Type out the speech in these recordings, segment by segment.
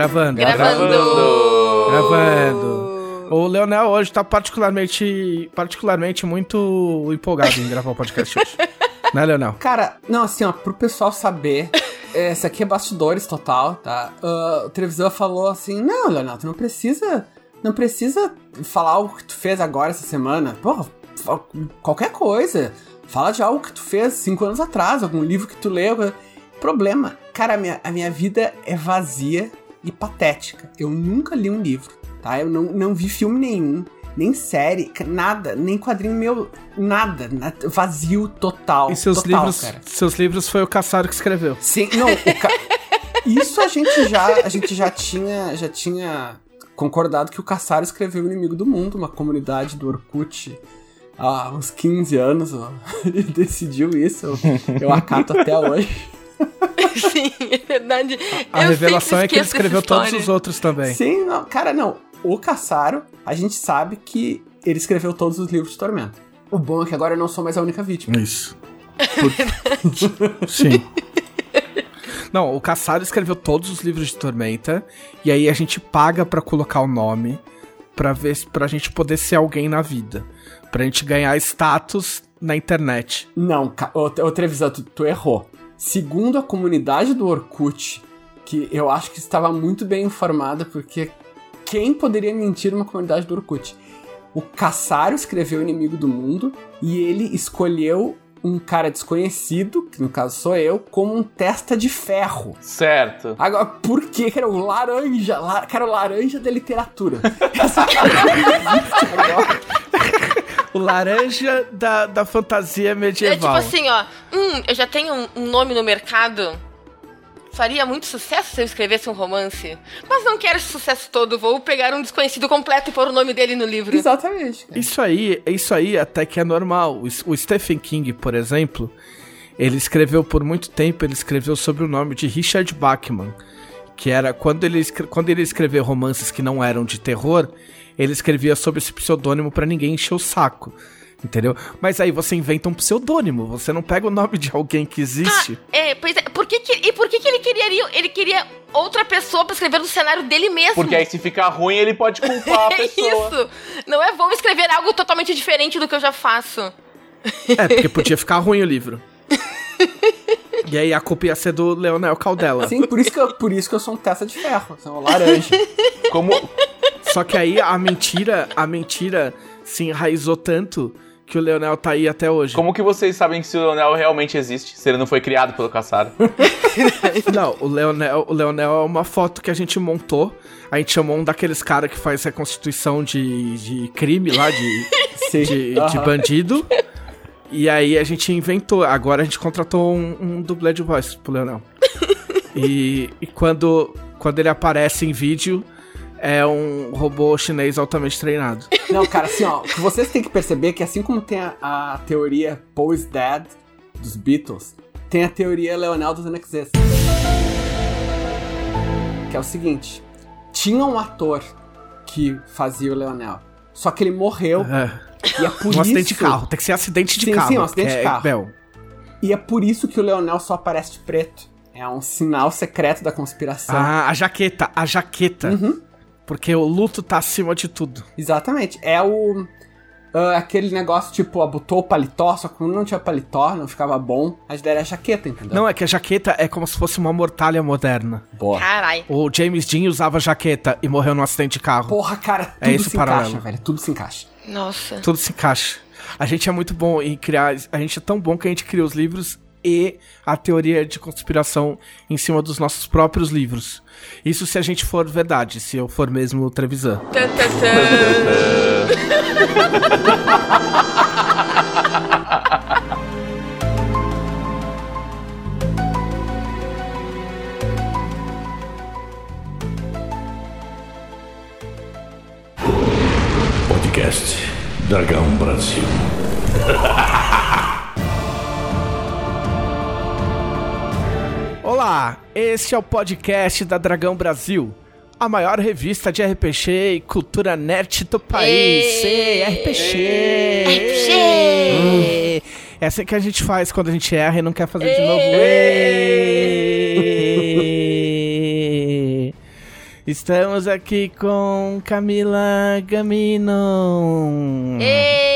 Gravando. Gravando. Gravando. O Leonel hoje tá particularmente, particularmente muito empolgado em gravar o podcast hoje. né, Leonel? Cara, não, assim, ó, pro pessoal saber, esse aqui é bastidores total, tá? Uh, o televisor falou assim: não, Leonel, tu não precisa. Não precisa falar o que tu fez agora essa semana. Porra, qualquer coisa. Fala de algo que tu fez cinco anos atrás, algum livro que tu leu. Problema, cara, a minha, a minha vida é vazia e patética. Eu nunca li um livro, tá? Eu não, não vi filme nenhum, nem série, nada, nem quadrinho meu, nada. na- Vazio total. E seus total, livros, cara. seus livros foi o Caçaro que escreveu. Sim, não, o ca... Isso a gente já, a gente já tinha, já tinha concordado que o Caçaro escreveu o Inimigo do Mundo, uma comunidade do Orkut há uns 15 anos, ó. Ele decidiu isso, eu, eu acato até hoje. Sim, é verdade. A Eu revelação é que ele escreveu todos os outros também. Sim, não, cara, não. O Caçaro, a gente sabe que ele escreveu todos os livros de Tormento. O bom é que agora eu não sou mais a única vítima. Isso. Sim. Não, o Caçaro escreveu todos os livros de Tormenta e aí a gente paga pra colocar o nome pra ver se- pra gente poder ser alguém na vida, pra gente ganhar status na internet. Não, ô, ô Trevisan, tu, tu errou. Segundo a comunidade do Orkut, que eu acho que estava muito bem informada, porque quem poderia mentir numa comunidade do Orkut? O Caçaro escreveu o Inimigo do Mundo e ele escolheu um cara desconhecido, que no caso sou eu, como um testa de ferro. Certo. Agora, por que era o laranja? La, cara, o laranja da literatura. Essa agora. O laranja da, da fantasia É tipo medieval. assim, ó. Hum, eu já tenho um, um nome no mercado. Faria muito sucesso se eu escrevesse um romance. Mas não quero esse sucesso todo. Vou pegar um desconhecido completo e pôr o nome dele no livro. Exatamente. Isso aí, isso aí até que é normal. O, Stephen King, por exemplo, ele escreveu por muito tempo, ele escreveu sob o nome de Richard Bachman, que era quando ele, quando ele escreveu romances que não eram de terror, ele escrevia sob esse pseudônimo pra ninguém encher o saco. Entendeu? Mas aí você inventa um pseudônimo, você não pega o nome de alguém que existe. É, pois é. Por que que, e por que, que ele queria ele queria outra pessoa pra escrever no cenário dele mesmo? Porque aí se ficar ruim, ele pode culpar a é pessoa. isso. Não é vou escrever algo totalmente diferente do que eu já faço. É, porque podia ficar ruim o livro. E aí a culpa ia ser do Leonel Caldela. Sim, por isso que eu, por isso que eu sou um testa de ferro, sou um laranja. Como, Só que aí a mentira, a mentira se enraizou tanto que o Leonel tá aí até hoje. como que vocês sabem se o Leonel realmente existe? Se ele não foi criado pelo Caçaro? Não, o Leonel, o Leonel é uma foto que a gente montou. A gente chamou um daqueles cara que faz reconstituição de, de crime lá, de, Sim. de, de Aham. bandido. E aí a gente inventou. Agora a gente contratou um, um dublê de voz pro Leonel. E, e quando, quando ele aparece em vídeo, é um robô chinês altamente treinado. Não, cara, assim, ó, vocês têm que perceber é que assim como tem a, a teoria Poe is Dead dos Beatles, tem a teoria Leonel doesn't exist. Que é o seguinte: tinha um ator que fazia o Leonel, só que ele morreu É. e é por Um isso. acidente de carro. Tem que ser acidente de Sim, carro. sim, um acidente de é- carro. Bel, E é por isso que o Leonel só aparece de preto. É um sinal secreto da conspiração. Ah, a jaqueta, a jaqueta. Uhum. Porque o luto tá acima de tudo. Exatamente. É o. ah, aquele negócio tipo, abotou o paletó, só que quando não tinha paletó, não ficava bom. A ideia era a jaqueta, entendeu? Não, é que a jaqueta é como se fosse uma mortalha moderna. Boa. Carai. O James Dean usava jaqueta e morreu num acidente de carro. Porra, cara, tudo É esse se paralelo. encaixa, velho. Tudo se encaixa. Nossa. Tudo se encaixa. A gente é muito bom em criar. A gente é tão bom que a gente cria os livros e a teoria de conspiração em cima dos nossos próprios livros. Isso se a gente for verdade, se eu for mesmo o Trevisan. Tã, tã. Podcast Dragão Brasil. Olá, este é o podcast da Dragão Brasil, a maior revista de RPG e cultura nerd do país. Ê, RPG! RPG! Ê! É assim que a gente faz quando a gente erra e não quer fazer de novo. Ê! Estamos aqui com Camila Gamino. Ê!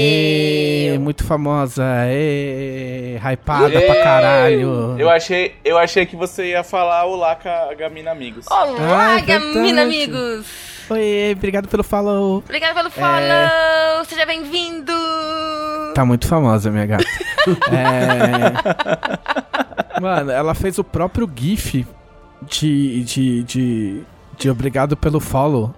Ê, muito famosa. Ê, hypada pra caralho. Eu achei, eu achei que você ia falar Olá ca- Gamina Amigos. Olá, Ah, é Gamina amigos! Oi, obrigado pelo follow. Obrigada pelo follow! Seja bem-vindo! Tá muito famosa, minha gata. É... Mano, ela fez o próprio GIF de, de, de, de obrigado pelo follow.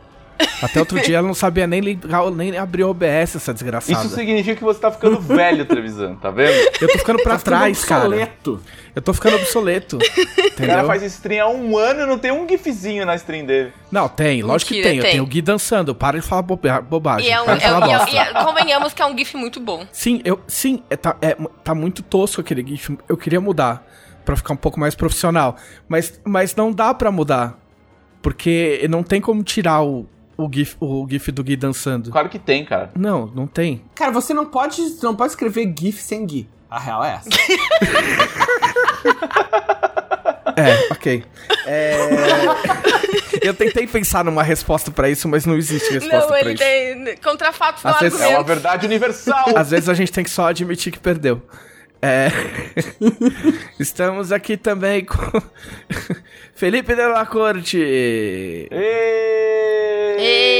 Até outro dia ela não sabia nem, ligar, nem abrir o OBS, essa desgraçada. Isso significa que você tá ficando velho, Trevisan, tá vendo? Eu tô ficando pra Tá ficando trás, cara. obsoleto. Eu tô ficando obsoleto. O Entendeu? cara faz stream há um ano e não tem um gifzinho na stream dele. Não, tem, lógico que Mentira, tem. Eu tem. tenho o Gui dançando. Para de falar boba- bobagem. E é um, para de é- falar é- bosta. e é- convenhamos que é um GIF muito bom. Sim, eu, sim, é, tá, é, tá muito tosco aquele GIF. Eu queria mudar pra ficar um pouco mais profissional. Mas, mas não dá pra mudar. Porque não tem como tirar o, o, GIF, o GIF do Gui dançando. Claro que tem, cara. Não, não tem. Cara, você não pode, não pode escrever GIF sem GI. A real é essa. É, ok. É... eu tentei pensar numa resposta pra isso, mas não existe resposta Não, pra ele isso. tem. Contra fatos não Às vezes É uma verdade universal. Às vezes a gente tem que só admitir que perdeu. É... Estamos aqui também com Felipe Della Corte. Ê!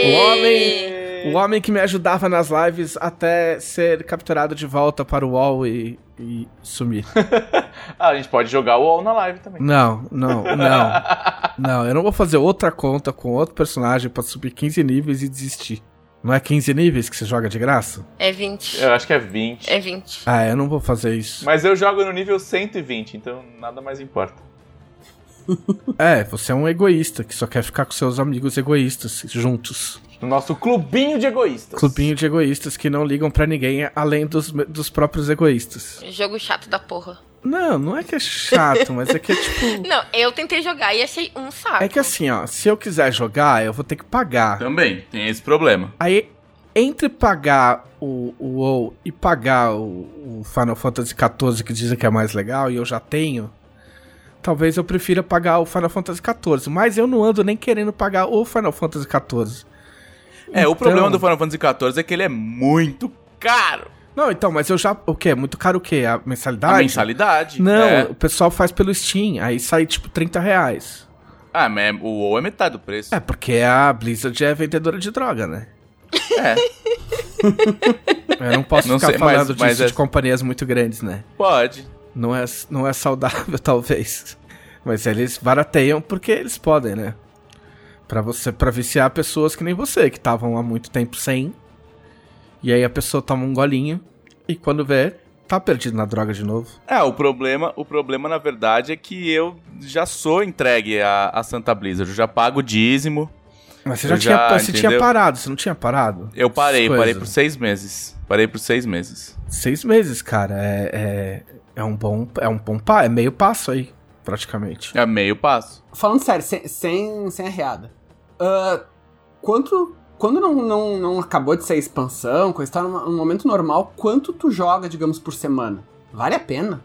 O homem, o homem que me ajudava nas lives até ser capturado de volta para o UOL e, e sumir. Ah, a gente pode jogar o UOL na live também. Não, não, não. Não, eu não vou fazer outra conta com outro personagem pra subir 15 níveis e desistir. Não é 15 níveis que você joga de graça? É 20. Eu acho que é 20. É 20. Ah, eu não vou fazer isso. Mas eu jogo no nível 120, então nada mais importa. É, você é um egoísta que só quer ficar com seus amigos egoístas juntos. No nosso clubinho de egoístas. Clubinho de egoístas que não ligam pra ninguém além dos, dos próprios egoístas. Jogo chato da porra. Não, não é que é chato, mas é que é tipo. Não, eu tentei jogar e achei um saco. É que assim, ó, se eu quiser jogar, eu vou ter que pagar. Também, tem esse problema. Aí, entre pagar o, o WoW e pagar o, o Final Fantasy XIV, que dizem que é mais legal, e eu já tenho, talvez eu prefira pagar o Final Fantasy XIV. Mas eu não ando nem querendo pagar o Final Fantasy XIV. É, o Então- problema do Final Fantasy XIV é que ele é muito caro. Não, então, mas eu já. O quê? Muito caro o quê? A mensalidade? A mensalidade. Não, É. o pessoal faz pelo Steam, aí sai tipo 30 reais. Ah, mas o WoW é metade do preço. É, porque a Blizzard é vendedora de droga, né? É. Eu não posso Não ficar sei, mas- falando mas disso é- de companhias muito grandes, né? Pode. Não é, não é saudável, talvez. Mas eles barateiam porque eles podem, né? Pra você, para viciar pessoas que nem você, que estavam há muito tempo sem. E aí a pessoa toma um golinho e quando vê, tá perdido na droga de novo. É, o problema, o problema na verdade é que eu já sou entregue à, à Santa Blizzard. Eu já pago o dízimo. Mas você já, tinha, já, você tinha parado, você não tinha parado? Eu parei, parei por seis meses. Parei por seis meses. Seis meses, cara. É, é, é um bom. É um bom pa, é meio passo aí, praticamente. É meio passo. Falando sério, sem, sem, sem arreada. Ah, quanto. Quando não, não, não acabou de ser expansão, quando está num momento normal, quanto tu joga, digamos, por semana? Vale a pena.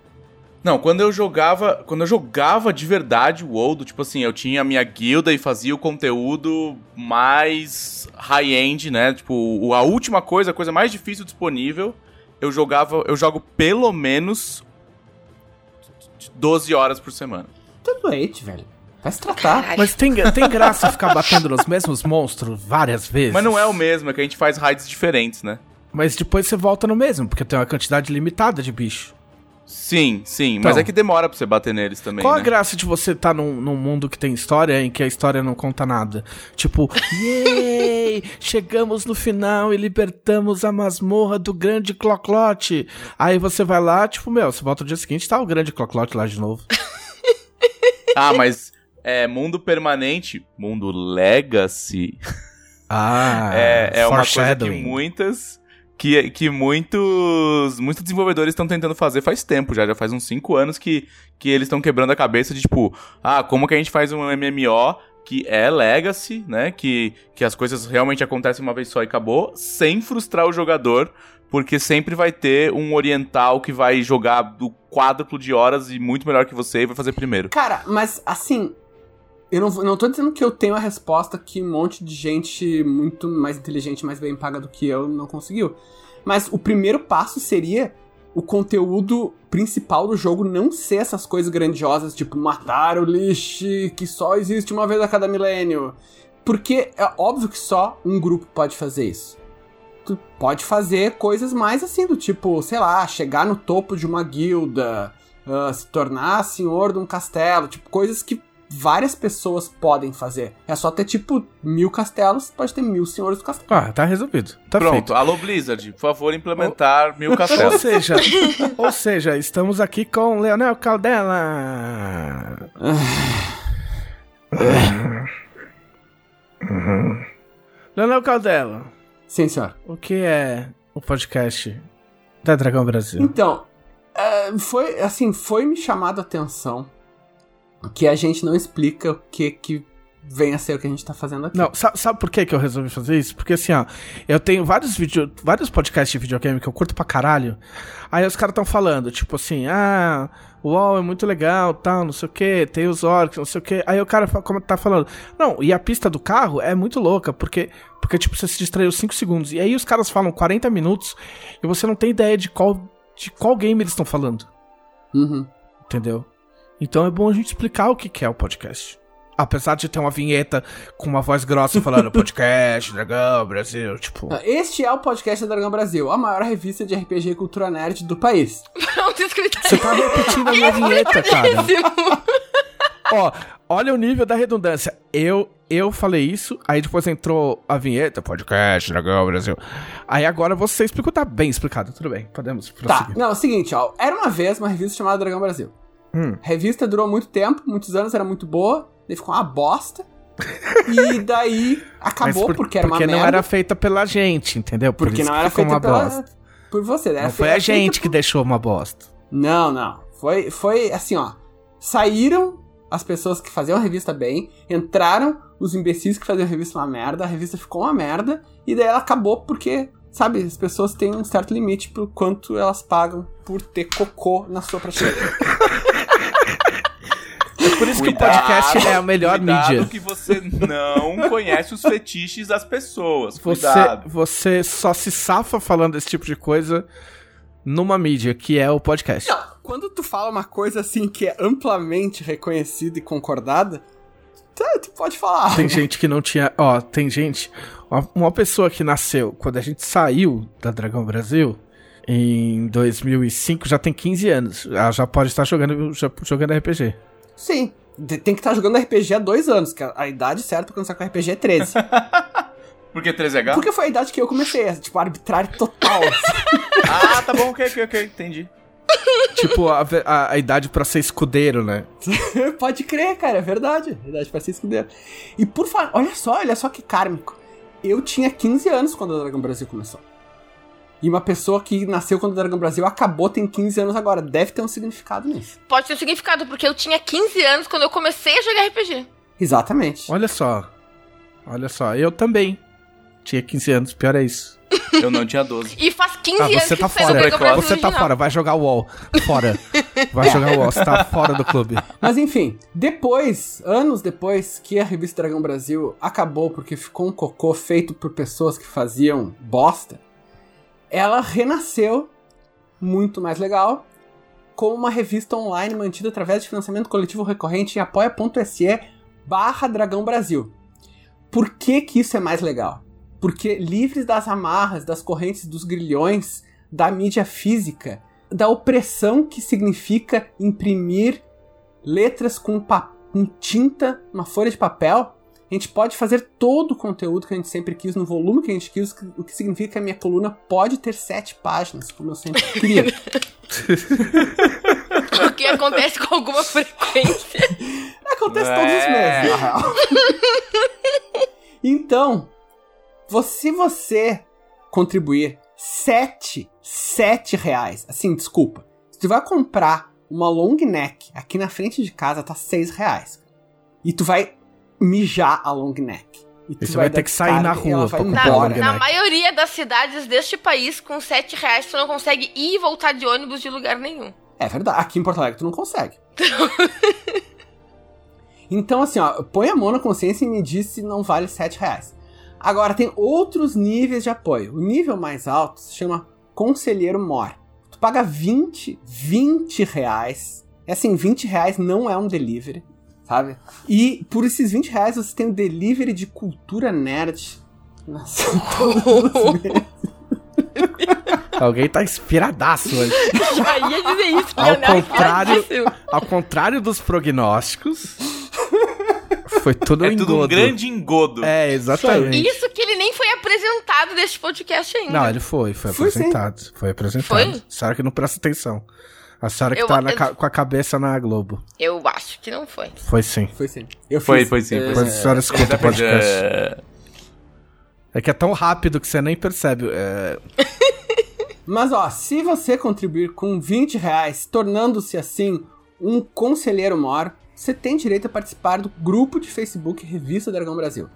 Não, quando eu jogava, quando eu jogava de verdade o WoW, tipo assim, eu tinha a minha guilda e fazia o conteúdo mais high-end, né? Tipo, a última coisa, a coisa mais difícil disponível, eu jogava, eu jogo pelo menos 12 horas por semana. É doente, velho. Vai se tratar. Caralho. Mas tem, tem graça ficar batendo nos mesmos monstros várias vezes. Mas não é o mesmo, é que a gente faz raids diferentes, né? Mas depois você volta no mesmo, porque tem uma quantidade limitada de bicho. Sim, sim, Então. mas é que demora pra você bater neles também, Qual a né? graça de você estar num, num mundo que tem história em que a história não conta nada? Tipo, yay! Chegamos no final e libertamos a masmorra do grande Cloclote. Aí você vai lá, tipo, meu, você volta no dia seguinte tá o grande Cloclote lá de novo. Ah, mas é mundo permanente, mundo legacy, Ah, é, é uma coisa que muitas que, que muitos muitos desenvolvedores estão tentando fazer faz tempo já, já faz uns 5 anos que, que eles estão quebrando a cabeça de tipo, ah, como que a gente faz um MMO que é legacy, né? Que, que as coisas realmente acontecem uma vez só e acabou, sem frustrar o jogador, porque sempre vai ter um oriental que vai jogar do quádruplo de horas e muito melhor que você e vai fazer primeiro. Cara, mas assim. Eu não, não tô dizendo que eu tenho a resposta que um monte de gente muito mais inteligente, mais bem paga do que eu não conseguiu. Mas o primeiro passo seria o conteúdo principal do jogo não ser essas coisas grandiosas, tipo matar o lixo que só existe uma vez a cada milênio. Porque é óbvio que só um grupo pode fazer isso. Tu pode fazer coisas mais assim, do tipo, sei lá, chegar no topo de uma guilda, uh, se tornar senhor de um castelo, tipo, coisas que várias pessoas podem fazer. É só ter, tipo, mil castelos, pode ter mil senhores do castelo. Ah, tá resolvido. Tá Pronto, feito. alô Blizzard, por favor, implementar mil Ou castelos. seja, ou seja, estamos aqui com Leonel Caldela. Leonel Caldela, Sim, senhor. o que é o podcast da Dragão Brasil? Então, é, foi, assim, foi me chamado a atenção que a gente não explica o que que vem a ser o que a gente tá fazendo aqui. Não, sabe, sabe por que, que eu resolvi fazer isso? Porque assim, ó, eu tenho vários vídeos, vários podcasts de videogame que eu curto pra caralho. Aí os caras tão falando, tipo assim, ah, o WoW é muito legal, tal, não sei o que, tem os orcs, não sei o que. Aí o cara como tá falando, não, e a pista do carro é muito louca, porque, porque tipo, você se distraiu 5 segundos. E aí os caras falam 40 minutos e você não tem ideia de qual, de qual game eles estão falando, Uhum. entendeu? Então é bom a gente explicar o que, é o podcast. Apesar de ter uma vinheta com uma voz grossa falando podcast, Dragão, Brasil, tipo. Este é o podcast da Dragão Brasil, a maior revista de RPG e cultura nerd do país. Escrito. Você tá repetindo a minha vinheta, cara. Ó, olha o nível da redundância. Eu, eu falei isso, aí depois entrou a vinheta, podcast, Dragão, Brasil. Aí agora você explicou, tá bem explicado, tudo bem, podemos Tá, prosseguir. não, é o seguinte, ó. Era uma vez uma revista chamada Dragão Brasil. Hum. A revista durou muito tempo, muitos anos, era muito boa, daí ficou uma bosta. e daí acabou por- porque era uma porque não merda. era feita pela gente, entendeu? Por porque não era feita pela, bosta. por você. Era Não foi a gente que deixou uma bosta. Não, não. Foi, foi assim, ó. Saíram as pessoas que faziam a revista bem, entraram os imbecis que faziam a revista uma merda, a revista ficou uma merda, e daí ela acabou porque, sabe, as pessoas têm um certo limite pro quanto elas pagam por ter cocô na sua prateleira. É por isso que o Cuidado, podcast é a melhor cuidado mídia. que você não conhece os fetiches das pessoas. Você, Cuidado. você só se safa falando esse tipo de coisa numa mídia, que é o podcast. Não, quando tu fala uma coisa assim que é amplamente reconhecida e concordada, tá, tu pode falar. Tem gente que não tinha. Ó, tem gente. Uma, uma pessoa que nasceu quando a gente saiu da Dragão Brasil, em 2005, já tem 15 anos. Ela já pode estar jogando, já- jogando RPG. Sim. Tem que estar jogando RPG há dois anos, que a, a idade certa pra começar com RPG é 13. Porque 3H? Porque foi a idade que eu comecei, é, tipo, arbitrário total. assim. Ah, tá bom, ok, ok, ok, entendi. tipo, a, a- a idade pra ser escudeiro, né? Pode crer, cara, é verdade. É Verdade, pra ser escudeiro. E por falar, olha só, olha só que kármico. Eu tinha 15 anos quando a Dragão Brasil começou. E uma pessoa que nasceu quando a Dragão Brasil acabou tem 15 anos agora. Deve ter um significado nisso. Pode ter significado, porque eu tinha 15 anos quando eu comecei a jogar RPG. Exatamente. Olha só. Olha só, eu também. Tinha 15 anos, pior é isso. Eu não tinha 12. E faz 15 Ah, anos você que tá fora. do Dragão Brasil Você tá fora, vai jogar UOL. Fora. Vai jogar UOL, você tá fora do clube. Mas enfim, depois, anos depois que a revista Dragão Brasil acabou porque ficou um cocô feito por pessoas que faziam bosta, ela renasceu muito mais legal como uma revista online mantida através de financiamento coletivo recorrente em apoia.se barra Dragão Brasil. Por que que isso é mais legal? Porque livres das amarras, das correntes, dos grilhões, da mídia física, da opressão que significa imprimir letras com, com tinta, uma folha de papel, a gente pode fazer todo o conteúdo que a gente sempre quis, no volume que a gente quis, o que significa que a minha coluna pode ter sete páginas, como eu sempre queria. O que acontece com alguma frequência. Acontece É. todos os meses, na real. então, se você contribuir sete, sete reais, assim, desculpa, se tu vai comprar uma long neck aqui na frente de casa, tá seis reais. E tu vai mijar a long neck. E, você vai ter dar que sair na rua vai pra Na, comprar embora. long na neck. maioria das cidades deste país, com 7 reais, tu não consegue ir e voltar de ônibus de lugar nenhum. É verdade, aqui em Porto Alegre tu não consegue. Então, assim, ó, põe a mão na consciência e me diz se não vale 7 reais. Agora, tem outros níveis de apoio. O nível mais alto se chama Conselheiro Mor. Tu paga 20, 20 reais. É assim, 20 reais não é um delivery, sabe? E por esses 20 reais você tem o delivery de cultura nerd. Nossa. Alguém tá inspiradaço hoje. Já ia dizer isso, Ao Leonel, contrário, inspiradíssimo. ao contrário dos prognósticos, foi tudo É um tudo um engodo. grande engodo. É, exatamente. Isso que ele nem foi apresentado neste podcast ainda. Não, ele foi, foi Foi apresentado. Foi apresentado. Foi? Senhora que não presta atenção. A senhora que Eu- tá na eu- com a cabeça na Globo. Eu acho que não foi. Foi sim. Foi sim. Eu Foi, fiz, foi sim, foi é, Depois a senhora escuta o podcast. É, É que é tão rápido que você nem percebe. É, Mas ó, se você contribuir com 20 reais, tornando-se assim um conselheiro mor, você tem direito a participar do grupo de Facebook Revista Dragão Brasil.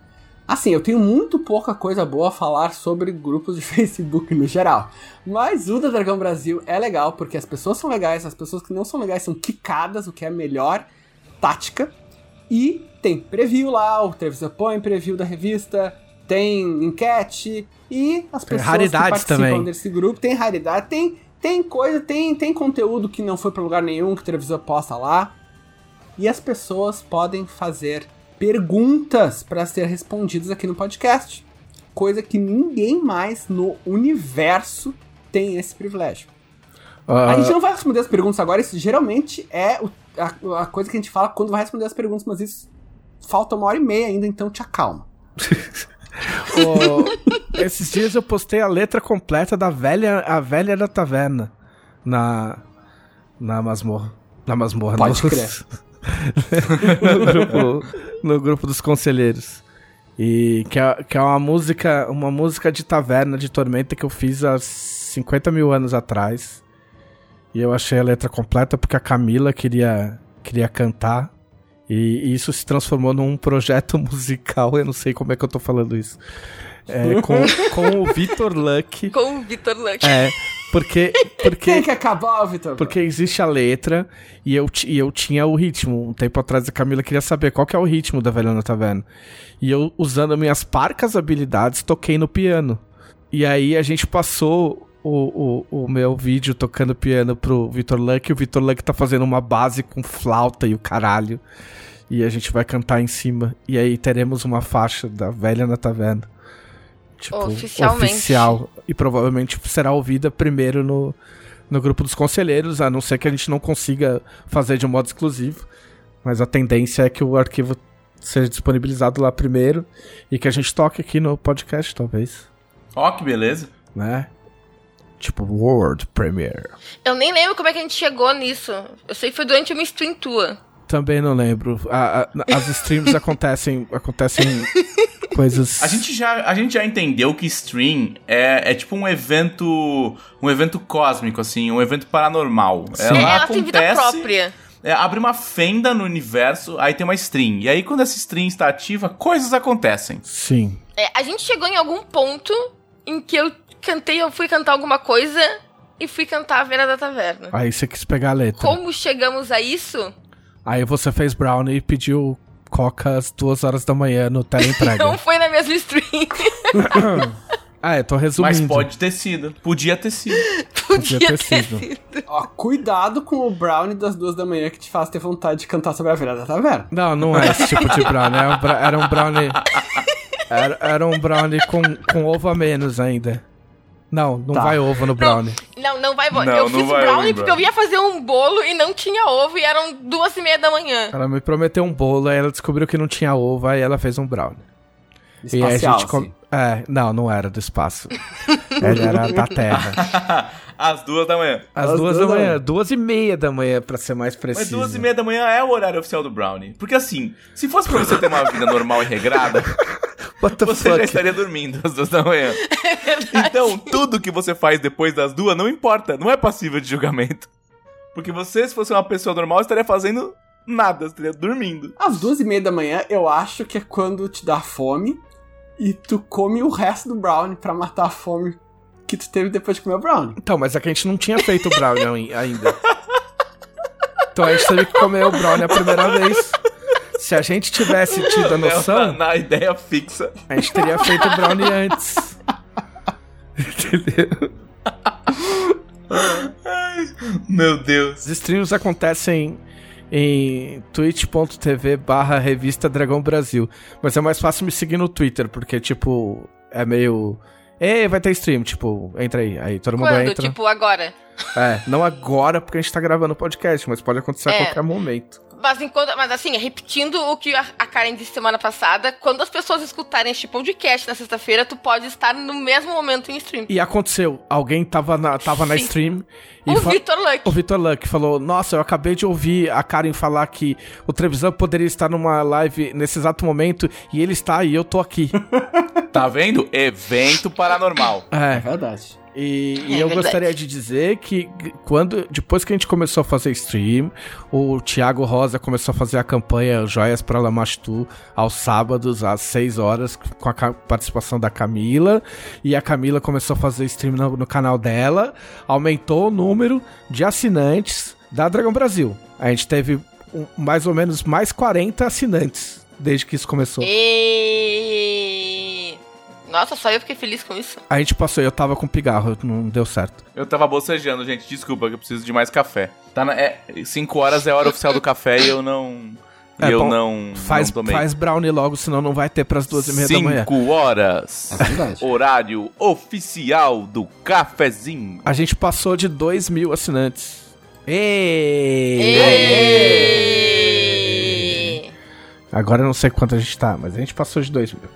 Assim, eu tenho muito pouca coisa boa a falar sobre grupos de Facebook no geral. Mas o da Dragão Brasil é legal, porque as pessoas são legais, as pessoas que não são legais são quicadas, o que é a melhor tática. E tem preview lá, o Trevisan põe preview da revista, tem enquete e as Tem pessoas raridades que participam também. desse grupo tem raridade, tem tem coisa, tem tem conteúdo que não foi pra lugar nenhum que o Trevisan posta lá. E as pessoas podem fazer perguntas para ser respondidas aqui no podcast, coisa que ninguém mais no universo tem esse privilégio. ah, A gente não vai responder as perguntas agora, isso geralmente é o- a, a coisa que a gente fala quando vai responder as perguntas, mas isso falta uma hora e meia ainda, então te acalma. o- esses dias eu postei a letra completa da velha, a velha da taverna na na masmorra, na masmorra. Pode no, crer. no grupo, no grupo dos conselheiros. E que é, que é uma música, uma música de taverna de tormenta que eu fiz há 50 mil anos atrás. E eu achei a letra completa porque a Camila queria, queria cantar. E, e isso se transformou num projeto musical. Eu não sei como é que eu tô falando isso. É, com, com o Vitor Luck. Com o Vitor Luck. É, porque. porque Tem que acabar, Vitor. porque existe a letra e eu, e eu tinha o ritmo. Um tempo atrás a Camila queria saber qual que é o ritmo da Velha na Taverna. E eu, usando minhas parcas habilidades, toquei no piano. E aí a gente passou o, o, o meu vídeo tocando piano pro Vitor Luck. E o Vitor Luck tá fazendo uma base com flauta e o caralho. E a gente vai cantar em cima. E aí teremos uma faixa da Velha na Taverna. Tipo, Oficialmente. oficial. E provavelmente será ouvida primeiro no, no grupo dos conselheiros, a não ser que a gente não consiga fazer de um modo exclusivo. Mas a tendência é que o arquivo seja disponibilizado lá primeiro e que a gente toque aqui no podcast, talvez. Ó, que beleza. Né? Tipo, World Premiere. Eu nem lembro como é que a gente chegou nisso. Eu sei que foi durante uma stream tua. Também não lembro. A- a- as streams acontecem, acontecem coisas. A gente já, a gente já entendeu que stream é, é tipo um evento, um evento cósmico assim, um evento paranormal. É, ela tem vida própria. é, abre uma fenda no universo, aí tem uma stream. E aí quando essa stream está ativa, coisas acontecem. Sim. É, a gente chegou em algum ponto em que eu cantei, eu fui cantar alguma coisa e fui cantar a Vera da Taverna. Aí você quis pegar a letra. Como chegamos a isso? Aí você fez brownie e pediu coca às duas horas da manhã no teleentrega. Não foi na mesma stream. ah, eu tô resumindo. Mas pode ter sido. Podia ter sido. Podia, ter ter sido. sido. Ó, cuidado com o brownie das duas da manhã que te faz ter vontade de cantar sobre a Velha da Taverna. Não, não é esse tipo de brownie. Era um, bra- era um brownie. Era, era um brownie com, com ovo a menos ainda. Não, não Tá. vai ovo no brownie. Não, não vai. Não, eu não fiz vai brownie ovo porque eu ia fazer um bolo e não tinha ovo e eram duas e meia da manhã. Ela me prometeu um bolo, aí ela descobriu que não tinha ovo, aí ela fez um brownie. e aí a Espacial, gente com- assim. É, não, não era do espaço. Ele era da Terra. Às duas da manhã. Às Às duas duas da manhã. manhã. Duas e meia da manhã, pra ser mais Mas preciso. duas e meia da manhã é o horário oficial do Brownie. Porque assim, se fosse pra você ter uma vida normal e regrada, What the você já fuck? estaria dormindo às duas da manhã. Então, tudo que você faz depois das duas não importa, não é passível de julgamento. Porque você, se fosse uma pessoa normal, estaria fazendo nada, estaria dormindo. Às duas e meia da manhã, eu acho que é quando te dá fome e tu come o resto do brownie pra matar a fome que tu teve depois de comer o brownie. Então, mas é que a gente não tinha feito o brownie ai- ainda. Então a gente teve que comer o brownie a primeira vez. Se a gente tivesse tido a Na, noção, na ideia fixa. a gente teria feito o brownie antes. Entendeu? Meu Deus. Os streams acontecem em twitch.tv barra revista Dragão Brasil. Mas é mais fácil me seguir no Twitter, porque, tipo, é meio. Ei, vai ter stream, tipo, entra aí. Aí todo mundo Quando? entra. Tipo, agora. É, não agora porque a gente tá gravando o podcast, mas pode acontecer a É. qualquer momento. Mas, enquanto, mas assim, repetindo o que a, a Karen disse semana passada, quando as pessoas escutarem este podcast na sexta-feira, tu pode estar no mesmo momento em stream. E aconteceu, alguém tava na, tava na stream e O Victor Luck. O Vitor Luck falou: Nossa, eu acabei de ouvir a Karen falar que o Trevisan poderia estar numa live nesse exato momento e ele está e eu tô aqui. Tá vendo? Evento paranormal. É é. verdade. E, e É eu verdade. gostaria de dizer que quando depois que a gente começou a fazer stream, o Thiago Rosa começou a fazer a campanha Joias para Lamastu aos sábados às 6 horas com a participação da Camila e a Camila começou a fazer stream no, no canal dela, aumentou o número de assinantes da Dragão Brasil. A gente teve um- mais ou menos mais 40 assinantes desde que isso começou. E... Nossa, só eu fiquei feliz com isso. A gente passou, eu tava com pigarro, não deu certo. Eu tava bocejando, gente. Desculpa que eu preciso de mais café. Tá na, é, 5 horas é a hora oficial do café e eu não. É, eu bom, não, Faz, não tomei. faz brownie logo, senão não vai ter pras duas e meia da manhã. 5 horas. É. Horário oficial do cafezinho. A gente passou de 2 mil assinantes. Êêêê! E... Agora eu não sei quanto a gente tá, mas a gente passou de 2 mil.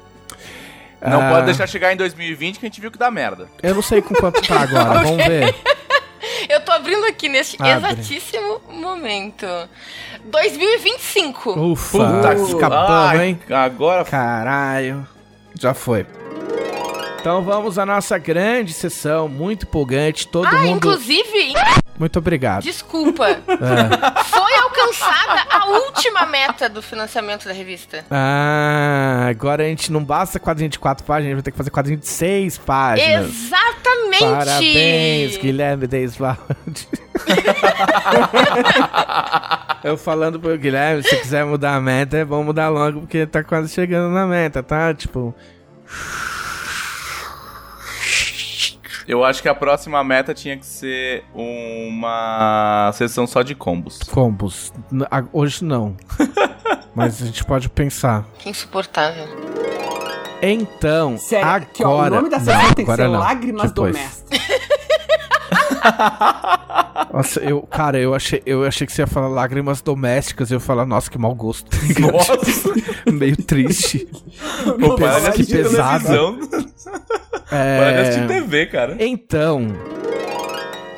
Não Ah, pode deixar chegar em 2020 que a gente viu que dá merda. Eu não sei com quanto tá agora, vamos ver. Eu tô abrindo aqui neste Abre. exatíssimo momento. 2025. Ufa, Puta Ai, hein? Agora Caralho. Já foi. Então vamos à nossa grande sessão, muito empolgante. Todo ah, mundo. inclusive, Muito obrigado. desculpa. É. Foi alcançada a última meta do financiamento da revista. Ah, agora a gente não basta quadrinho de 4 páginas, a gente vai ter que fazer quadrinho de 6 páginas. Exatamente! Parabéns, Guilherme Deiswald. Eu falando pro Guilherme, se quiser mudar a meta, é bom mudar logo, porque tá quase chegando na meta, tá? Tipo, Eu acho que a próxima meta tinha que ser uma sessão só de combos. combos. Hoje não. Mas a gente pode pensar. Que insuportável. Então, Sério, agora... aqui, ó, o nome da sessão Não, tem que ser não. Lágrimas Depois. Domésticas. Nossa, eu, cara, eu achei, eu achei que você ia falar lágrimas domésticas. Eu ia falar, nossa, que mau gosto. Nossa, Meio triste. pô, de que pesado. Para de assistir É... TV, cara. Então,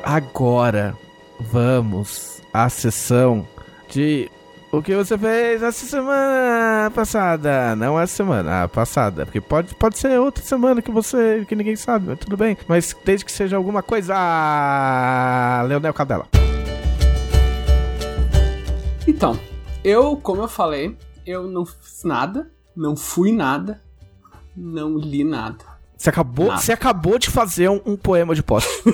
agora vamos à sessão de o que você fez essa semana passada, não essa semana, a passada, porque pode, pode ser outra semana que você que ninguém sabe, mas tudo bem, mas desde que seja alguma coisa, Leonel Cadela. Então, eu, como eu falei, eu não fiz nada, não fui nada, não li nada. Você acabou, Nada. você acabou de fazer um, um poema de posse.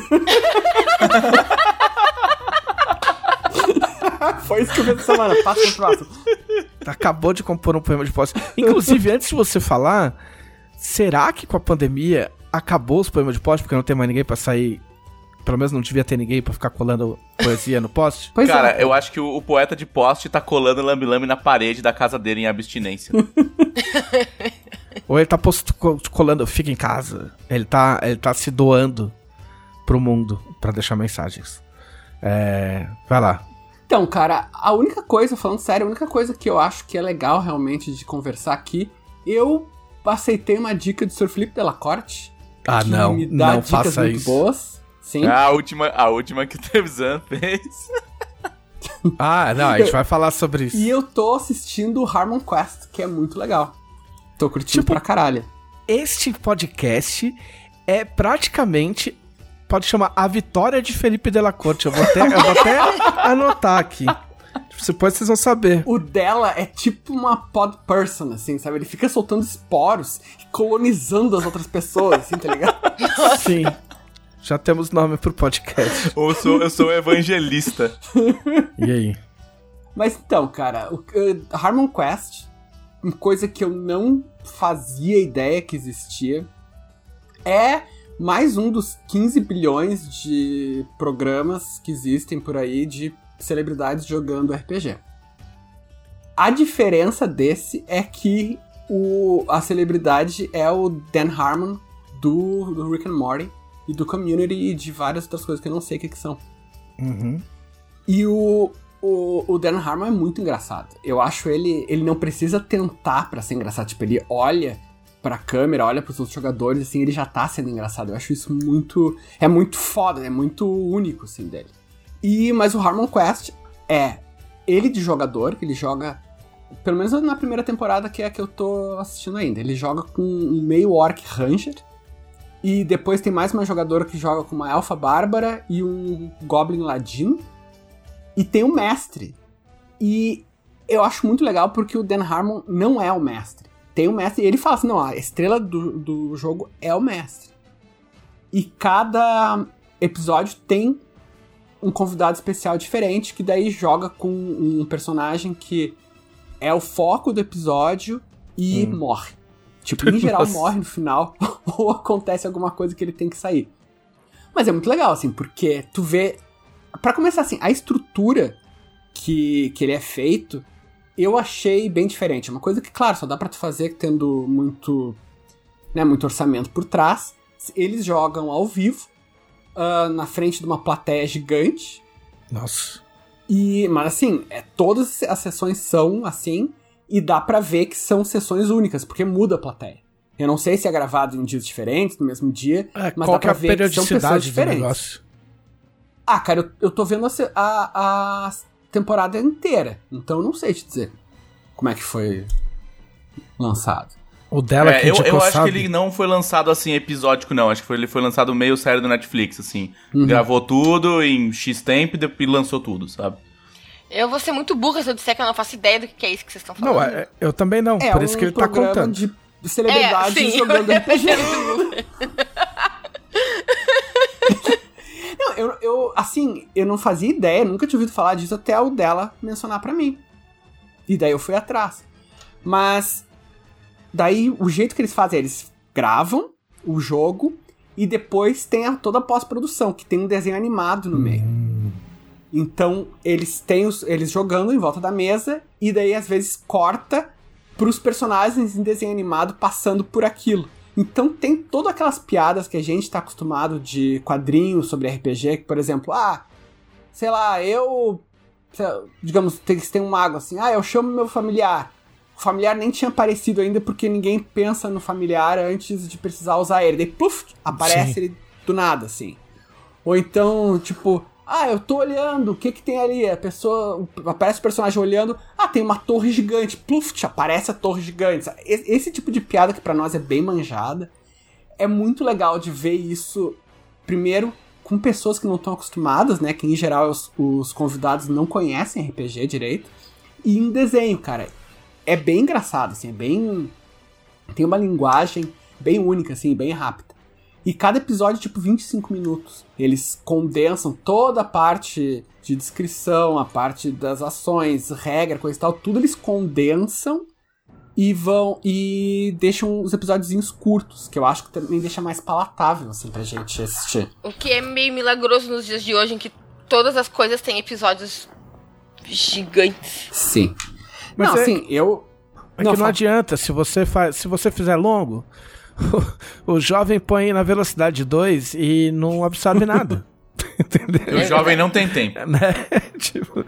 Foi isso que eu fiz essa semana. Passa pro próximo. acabou de compor um poema de posse. Inclusive, antes de você falar, será que com a pandemia acabou os poemas de poste porque não tem mais ninguém pra sair? Pelo menos não devia ter ninguém pra ficar colando poesia no poste? Pois Cara, é. eu acho que o, o poeta de poste tá colando lambe-lambe na parede da casa dele em abstinência. Ou ele tá posto, co- colando, fica em casa. Ele tá, ele tá se doando pro mundo pra deixar mensagens. É. Vai lá. Então, cara, a única coisa, falando sério, a única coisa que eu acho que é legal realmente de conversar aqui, eu aceitei uma dica do Sr. Felipe Delacorte. Ah, que não. me dá Não dicas faça muito isso. boas. Sim. a, última, a última que o Trevisan fez. Ah, não, a gente vai falar sobre isso. E eu tô assistindo o Harmon Quest, que é muito legal. Tô curtindo Tipo- pra caralho. Este podcast é praticamente. Pode chamar A Vitória de Felipe Delacorte. Eu vou até, eu vou até anotar aqui. Depois vocês vão saber. O dela é tipo uma pod person, assim, sabe? Ele fica soltando esporos e colonizando as outras pessoas, assim, tá ligado? Sim. Já temos nome pro podcast. Ou sou, eu sou evangelista. E aí? Mas então, cara, o uh, Harmon Quest, uma coisa que eu não fazia ideia que existia, é mais um dos 15 bilhões de programas que existem por aí de celebridades jogando RPG. A diferença desse é que o, a celebridade é o Dan Harmon do, do Rick and Morty e do Community e de várias outras coisas que eu não sei o que, que são. Uhum. E o, o, o Dan Harmon é muito engraçado. Eu acho ele. Ele não precisa tentar para ser engraçado. Tipo, ele olha pra câmera, olha pros outros jogadores, assim, ele já tá sendo engraçado. Eu acho isso muito. É muito foda, é muito único, assim, dele. E, mas o Harmon Quest é ele de jogador, que ele joga. Pelo menos na primeira temporada, que é a que eu tô assistindo ainda. Ele joga com um meio Orc Ranger. E depois tem mais uma jogadora que joga com uma Elfa Bárbara e um Goblin Ladino. E tem o mestre. E eu acho muito legal porque o Dan Harmon não é o mestre. Tem o mestre e ele fala assim: não, a estrela do, do jogo é o mestre. E cada episódio tem um convidado especial diferente que daí joga com um personagem que é o foco do episódio e Hum. morre. Tipo, em geral Nossa. morre no final ou acontece alguma coisa que ele tem que sair. Mas é muito legal, assim, porque tu vê. Pra começar, assim, a estrutura que, que ele é feito, eu achei bem diferente. É uma coisa que, claro, só dá pra tu fazer tendo muito. Né, muito orçamento por trás. Eles jogam ao vivo, ah, na frente de uma plateia gigante. Nossa. E, mas assim, é, todas as sessões são assim, e dá pra ver que são sessões únicas, porque muda a plateia. Eu não sei se é gravado em dias diferentes, no mesmo dia, É, mas dá é pra ver que são pessoas diferentes. Ah, cara, eu, eu tô vendo a, a, a temporada inteira, então eu não sei te dizer como é que foi lançado. O dela É, que eu, eu acho sabe? que ele não foi lançado assim, episódico, não. Acho que foi- ele foi lançado meio série do Netflix, assim. Uhum. Gravou tudo em X tempo e depois lançou tudo, sabe? Eu vou ser muito burra se eu disser que eu não faço ideia do que é isso que vocês estão falando. Não, é- eu também não. É por isso que um ele tá contando. de celebridades É, sim. jogando RPG. Não, eu, eu, assim, eu não fazia ideia, nunca tinha ouvido falar disso até o dela mencionar pra mim. E daí eu fui atrás. Mas, daí o jeito que eles fazem, é, eles gravam o jogo e depois tem a, toda a pós-produção, que tem um desenho animado no meio. Então, eles têm os, eles jogando em volta da mesa e daí às vezes corta pros personagens em desenho animado passando por aquilo. Então tem todas aquelas piadas que a gente tá acostumado de quadrinhos sobre RPG, que por exemplo, ah, sei lá, eu sei lá, digamos, tem, tem um mago assim, ah, eu chamo meu familiar. O familiar nem tinha aparecido ainda porque ninguém pensa no familiar antes de precisar usar ele. Daí, pluf, aparece Sim. ele do nada, assim. Ou então, tipo, ah, eu tô olhando, o que que tem ali? A pessoa, aparece o personagem olhando, ah, tem uma torre gigante, pluf, aparece a torre gigante. Esse, tipo de piada que pra nós é bem manjada, é muito legal de ver isso, primeiro, com pessoas que não estão acostumadas, né, que em geral os, os convidados não conhecem RPG direito, e em desenho, cara. É bem engraçado, assim, é bem... tem uma linguagem bem única, assim, bem rápida. E cada episódio, tipo, 25 minutos. Eles condensam toda a parte de descrição, a parte das ações, regra, coisa e tal, tudo eles condensam e vão e deixam os episódios curtos, que eu acho que também deixa mais palatável, assim, pra gente assistir. O que é meio milagroso nos dias de hoje, em que todas as coisas têm episódios gigantes. Sim. Mas não, é- assim, eu. É que não fala. adianta, se você, faz, se você fizer longo, o, jovem põe na velocidade 2 e não absorve nada. Entendeu? O jovem não tem tempo. Né? tipo,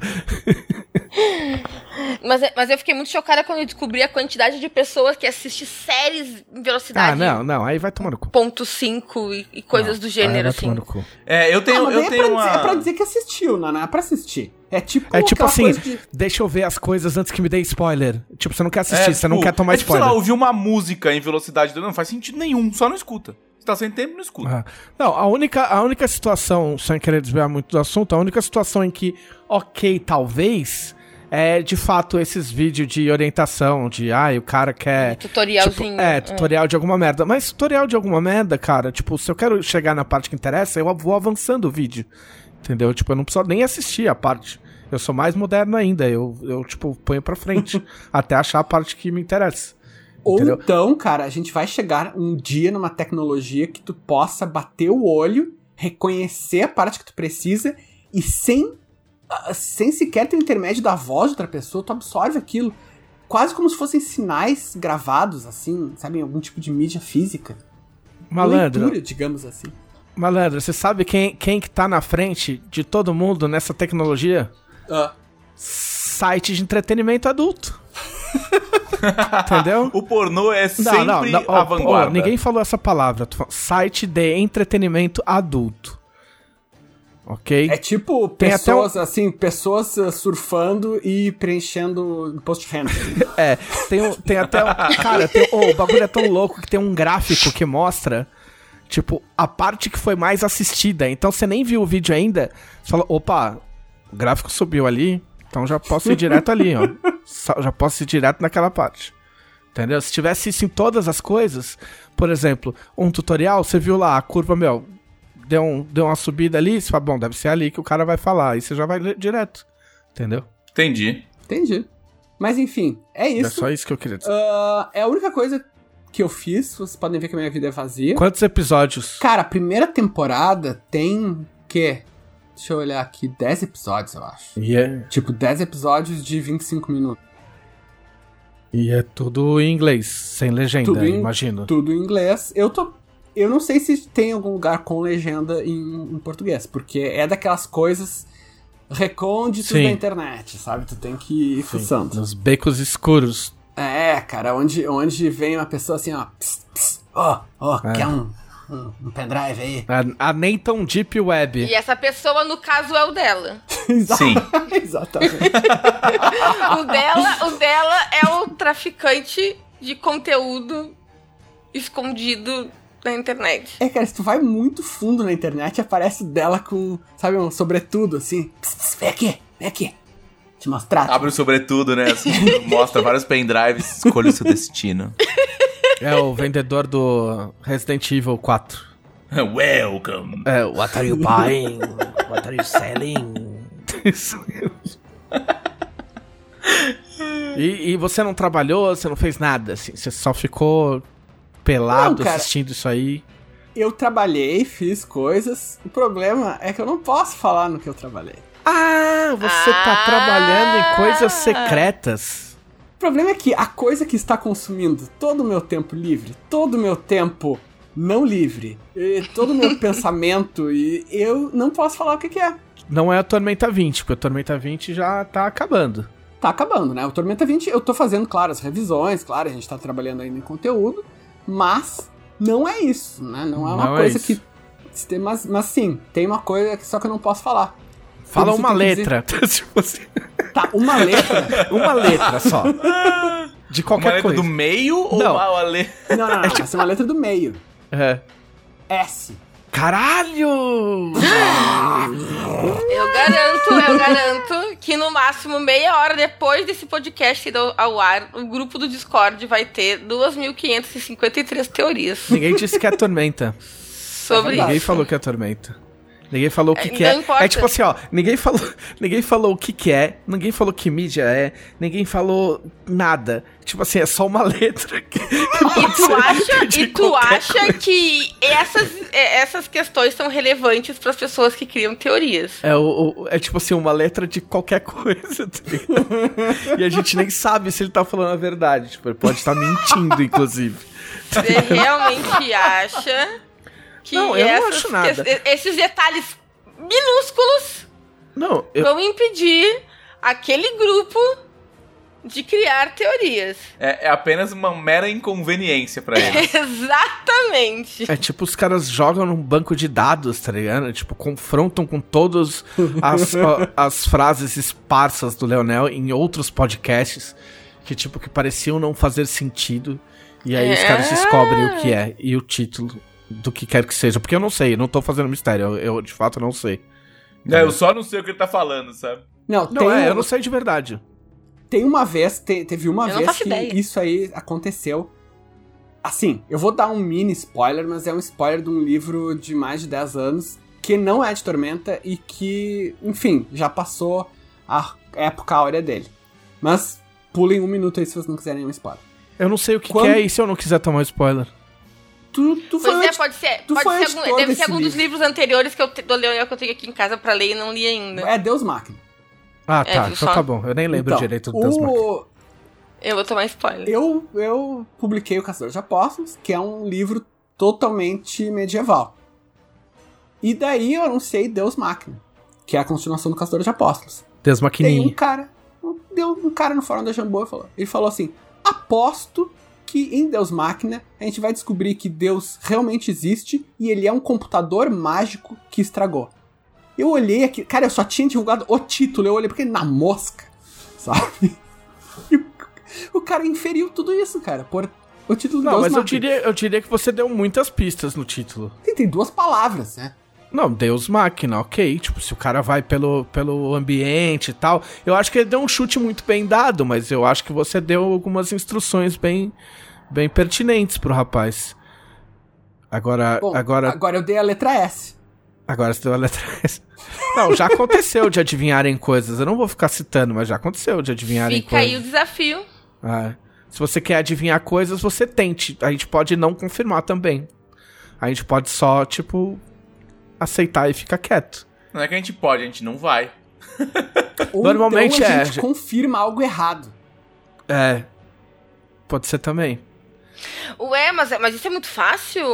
Mas, é- mas eu fiquei muito chocada quando eu descobri a quantidade de pessoas que assistem séries em ah, velocidade não, não, aí vai tomar no cu. ponto 5 e, e coisas do Aí gênero, vai assim. tomar no cu. É, eu Ah, tenho, mas eu tenho é, pra uma. dizer, é pra dizer que assistiu, não, não é pra assistir. É tipo, É tipo assim, de- deixa eu ver as coisas antes que me dê spoiler. Tipo, você não quer assistir, É, você não tipo, quer tomar é tipo, spoiler. Sei lá, ouvir uma música em velocidade. Não faz sentido nenhum, só não escuta. Tá sem tempo, não escuta. Ah. Não, a única, a única situação, sem querer desviar muito do assunto, a única situação em que, ok, talvez, é de fato esses vídeos de orientação, de, ai, o cara quer. Tutorialzinho. Tipo, é, tutorial de alguma merda. Mas tutorial de alguma merda, cara, tipo, se eu quero chegar na parte que interessa, eu vou avançando o vídeo. Entendeu? Tipo, eu não preciso nem assistir a parte. Eu sou mais moderno ainda. Eu, eu tipo, ponho pra frente. até achar a parte que me interessa. Ou Entendeu? então, cara, a gente vai chegar um dia numa tecnologia que tu possa bater o olho, reconhecer a parte que tu precisa e sem, ah, sem sequer ter o intermédio da voz de outra pessoa, tu absorve aquilo. Quase como se fossem sinais gravados, assim, sabe, em algum tipo de mídia física. Malandro, Leitura, digamos assim. malandro, você sabe quem, quem que tá na frente de todo mundo nessa tecnologia? Site de entretenimento adulto. Entendeu? O pornô é sempre ó, a ó, vanguarda. ninguém falou essa palavra. Site de entretenimento adulto. Ok? É tipo Tem até pessoas, assim, pessoas uh, surfando e preenchendo renda. É, tem, um- tem até. um- Cara, tem- ô, o bagulho é tão louco que tem um gráfico que mostra, tipo, a parte que foi mais assistida. Então você nem viu o vídeo ainda. Você fala, opa, o gráfico subiu ali, então já posso ir direto ali, ó. Só- Já posso ir direto naquela parte. Entendeu? Se tivesse isso em todas as coisas, por exemplo, um tutorial, você viu lá a curva, meu, deu, um, deu uma subida ali, você fala, bom, deve ser ali que o cara vai falar. Aí você já vai ler direto. Entendeu? Entendi. Entendi. Mas enfim, é É isso. só isso que eu queria dizer. Ah, é a única coisa que eu fiz. Vocês podem ver que a minha vida é vazia. Quantos episódios? Cara, a primeira temporada tem que Deixa eu olhar aqui, 10 episódios, eu acho. E é, Tipo, 10 episódios de 25 minutos. e é tudo em inglês, sem legenda, Tudo em- imagino. Tudo em inglês. Eu tô. Eu não sei se tem algum lugar com legenda em, em português, porque é daquelas coisas recônditas Sim. da internet, sabe? Tu tem que ir fuçando. Nos becos escuros. É, cara, onde, onde vem uma pessoa assim, ó. Ó, ó, É. quer um, um, pendrive aí? A, a nem tão deep web. E essa pessoa, no caso, é o dela. Sim. Exatamente. O dela, o dela é o traficante de conteúdo escondido na internet. É, cara, se tu vai muito fundo na internet, aparece dela com, sabe, um sobretudo, assim. Pss, pss, vem aqui, vem aqui. Te mostrar. Abre o sobretudo, né? Assim, mostra vários pendrives, escolha o seu destino. É o vendedor do Resident Evil 4. Welcome. É, what are you buying? What are you selling? Isso mesmo. E, e você não trabalhou, você não fez nada, assim, você só ficou pelado Não, cara. assistindo isso aí. Eu trabalhei, fiz coisas. O problema é que eu não posso falar no que eu trabalhei. Ah, você tá Ah. trabalhando em coisas secretas. O problema é que a coisa que está consumindo todo o meu tempo livre, todo o meu tempo não livre, e todo o meu pensamento, e eu não posso falar o que, que é. Não é a Tormenta 20, porque a Tormenta 20 já tá acabando. Tá acabando, né? O Tormenta 20, eu tô fazendo, claro, as revisões, claro, a gente tá trabalhando ainda em conteúdo, mas não é isso, né? Não é uma Não é coisa isso. que. tem- Mas, mas sim, tem uma coisa que só que eu não posso falar. Fala uma letra. tipo assim, Tá, uma letra. uma letra só. De Uma qualquer letra coisa. do meio ou Não. uma letra... não, não, não. Vai ser uma letra do meio. É. S. Caralho! Eu garanto, eu garanto que no máximo meia hora depois desse podcast ir ao- ar, o grupo do Discord vai ter 2.553 teorias Ninguém disse que é tormenta. sobre Ninguém isso. falou que é tormenta. Ninguém falou o que, É, que é. importa. É tipo assim, ó. Ninguém falou, ninguém falou o que, que é. Ninguém falou que mídia é. Ninguém falou nada. Tipo assim, é só uma letra. Que, E tu acha, e tu acha coisa. que essas, é, essas questões são relevantes para as pessoas que criam teorias? É, o, é tipo assim, uma letra de qualquer coisa, tá? E a gente nem sabe se ele tá falando a verdade. Tipo, ele pode estar mentindo, inclusive. Você realmente acha que Não, eu não essas acho nada. que- esses detalhes minúsculos Não, eu, vão impedir aquele grupo de criar teorias? É, é apenas uma mera inconveniência pra ele. Exatamente. É tipo, os caras jogam num banco de dados, tá ligado? Tipo, confrontam com todas as, a- as frases esparsas do Leonel em outros podcasts que, tipo, que pareciam não fazer sentido. E aí os É. caras descobrem o que é e o título do que quer que seja. Porque eu não sei, não tô fazendo mistério, eu, eu, de fato não sei. É, eu só não sei o que ele tá falando, sabe? Não, Não, tem, é, um- eu não sei de verdade. tem uma vez, te- teve uma Eu vez que ideia. isso aí aconteceu. Assim, eu vou dar um mini spoiler, mas é um spoiler de um livro de mais de 10 anos que não é de Tormenta e que, enfim, já passou a época áurea dele. Mas pulem um minuto aí se vocês não quiserem um spoiler. Eu não sei o que, Quando- que é e se eu não quiser tomar spoiler. Tu, tu foi Pois é, antes- pode ser. tu Pode foi ser algum, deve ser algum dos livro. livros anteriores que eu, do Leonel que eu tenho aqui em casa pra ler e não li ainda. É Deus Máquina. Ah, É, tá. então só? tá bom. Eu nem lembro Então, direito do Deus Máquina. o, Eu vou tomar spoiler. eu, eu publiquei o Caçador de Apóstolos, que é um livro totalmente medieval. E daí eu anunciei Deus Máquina, que é a continuação do Caçador de Apóstolos. Deus Tem um Maquininha. cara, deu um cara no fórum da Jambô e falou, ele falou assim: "Aposto que em Deus Máquina a gente vai descobrir que Deus realmente existe e ele é um computador mágico que estragou". Eu olhei aqui, cara, eu só tinha divulgado o título, eu olhei porque na mosca, sabe? E o- cara inferiu tudo isso, cara, por o título Não, Deus mas eu diria, eu diria que você deu muitas pistas no título. Tem, tem duas palavras, né? Não, Deus Máquina, ok. Tipo, se o cara vai pelo, pelo ambiente e tal. Eu acho que ele deu um chute muito bem dado, mas eu acho que você deu algumas instruções bem, bem pertinentes pro rapaz. Agora, Bom, agora, agora eu dei a letra S. agora você deu a letra S. Não, já aconteceu de adivinharem coisas. Eu não vou ficar citando, mas já aconteceu de adivinharem Fica aí o coisas. desafio. Ah, se você quer adivinhar coisas, você tente. A gente pode não confirmar também. A gente pode só, tipo, aceitar e ficar quieto. Não é que a gente pode, a gente não vai. Ou Normalmente então a é. gente confirma algo errado. É. Pode ser também. Ué, mas, mas isso é muito fácil.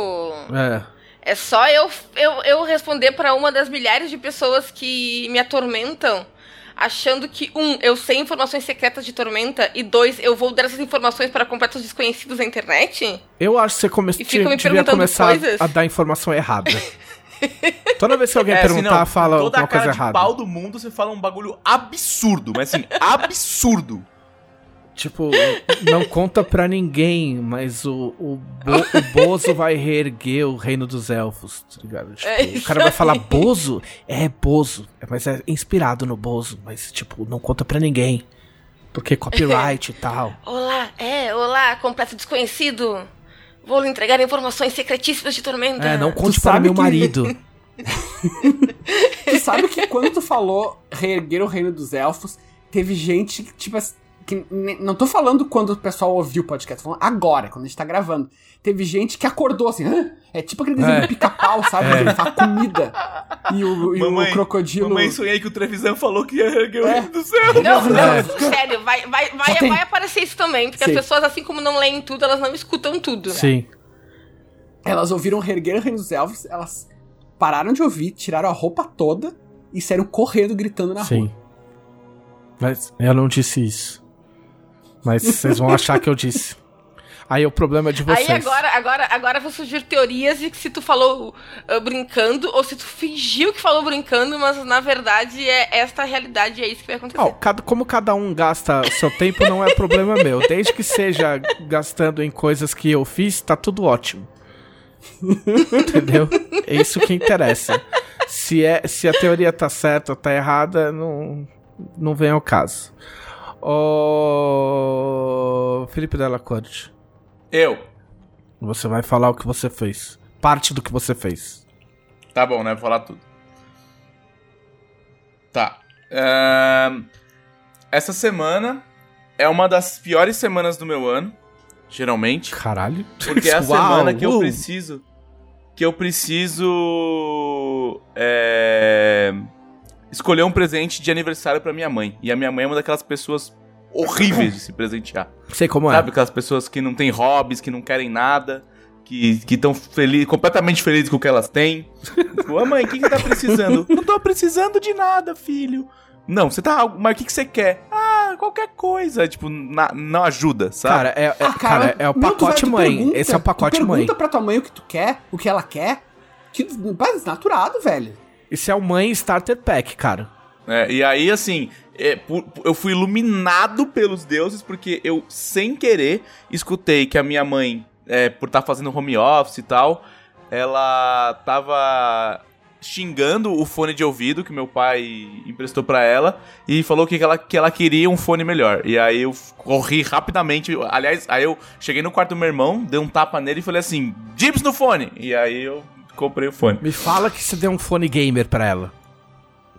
É. É só eu, eu, eu responder pra uma das milhares de pessoas que me atormentam, achando que, um, eu sei informações secretas de Tormenta, e dois, eu vou dar essas informações para completos desconhecidos na internet? Eu acho que você come... E fica me devia perguntando começar coisas? a dar informação errada. Toda vez que alguém É, assim, perguntar, não, fala toda alguma a cara coisa de errada. pau do mundo, você fala um bagulho absurdo, mas assim, absurdo. Tipo, não conta pra ninguém, mas o, o, Bo, o Bozo vai reerguer o reino dos elfos, tá ligado? Tipo, É o cara vai falar Bozo? É Bozo. É, Mas é inspirado no Bozo, mas, tipo, não conta pra ninguém. Porque copyright e tal. Olá, é, olá, completo desconhecido. Vou lhe entregar informações secretíssimas de Tormenta. É, não conte Tu para sabe meu que- marido. Tu sabe que quando tu falou reerguer o reino dos elfos, teve gente que, tipo assim, que não tô falando quando o pessoal ouviu o podcast, tô falando agora, quando a gente tá gravando. Teve gente que acordou assim, Hã? é tipo aquele desenho É. do pica-pau, sabe? É. Ele fala comida. E o, e o crocodilo. Mamãe, sonhei que o Trevisan falou que ia erguer o É. reino do céu. Não, não, É. sério, vai, vai, vai, tem. vai aparecer isso também, porque Sim. as pessoas, assim como não leem tudo, elas não escutam tudo. Sim. Elas ouviram reerguer o reino dos elfos, elas pararam de ouvir, tiraram a roupa toda e saíram correndo gritando na Sim. rua. Mas eu não disse isso. Mas vocês vão achar que eu disse. Aí o problema é de vocês. Aí agora, agora, agora vão surgir teorias de que se tu falou ah, brincando, ou se tu fingiu que falou brincando, mas na verdade é esta a realidade é isso que vai acontecer. Ó, cada- como cada um gasta o seu tempo não é problema meu. Desde que seja gastando em coisas que eu fiz, tá tudo ótimo. Entendeu? É isso que interessa. Se, é, se a teoria tá certa ou tá errada, não, não vem ao caso. Ô. Felipe Della Corte, Eu. você vai falar o que você fez. Parte do que você fez. Tá bom, né? Vou falar tudo. Tá. Essa semana é uma das piores semanas do meu ano, geralmente. Caralho. Porque é a semana que eu uh. preciso. Que eu preciso. É, escolher um presente de aniversário pra minha mãe. E a minha mãe é uma daquelas pessoas horríveis de se presentear. Sei como é. Sabe? Aquelas pessoas que não têm hobbies, que não querem nada, que estão feliz, completamente felizes com o que elas têm. Tipo, "Ô, mãe, o que, que tá precisando? não tô precisando de nada, filho. Não, você tá. Mas o que, que você quer? Ah, qualquer coisa. Tipo, na- não ajuda, sabe? Cara, é, é- Ah, cara, é o pacote mãe. pergunta- Esse é o pacote tu mãe. Pergunta pra tua mãe o que tu quer, o que ela quer. Que pá, desnaturado, velho. Esse é o mãe starter pack, cara. É, e aí, assim, é, por- eu fui iluminado pelos deuses porque eu, sem querer, escutei que a minha mãe, é, por estar fazendo home office e tal, ela tava xingando o fone de ouvido que meu pai emprestou pra ela e falou que ela, que ela queria um fone melhor. E aí eu corri rapidamente. Aliás, aí eu cheguei no quarto do meu irmão, dei um tapa nele e falei assim: Dips no fone! E aí eu comprei o fone. Me fala que você deu um fone gamer pra ela.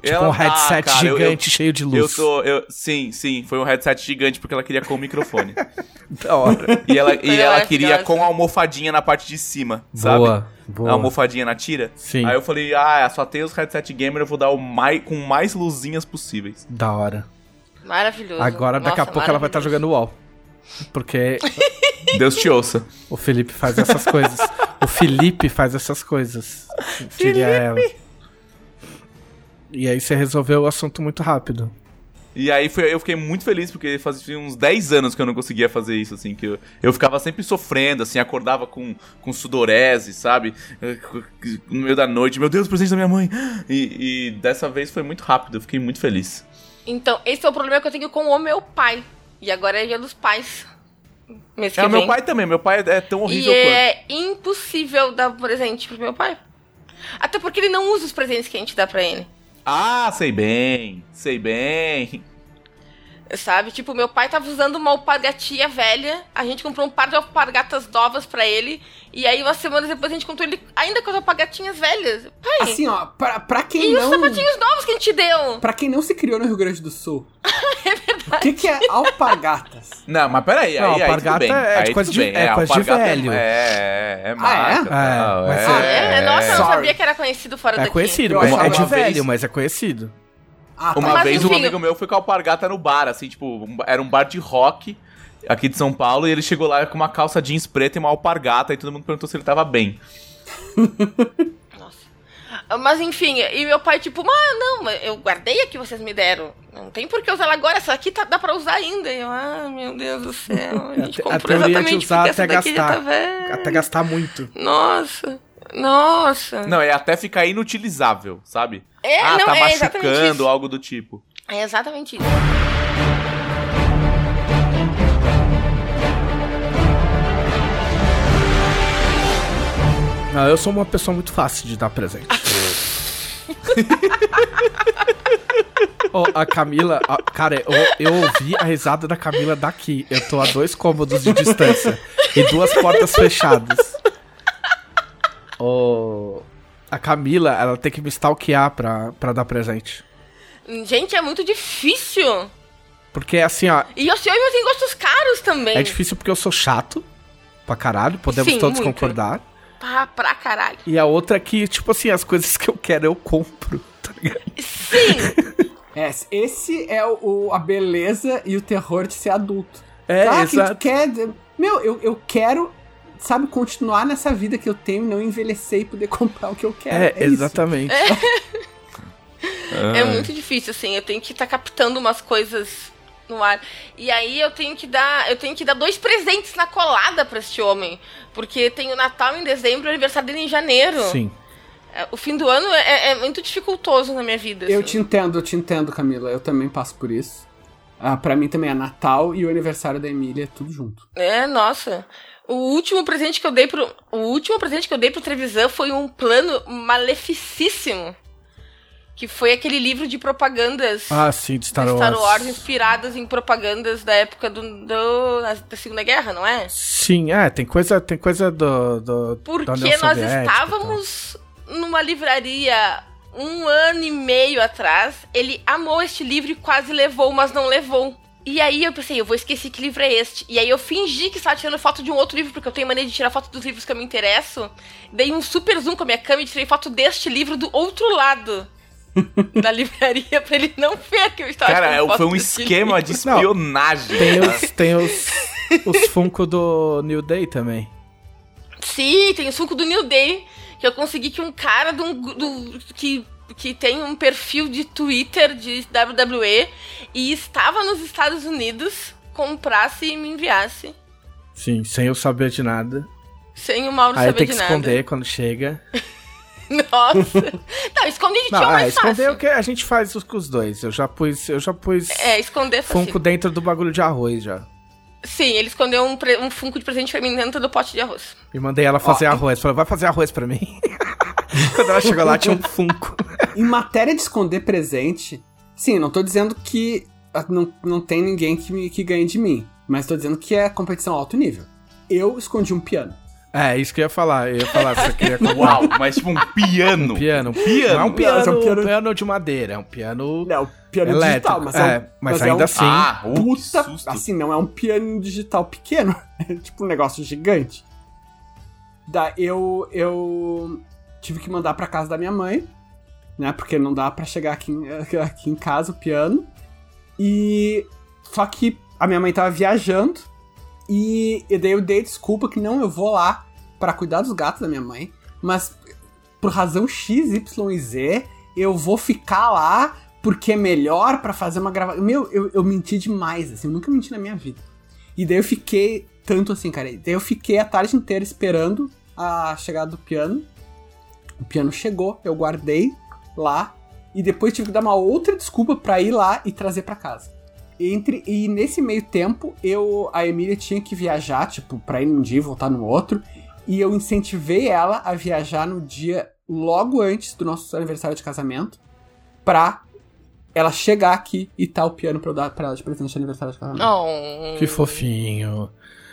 Tipo Ela- um headset Ah, cara, eu- gigante cheio de Eu, luz. tô. Eu, sim, sim, foi um headset gigante porque ela queria com o microfone. Da hora. E ela, e ela queria com a almofadinha na parte de cima, sabe? Boa, boa. A almofadinha na tira. Sim. Aí eu falei, ah, só tem os headset gamer, eu vou dar o mais, com mais luzinhas possíveis. Da hora. Maravilhoso. Agora, daqui a Nossa, pouco, ela vai estar maravilhoso. jogando UOL. Porque Deus te ouça. o Felipe faz essas coisas. O Felipe faz essas coisas. Diria ela. E aí você resolveu o assunto muito rápido. E aí foi, eu fiquei muito feliz, porque fazia uns 10 anos que eu não conseguia fazer isso, assim, que eu, eu ficava sempre sofrendo, assim, acordava com, com sudorese, sabe? No meio da noite, meu Deus, presente da minha mãe! E, e dessa vez foi muito rápido, eu fiquei muito feliz. Então, esse é o problema que eu tenho com o meu pai. E agora é dia dos pais. Mês É, meu pai também, meu pai é tão E horrível quanto. é impossível dar presente pro meu pai. Até porque ele não usa os presentes que a gente dá pra ele. Ah, sei bem, sei bem. Sabe? Tipo, meu pai tava usando uma alpargatia velha. A gente comprou um par de alpargatas novas pra ele. E aí, umas semanas depois, a gente comprou ele ainda com as alpargatinhas velhas. Pai, Assim, ó, pra, pra quem e os não. sapatinhos novos que a gente deu? Pra quem não se criou no Rio Grande do Sul. é verdade. O que, que é alpargatas? Não, mas peraí, Não, aí, aí tudo bem. é aí de coisa tudo de- bem. é coisa de alpargata velho. É, é, é Ah, marca. é? tal, É, mas Ah, é? é. Nossa, eu não sabia que era conhecido fora É daqui. conhecido, Eu mas é de velho, mas é conhecido. Ah, tá. Uma Mas, vez um amigo meu foi com a alpargata no bar, assim, tipo, um- era um bar de rock aqui de São Paulo, e ele chegou lá com uma calça jeans preta e uma alpargata, e todo mundo perguntou se ele tava bem. Nossa. Mas enfim, e meu pai, tipo, ah, não, eu guardei a que vocês me deram. Não tem por que usar ela agora, essa aqui tá, dá pra usar ainda. E eu, ah, meu Deus do céu. A gente A comprou exatamente usar até já gastar. tá. Até gastar muito. Nossa. Nossa. Não, é até ficar inutilizável, sabe? É, ah, não, tá é machucando, algo do tipo. É exatamente isso. Não, eu sou uma pessoa muito fácil de dar presente. Ô, a Camila, a- cara, eu, eu ouvi a risada da Camila daqui. Eu tô a dois cômodos de distância e duas portas fechadas. Ô, a Camila, ela tem que me stalkear pra, pra dar presente. Gente, é muito difícil. Porque assim, ó, E o senhor tem gostos caros também. é difícil porque eu sou chato pra caralho, podemos Sim, todos muito. concordar. Pra, pra caralho. E a outra é que, tipo assim, as coisas que eu quero eu compro, tá ligado? Sim. É, esse é o, o- a beleza e o terror de ser adulto. É, que tu exato. quer. Meu, eu, eu quero, sabe, continuar nessa vida que eu tenho e não envelhecer e poder comprar o que eu quero. É, É, isso. exatamente. É muito difícil, assim. Eu tenho que estar captando umas coisas no ar. E aí eu tenho que dar. Eu tenho que dar dois presentes na colada pra este homem. Porque tem o Natal em dezembro e o aniversário dele em janeiro. Sim. É, O fim do ano é, é muito dificultoso na minha vida. Eu assim. te entendo, eu te entendo, Camila. Eu também passo por isso. Ah, pra mim também é Natal e o aniversário da Emília, é tudo junto. É, nossa. O último presente que eu dei pro. O último presente que eu dei pro Trevisan foi um plano maleficíssimo. Que foi aquele livro de propagandas Ah, sim, de Star de Wars. Star Wars inspiradas em propagandas da época do, do- da Segunda Guerra, não é? Sim, é, tem coisa, tem coisa do, do Porque nós estávamos numa livraria um ano e meio atrás. Ele amou este livro e quase levou, mas não levou. E aí eu pensei, eu vou esquecer que livro é este. E aí eu fingi que estava tirando foto de um outro livro, porque eu tenho mania de tirar foto dos livros que eu me interesso. Dei um super zoom com a minha câmera e tirei foto deste livro do outro lado da livraria pra ele não ver que eu estava Cara, tirando é- foto foi um esquema livro. de espionagem. Tem os, tem os, os Funko do New Day também. Sim, tem o suco do New Day, que eu consegui que um cara do, do- que, que tem um perfil de Twitter de WWE e estava nos Estados Unidos comprasse e me enviasse. Sim, sem eu saber de nada. Sem o Mauro Aí saber tem de que nada. esconder quando chega. Nossa. Não, esconder de ti é Não, ah, mais esconder é fácil. o que a gente faz os- com os dois. Eu já pus, eu já pus É, esconder é. Funko dentro do bagulho de arroz já. Sim, ele escondeu um, um funko de presente mim dentro do pote de arroz. E mandei ela fazer arroz. Falei, vai fazer arroz pra mim. Quando ela chegou lá, tinha um Funko. Em matéria de esconder presente, sim, não tô dizendo que ah, não, não tem ninguém que, me, que ganhe de mim, mas tô dizendo que é competição alto nível. Eu escondi um piano. É, isso que eu ia falar. Eu ia falar se você queria comprar Uau, mas tipo um piano. um piano. Piano. Não é um piano, Não, é um piano- piano de madeira, é um piano Não, piano elétrico. digital, mas é, é, um, mas, é ainda um assim. Ah, uh, que puta. susto. Assim, não é um piano digital pequeno. É tipo um negócio gigante. Da, eu, eu tive que mandar pra casa da minha mãe, né? Porque não dá pra chegar aqui, aqui em casa o piano. E. Só que a minha mãe tava viajando. E, e daí eu dei desculpa que não, eu vou lá pra cuidar dos gatos da minha mãe. Mas por razão X, Y e Z, eu vou ficar lá porque é melhor pra fazer uma gravação. Meu, eu, eu menti demais, assim, eu nunca menti na minha vida. E daí eu fiquei tanto assim, cara. Daí eu fiquei a tarde inteira esperando a chegada do piano. O piano chegou, eu guardei lá. E depois tive que dar uma outra desculpa pra ir lá e trazer pra casa. Entre, e nesse meio tempo, eu a Emília tinha que viajar, tipo, pra ir num dia e voltar no outro. E eu incentivei ela a viajar no dia logo antes do nosso aniversário de casamento. Pra ela chegar aqui e tá o piano pra eu dar pra ela de presente de aniversário de casamento. Oh. Que fofinho.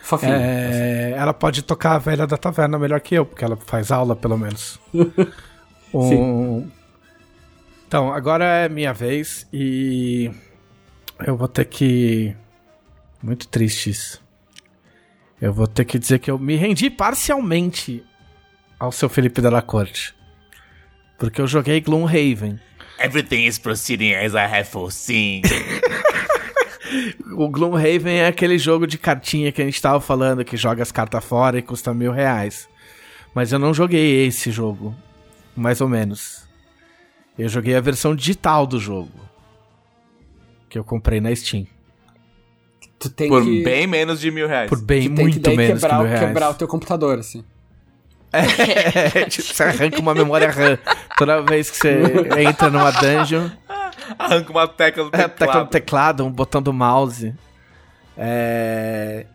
Fofinho. É, ela pode tocar a velha da taverna melhor que eu, porque ela faz aula, pelo menos. Um- Então, agora é minha vez e eu vou ter que. Muito triste isso. Eu vou ter que dizer que eu me rendi parcialmente ao seu Felipe Della Corte. Porque eu joguei Gloomhaven. Everything is proceeding as I have foreseen. O Gloomhaven é aquele jogo de cartinha que a gente tava falando, que joga as cartas fora e custa mil reais. Mas eu não joguei esse jogo. Mais ou menos. Eu joguei a versão digital do jogo. Que eu comprei na Steam. tu tem Por que, bem menos de mil reais. Por bem tu tem que muito daí menos quebrar, que mil reais. quebrar o teu computador, assim. É, tipo, você arranca uma memória RAM. Toda vez que você entra numa dungeon, Arranca uma tecla do É, teclado. tecla do teclado, um botão do mouse. É...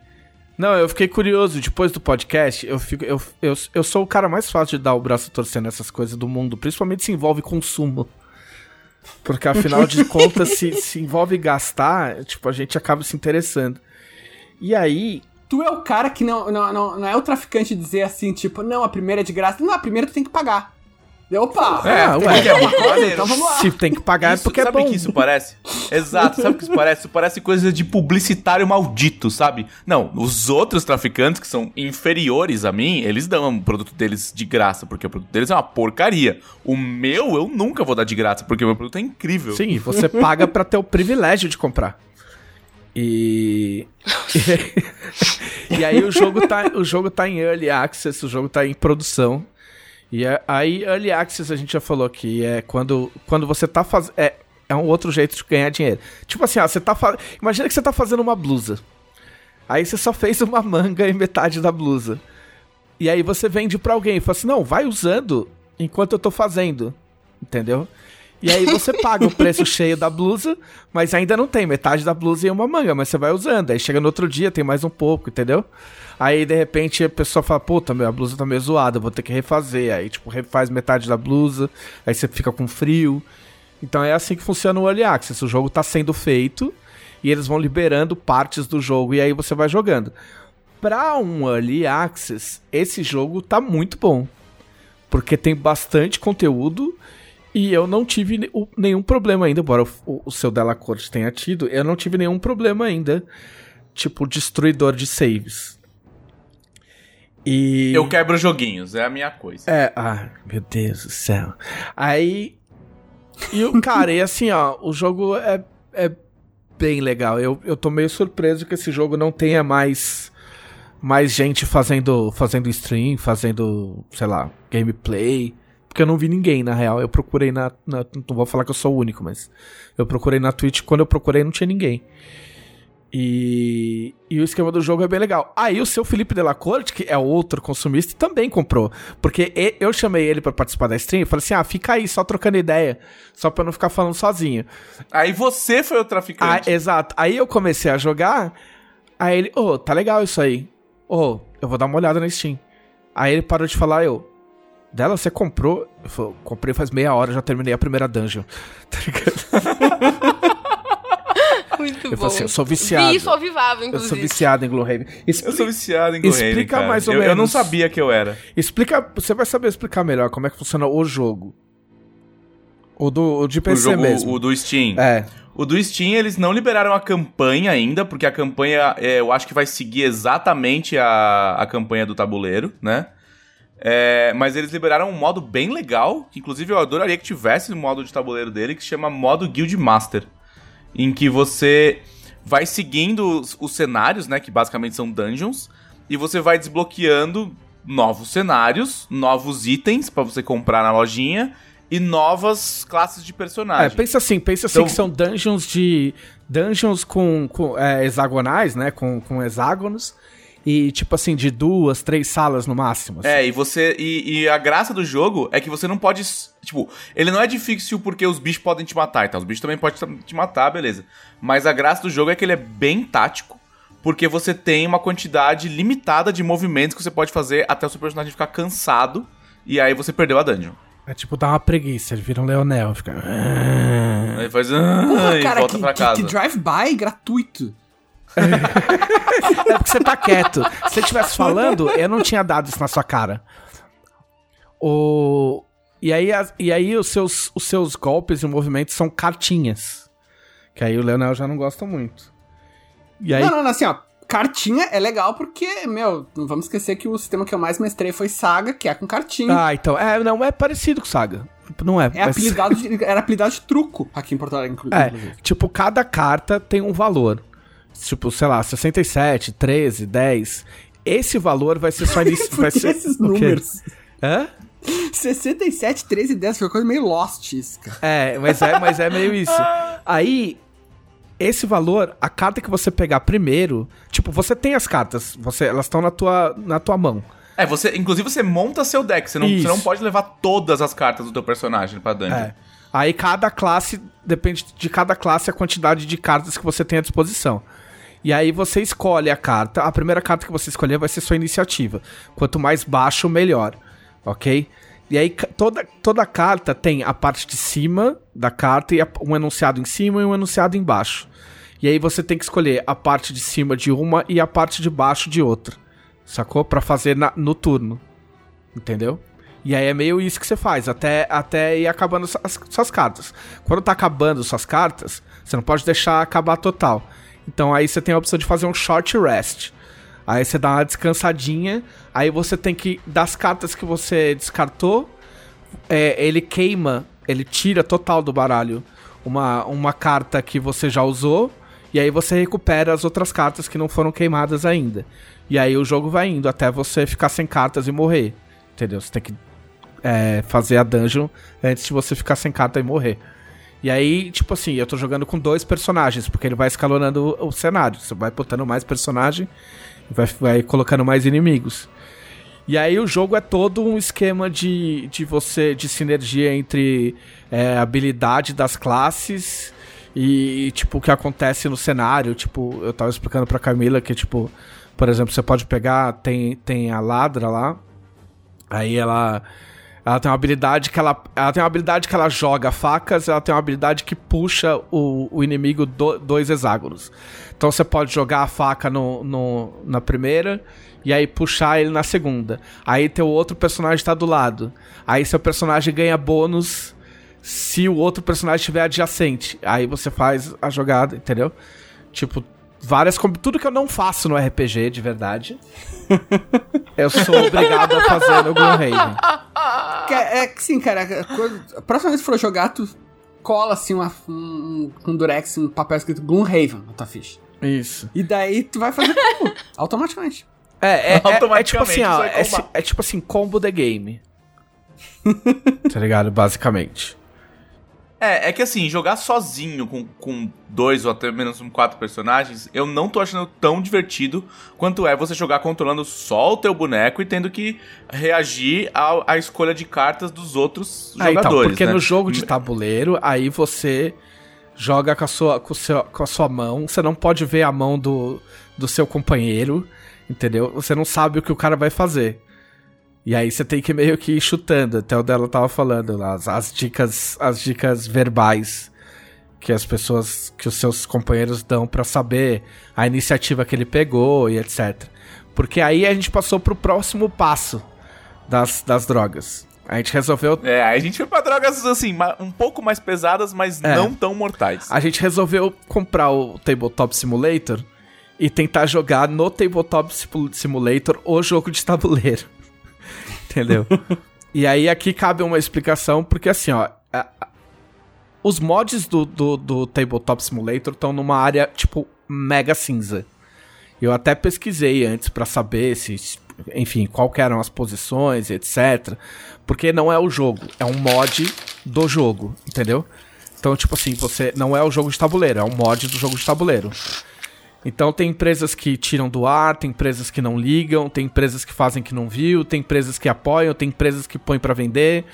Não, eu fiquei curioso. Depois do podcast, eu, fico, eu, eu, eu sou o cara mais fácil de dar o braço a torcer nessas coisas do mundo. Principalmente se envolve consumo. Porque afinal de contas, se, se envolve gastar, tipo, a gente acaba se interessando. E aí, Tu é o cara que não, não, não, não é o traficante dizer assim, tipo, não, a primeira é de graça. Não, a primeira tu tem que pagar. Opa! É, tem ué. que ter uma coisa, então vamos lá. se tem que pagar é Isso- porque é sabe o bom. que isso parece? Exato, sabe o que isso parece? Isso parece coisa de publicitário maldito, sabe? Não, os outros traficantes que são inferiores a mim, eles dão o produto deles de graça, porque o produto deles é uma porcaria. O meu eu nunca vou dar de graça, porque o meu produto é incrível. Sim, você paga pra ter o privilégio de comprar. E. e aí o jogo, tá, o jogo tá em early access, o jogo tá em produção. E é- aí, early access, a gente já falou que é quando, quando você tá fazendo. É, é um outro jeito de ganhar dinheiro. Tipo assim, ó, você tá fa... Imagina que você tá fazendo uma blusa. Aí você só fez uma manga e metade da blusa. E aí você vende pra alguém. Fala assim, não, vai usando enquanto eu tô fazendo. Entendeu? E aí você paga o preço cheio da blusa, mas ainda não tem metade da blusa e uma manga, mas você vai usando. Aí chega no outro dia, tem mais um pouco, entendeu? Aí de repente a pessoa fala, puta, meu, a blusa tá meio zoada, vou ter que refazer. Aí, tipo, refaz metade da blusa, aí você fica com frio. Então é assim que funciona o Early Access. O jogo tá sendo feito e eles vão liberando partes do jogo e aí você vai jogando. Pra um Early Access, esse jogo tá muito bom. Porque tem bastante conteúdo e eu não tive nenhum problema ainda, embora o, o seu Della Corte tenha tido, eu não tive nenhum problema ainda. Tipo, destruidor de saves. E. Eu quebro joguinhos, é a minha coisa. É, ah, meu Deus do céu. Aí. E o cara, e assim, ó, o jogo é, é bem legal. Eu, eu tô meio surpreso que esse jogo não tenha mais mais gente fazendo fazendo stream, fazendo, sei lá, gameplay. Porque eu não vi ninguém, na real. Eu procurei na, na- Não vou falar que eu sou o único, mas. Eu procurei na Twitch. Quando eu procurei, não tinha ninguém. E, e o esquema do jogo é bem legal. Aí o seu Felipe Delacorte, que é outro consumista, também comprou. Porque eu chamei ele pra participar da stream e falei assim: ah, fica aí, só trocando ideia. Só pra eu não ficar falando sozinho. Aí você foi o Ah, traficante. exato. Aí eu comecei a jogar. Aí ele, ô, tá legal isso aí. Ô, eu vou dar uma olhada na Steam. Aí ele parou de falar, eu. Dela, você comprou? Eu falei, comprei faz meia hora, já terminei a primeira dungeon. Tá ligado? Muito Eu bom. falei assim, eu sou viciado. Vi isso ao vivavo, Eu inclusive. sou viciado em Gloomhaven. Expli- Eu sou viciado em Gloomhaven, Explica cara. mais ou eu, Eu não menos. sabia que eu era. Explica, você vai saber explicar melhor como é que funciona o jogo. O do o de O PC jogo, mesmo. o do Steam. É. O do Steam, eles não liberaram a campanha ainda, porque a campanha, é, eu acho que vai seguir exatamente a, a campanha do tabuleiro, né? É, mas eles liberaram um modo bem legal, que inclusive eu adoraria que tivesse no modo de tabuleiro dele, que se chama modo Guild Master. Em que você vai seguindo os, os cenários, né? Que basicamente são dungeons, e você vai desbloqueando novos cenários, novos itens pra você comprar na lojinha e novas classes de É, personagem. pensa assim, pensa assim Então- que são dungeons de. Dungeons com, com, é, hexagonais, né? Com, com hexágonos. E tipo assim, de duas, três salas no máximo. assim. É, e você. E, e a graça do jogo é que você não pode. Tipo, ele não é difícil porque os bichos podem te matar e tal. Os bichos também podem te matar, beleza. Mas a graça do jogo é que ele é bem tático. Porque você tem uma quantidade limitada de movimentos que você pode fazer até o seu personagem ficar cansado. E aí você perdeu a dungeon. É tipo dar uma preguiça, ele vira um Leonel, fica. Aí faz. Porra, e cara, volta que, pra que, casa. que drive-by gratuito. É porque você tá quieto. Se você estivesse falando, eu não tinha dado isso na sua cara. O... E aí, e aí os, seus, os seus golpes e movimentos são cartinhas. Que aí o Leonel já não gosta muito. E aí. Não, não, não, assim, ó. Cartinha é legal porque, meu, não vamos esquecer que o sistema que eu mais mestrei foi Saga, que é com cartinha. Ah, então. É, não, é parecido com Saga. Não é. é mas- apelidado de, era apelidado de truco aqui em Porto Alegre, É, inclusive. tipo, cada carta tem um valor. Tipo, sei lá, 67, 13, 10. Esse valor vai ser só início. Por vai que ser esses números? Hã? 67, 13 e 10 foi uma coisa meio lost isso, cara. É, mas é, mas é meio isso. Aí, esse valor, a carta que você pegar primeiro, tipo, você tem as cartas, você, elas estão na tua, na tua mão. É, você. Inclusive você monta seu deck. Você não, você não pode levar todas as cartas do teu personagem pra dungeon. É. Aí cada classe, depende de cada classe a quantidade de cartas que você tem à disposição. E aí você escolhe a carta. A primeira carta que você escolher vai ser sua iniciativa. Quanto mais baixo, melhor. Ok? E aí toda, toda carta tem a parte de cima da carta e a- um enunciado em cima e um enunciado embaixo. E aí você tem que escolher a parte de cima de uma e a parte de baixo de outra. Sacou? Pra fazer na- no turno. Entendeu? E aí é meio isso que você faz, até, até ir acabando suas, suas cartas. Quando tá acabando suas cartas, você não pode deixar acabar total. Então aí você tem a opção de fazer um short rest. Aí você dá uma descansadinha, aí você tem que, das cartas que você descartou, é, ele queima, ele tira total do baralho uma, uma carta que você já usou, e aí você recupera as outras cartas que não foram queimadas ainda. E aí o jogo vai indo até você ficar sem cartas e morrer. Entendeu? Você tem que é, fazer a dungeon antes de você ficar sem carta e morrer. E aí, tipo assim, eu tô jogando com dois personagens, porque ele vai escalonando o, cenário. Você vai botando mais personagem vai, vai colocando mais inimigos. E aí o jogo é todo um esquema de, de você, de sinergia entre é, habilidade das classes e, tipo, o que acontece no cenário. Tipo, eu tava explicando pra Camila que, tipo, por exemplo, você pode pegar, tem, tem a ladra lá, aí ela... Ela tem uma habilidade que ela. Ela tem uma habilidade que ela joga facas, ela tem uma habilidade que puxa o, o inimigo do- dois hexágonos. Então você pode jogar a faca no, no- na primeira e aí puxar ele na segunda. Aí teu outro personagem tá do lado. Aí seu personagem ganha bônus se o outro personagem estiver adjacente. Aí você faz a jogada, entendeu? Tipo, várias. Tudo que eu não faço no RPG, de verdade. eu sou obrigado a fazer no Gloomhaven. Que É, é que sim, cara. Quando, a próxima vez que for jogar, tu cola assim uma, um, com durex, um papel escrito Gloomhaven na tua ficha. Isso. E daí tu vai fazer combo, automaticamente. É, é, é, Automaticamente é tipo assim, ó. É, é tipo assim, combo the game. tá ligado? Basicamente. É, é que assim, jogar sozinho com, com dois ou até menos um quatro personagens, eu não tô achando tão divertido quanto é você jogar controlando só o teu boneco e tendo que reagir à, à escolha de cartas dos outros Ah, então, jogadores. porque né? no jogo de tabuleiro, aí você joga com a sua, com, seu- com a sua mão, você não pode ver a mão do, do seu companheiro, entendeu? Você não sabe o que o cara vai fazer. E aí você tem que meio que ir chutando, até o dela tava falando as, as dicas, as dicas verbais que as pessoas, que os seus companheiros dão pra saber a iniciativa que ele pegou e etc. Porque aí a gente passou pro próximo passo das, das drogas. A gente resolveu É, a gente foi pra drogas, assim, um pouco mais pesadas, mas É. não tão mortais. A gente resolveu comprar o Tabletop Simulator e tentar jogar no Tabletop Simu- Simulator o jogo de tabuleiro. Entendeu? e aí aqui cabe uma explicação, porque assim, ó. a- a- os mods do, do, do Tabletop Simulator estão numa área, tipo, mega cinza. Eu até pesquisei antes pra saber se, enfim, qual eram as posições, etc. Porque não é o jogo, é um mod do jogo, entendeu? Então, tipo assim, você não é o jogo de tabuleiro, é um mod do jogo de tabuleiro. Então tem empresas que tiram do ar, tem empresas que não ligam, tem empresas que fazem que não viu, tem empresas que apoiam, tem empresas que põem pra vender.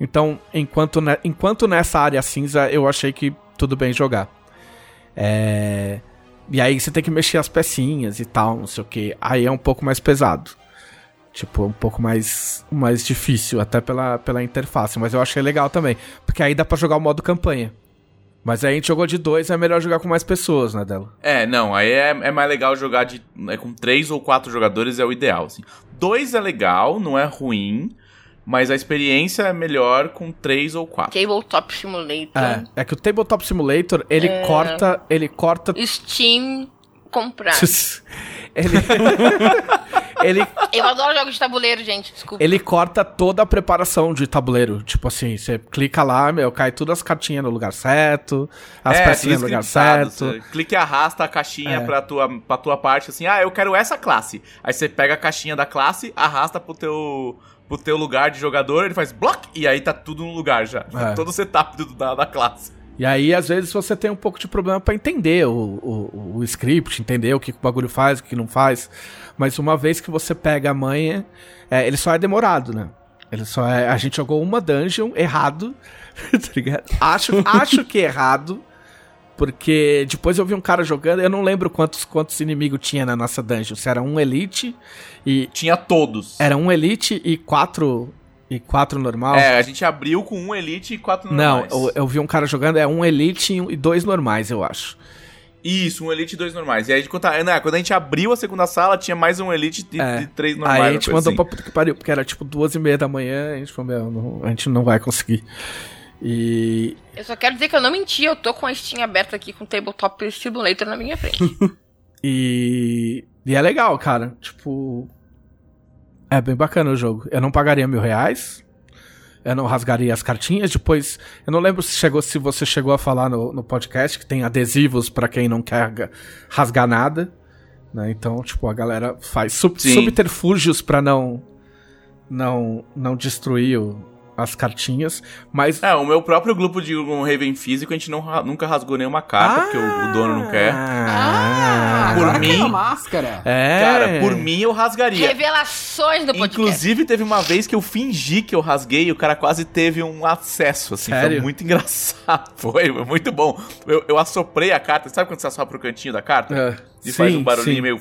Então, enquanto, ne- enquanto nessa área cinza, eu achei que tudo bem jogar. É... E aí você tem que mexer as pecinhas e tal, não sei o que. Aí é um pouco mais pesado. Tipo, um pouco mais, mais difícil, até pela, pela interface. Mas eu achei legal também. Porque aí dá pra jogar o modo campanha. Mas aí a gente jogou de dois, é melhor jogar com mais pessoas, né, dela? É, não, aí é, é mais legal jogar de, é, com três ou quatro jogadores é o ideal, assim. Dois é legal, não é ruim, mas a experiência é melhor com três ou quatro. Tabletop Simulator. É, é que o Tabletop Simulator, ele corta. Ele corta. Steam comprar. ele, ele, Eu adoro jogos de tabuleiro, gente. Desculpa. ele corta toda a preparação de tabuleiro. Tipo assim, você clica lá, meu, cai todas as cartinhas no lugar certo, as é, pecinhas no lugar certo. você clica e arrasta a caixinha É. pra, tua, pra tua parte, assim, ah, eu quero essa classe. Aí você pega a caixinha da classe, arrasta pro teu, pro teu lugar de jogador, ele faz block, e aí tá tudo no lugar já. É. Todo o setup do- da, da classe. E aí, às vezes, você tem um pouco de problema pra entender o, o, o script, entender o que o bagulho faz, o que não faz. Mas uma vez que você pega a manha, é, ele só é demorado, né? Ele só é. A gente jogou uma dungeon errado, tá ligado? Acho, acho que errado. Porque depois eu vi um cara jogando, eu não lembro quantos, quantos inimigos tinha na nossa dungeon. Se era um elite e. Tinha todos. Era um elite e quatro. E quatro normal. É, a gente abriu com um Elite e quatro Não, normais. eu, eu vi um cara jogando, é um elite e dois normais, eu acho. Isso, um Elite e dois normais. E aí, quando a, não, quando a gente abriu a segunda sala, tinha mais um Elite e, É. e três normais. Aí a gente mandou assim. pra puta que pariu, porque era tipo duas e meia da manhã, a gente falou, meu, não- a gente não vai conseguir. E. Eu só quero dizer que eu não menti, eu tô com a Steam aberta aqui com o Tabletop Simulator na minha frente. E. E é legal, cara. Tipo. É bem bacana o jogo. Eu não pagaria mil reais. Eu não rasgaria as cartinhas. Depois, eu não lembro se, chegou, se você chegou a falar no, no podcast que tem adesivos pra quem não quer ga- rasgar nada. Né? Então, tipo, a galera faz sub- Sim. subterfúgios pra não, não, não destruir o- as cartinhas. Mas É, o meu próprio grupo de um Raven físico, a gente não, nunca rasgou nenhuma carta, porque o, o dono não quer. Ah, Por mim- a máscara. É. Cara, por mim eu rasgaria. Revelações do podcast. Inclusive, teve uma vez que eu fingi que eu rasguei e o cara quase teve um acesso, assim. Foi Sério? muito engraçado. Foi, foi muito bom. Eu, eu assoprei a carta. Sabe quando você assopra o cantinho da carta? É, E faz sim, um barulhinho sim. meio...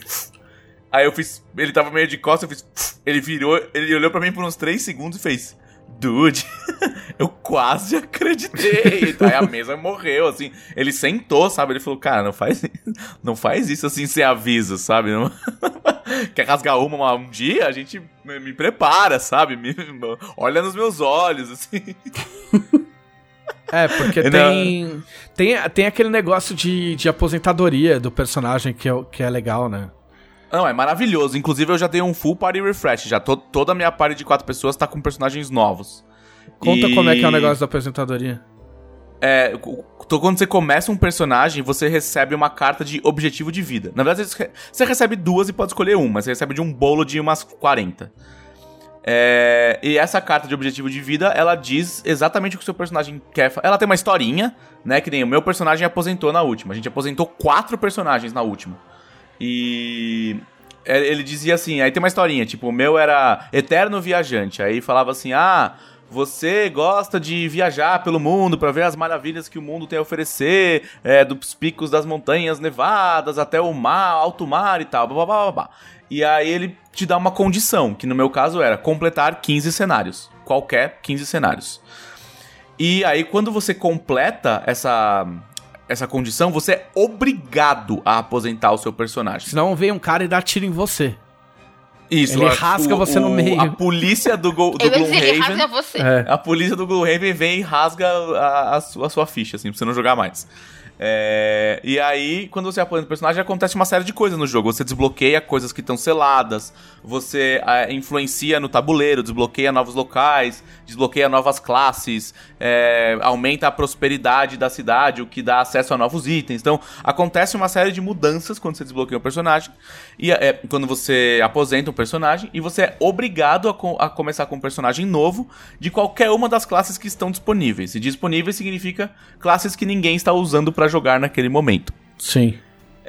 Aí eu fiz... Ele tava meio de costas, eu fiz... Ele virou, ele olhou pra mim por uns 3 segundos e fez... Dude, eu quase acreditei. Aí a mesa morreu, assim. Ele sentou, sabe? Ele falou, cara, não faz, não faz isso assim sem aviso, sabe? Não- Quer rasgar uma um dia? A gente me, me prepara, sabe? Me- olha nos meus olhos, assim. É, porque Não. tem, tem. Tem aquele negócio de, de aposentadoria do personagem que é, que é legal, né? Não, é maravilhoso. Inclusive, eu já dei um full party refresh. Já to- toda a minha party de quatro pessoas tá com personagens novos. Conta E- como é que é o negócio da aposentadoria. É, quando você começa um personagem, você recebe uma carta de objetivo de vida. Na verdade, você re- você recebe duas e pode escolher uma. Você recebe de um bolo de umas 40. É, e essa carta de objetivo de vida, ela diz exatamente o que o seu personagem quer. Ela tem uma historinha, né? Que nem o meu personagem aposentou na última. A gente aposentou quatro personagens na última. E é, ele dizia assim, aí tem uma historinha, tipo, o meu era eterno viajante. Aí falava assim: "Ah, você gosta de viajar pelo mundo pra ver as maravilhas que o mundo tem a oferecer, é, dos picos das montanhas nevadas até o mar, alto mar e tal, blá, blá, blá, blá." E aí ele te dá uma condição, que no meu caso era completar 15 cenários, qualquer 15 cenários. E aí quando você completa essa essa condição, você é obrigado a aposentar o seu personagem. Senão vem um cara e dá tiro em você. Isso, Ele a- rasga você no meio. A polícia do, Go- do Eu ia dizer, ele Gloomhaven. rasga você. É. A polícia do Gloomhaven vem e rasga a, a sua, a sua ficha, assim, pra você não jogar mais. É, e aí, quando você aposenta o personagem, acontece uma série de coisas no jogo. Você desbloqueia coisas que estão seladas, você ah, influencia no tabuleiro, desbloqueia novos locais, desbloqueia novas classes, é, aumenta a prosperidade da cidade, o que dá acesso a novos itens. Então, acontece uma série de mudanças quando você desbloqueia um personagem, e é, quando você aposenta um personagem, e você é obrigado a, co- a começar com um personagem novo de qualquer uma das classes que estão disponíveis. E disponíveis significa classes que ninguém está usando para jogar naquele momento. Sim.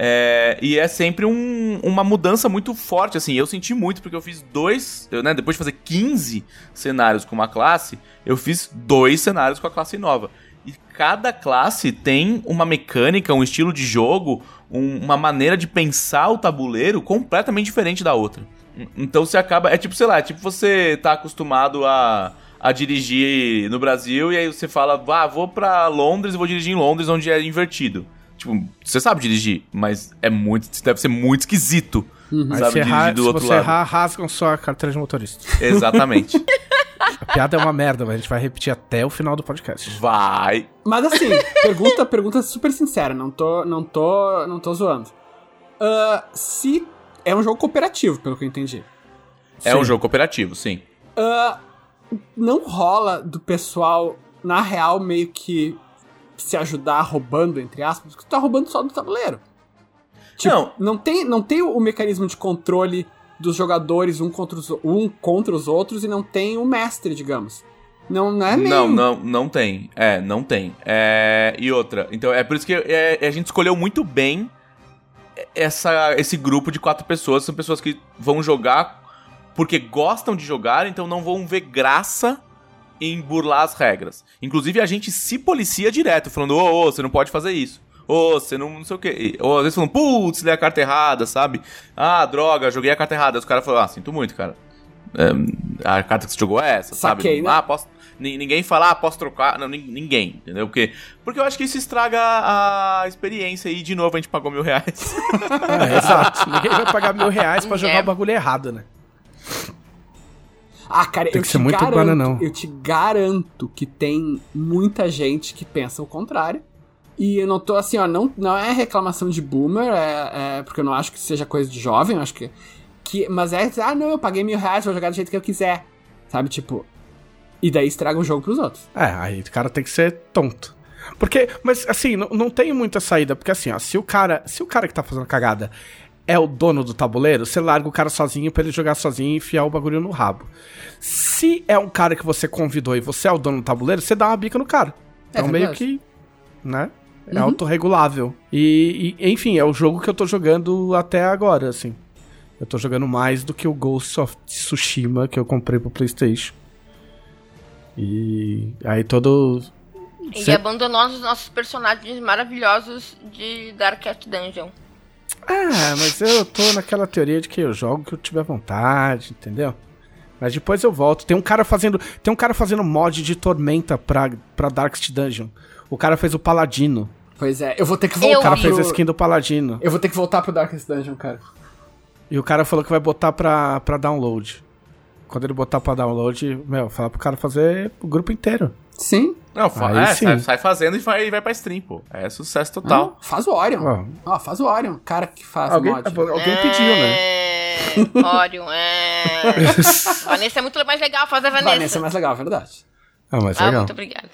É, e é sempre um- uma mudança muito forte, assim. Eu senti muito, porque eu fiz dois. eu, né, depois de fazer 15 cenários com uma classe, eu fiz dois cenários com a classe nova. E cada classe tem uma mecânica, um estilo de jogo, um- uma maneira de pensar o tabuleiro completamente diferente da outra. Então você acaba. É tipo, sei lá, é tipo você tá acostumado a, a dirigir no Brasil e aí você fala, ah, vou pra Londres e vou dirigir em Londres, onde é invertido. Tipo, você sabe dirigir, mas é muito. Deve ser muito esquisito. Aí Sabe se, errar, dirigir do se outro você lado. errar, rasgam sua carteira de motorista. Exatamente. A piada é uma merda, mas a gente vai repetir até o final do podcast. Vai. Mas assim, pergunta, pergunta super sincera, não tô, não tô, não tô zoando. Ah, se é um jogo cooperativo, pelo que eu entendi. É Sim. um jogo cooperativo, sim. Ah, não rola do pessoal, na real, meio que se ajudar roubando, entre aspas, porque tu tá roubando só do tabuleiro. Tipo, Não. não tem, não tem o mecanismo de controle dos jogadores um contra os, um contra os outros e não tem o mestre, digamos. Não, não é meio... Não, não, não tem. É, não tem. É, e outra. Então, é por isso que é, a gente escolheu muito bem essa, esse grupo de quatro pessoas. São pessoas que vão jogar porque gostam de jogar, então não vão ver graça em burlar as regras. Inclusive, a gente se policia direto, falando: ô, ô, você não pode fazer isso. Ô, você não, não sei o quê. Ou às vezes falando, putz, dei a carta errada, sabe? Ah, droga, joguei a carta errada. Aí os caras falam, ah, sinto muito, cara. É, a carta que você jogou é essa, Saquei, sabe? né? Ah, posso. ni- Ninguém fala, ah, posso trocar. Não, nin- ninguém, entendeu? Porque, porque eu acho que isso estraga a experiência e de novo a gente pagou mil reais. É, exato. Ninguém vai pagar mil reais pra jogar É. o bagulho errado, né? Ah, cara, Tem eu que ser muito garanto, bananão. eu te garanto que tem muita gente que pensa o contrário. E eu não tô assim, ó, não, não é reclamação de boomer, é, é porque eu não acho que seja coisa de jovem, eu acho que, que. Mas é, ah, não, eu paguei mil reais, vou jogar do jeito que eu quiser. Sabe, tipo. E daí estraga o jogo pros outros. É, aí o cara tem que ser tonto. Porque, mas assim, não, não tem muita saída, porque assim, ó, se o cara, se o cara que tá fazendo cagada é o dono do tabuleiro, você larga o cara sozinho pra ele jogar sozinho e enfiar o bagulho no rabo. Se é um cara que você convidou e você é o dono do tabuleiro, você dá uma bica no cara. É Então meio que, né? É autorregulável. E, e, enfim, é o jogo que eu tô jogando até agora, assim. Eu tô jogando mais do que o Ghost of Tsushima que eu comprei pro PlayStation. E aí todo E Cê- abandonou os nossos personagens maravilhosos de Dark Cat Dungeon. Ah, mas eu tô naquela teoria de que eu jogo o que eu tiver vontade, entendeu? Mas depois eu volto. Tem um cara fazendo, tem um cara fazendo mod de Tormenta pra, pra Darkest Dungeon. O cara fez o Paladino. Pois é, eu vou ter que Eu voltar O cara fez a skin do Paladino. Eu vou ter que voltar pro Darkest Dungeon, cara. E o cara falou que vai botar pra, pra download. Quando ele botar pra download, meu, fala pro cara fazer o grupo inteiro. Sim. Não, fa- é, sai, sai fazendo e vai, e vai pra stream, pô. É sucesso total. Ah, faz o Orion. Ó. Ó, faz o Orion. Cara que faz Alguém, mod. alguém pediu, né? É... Orion, é... Vanessa é muito mais legal, faz a Vanessa. Vanessa é mais legal, é verdade. Ah, mas Ah, legal. muito obrigada.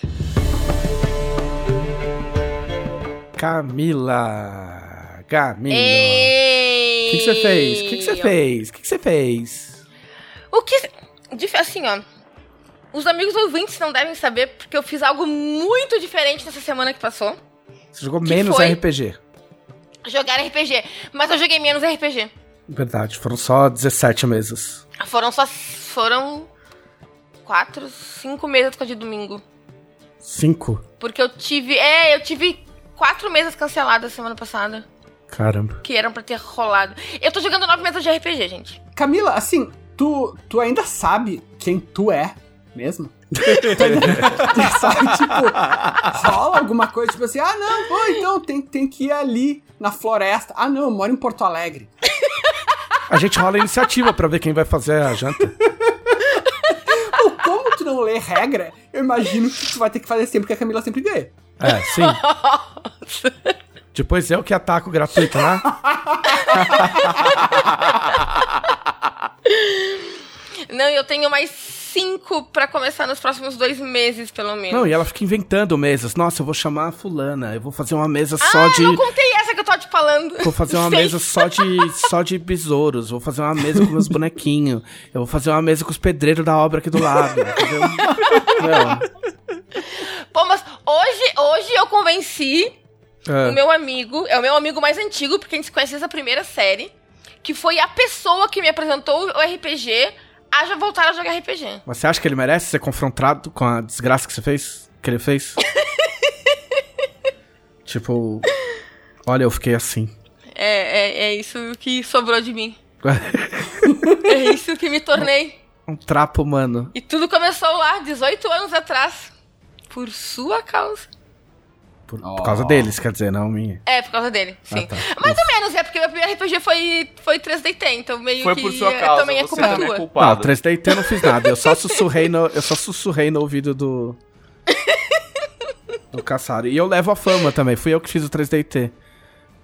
Camila. Camila. Ei! O que você fez? O que você fez? O que você fez? O que... Assim, ó. Os amigos ouvintes não devem saber, porque eu fiz algo muito diferente nessa semana que passou. Você jogou menos foi? RPG. Jogar RPG. Mas eu joguei menos RPG. Verdade, foram só 17 mesas. Foram só... Foram... Quatro, cinco meses com a de domingo. Cinco? Porque eu tive... É, eu tive quatro mesas canceladas semana passada. Caramba. Que eram pra ter rolado. Eu tô jogando nove mesas de RPG, gente. Camila, assim, tu, tu ainda sabe quem tu é mesmo? Sabe, tipo, rola alguma coisa, tipo assim, ah, não, pô, então tem, tem que ir ali na floresta. Ah, não, eu moro em Porto Alegre. A gente rola a iniciativa pra ver quem vai fazer a janta. Pô, como tu não lê regra, eu imagino que tu vai ter que fazer sempre que a Camila sempre ganha. É, sim. Depois eu que ataco gratuito, né? Não, eu tenho mais cinco pra começar nos próximos dois meses, pelo menos. Não, e ela fica inventando mesas. Nossa, eu vou chamar a fulana. Eu vou fazer uma mesa só ah, de. não contei essa que eu tô te falando. Vou fazer uma Sei. mesa só de, só de besouros. Vou fazer uma mesa com meus bonequinhos. Eu vou fazer uma mesa com os pedreiros da obra aqui do lado. Pô, mas hoje, hoje eu convenci É. o meu amigo, é o meu amigo mais antigo, porque a gente se conhece desde a primeira série, que foi a pessoa que me apresentou o RPG a já voltar a jogar RPG. Mas você acha que ele merece ser confrontado com a desgraça que você fez? Que ele fez? tipo. Olha, eu fiquei assim. É, é, é isso que sobrou de mim. É isso que me tornei. um trapo humano. E tudo começou lá, 18 anos atrás. Por sua causa. Por, por causa deles, quer dizer, não minha. É, por causa dele, sim. Ah, tá. Mais ou menos, é porque meu primeiro RPG foi, foi 3DT, então meio Foi que por sua é, causa, também é você culpa também é tua. Não, culpado. 3DT eu não fiz nada. Eu só sussurrei no, eu só sussurrei no ouvido do. do Caçaro. E eu levo a fama também. Fui eu que fiz o 3DT.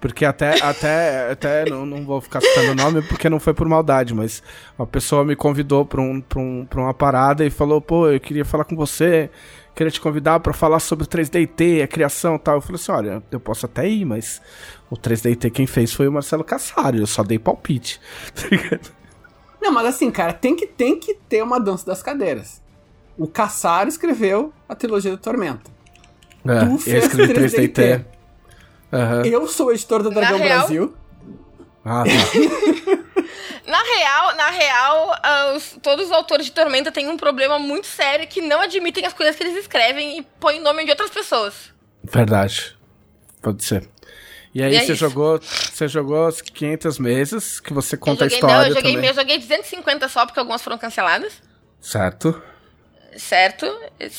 Porque até, até, até não, não vou ficar citando o nome porque não foi por maldade, mas uma pessoa me convidou pra, um, pra, um, pra uma parada e falou: pô, eu queria falar com você, queria te convidar pra falar sobre o 3DT, a criação e tal. Eu falei assim: olha, eu posso até ir, mas o 3DT quem fez foi o Marcelo Cassaro, eu só dei palpite. Tá ligado? Não, mas assim, cara, tem que, tem que ter uma dança das cadeiras. O Caçaro escreveu a trilogia do Tormenta. É, Tu eu fez escrevi 3DT. 3DT. Aham. Eu sou o editor da Dragão Na real- Brasil. Ah, tá. Na real, na real, ah, os- todos os autores de Tormenta têm um problema muito sério que não admitem as coisas que eles escrevem e põem nome de outras pessoas. Verdade. Pode ser. E aí E é você isso. jogou, você jogou as 500 mesas que você conta eu a joguei, história não, eu joguei, também. eu joguei 250 só, porque algumas foram canceladas. Certo? Certo?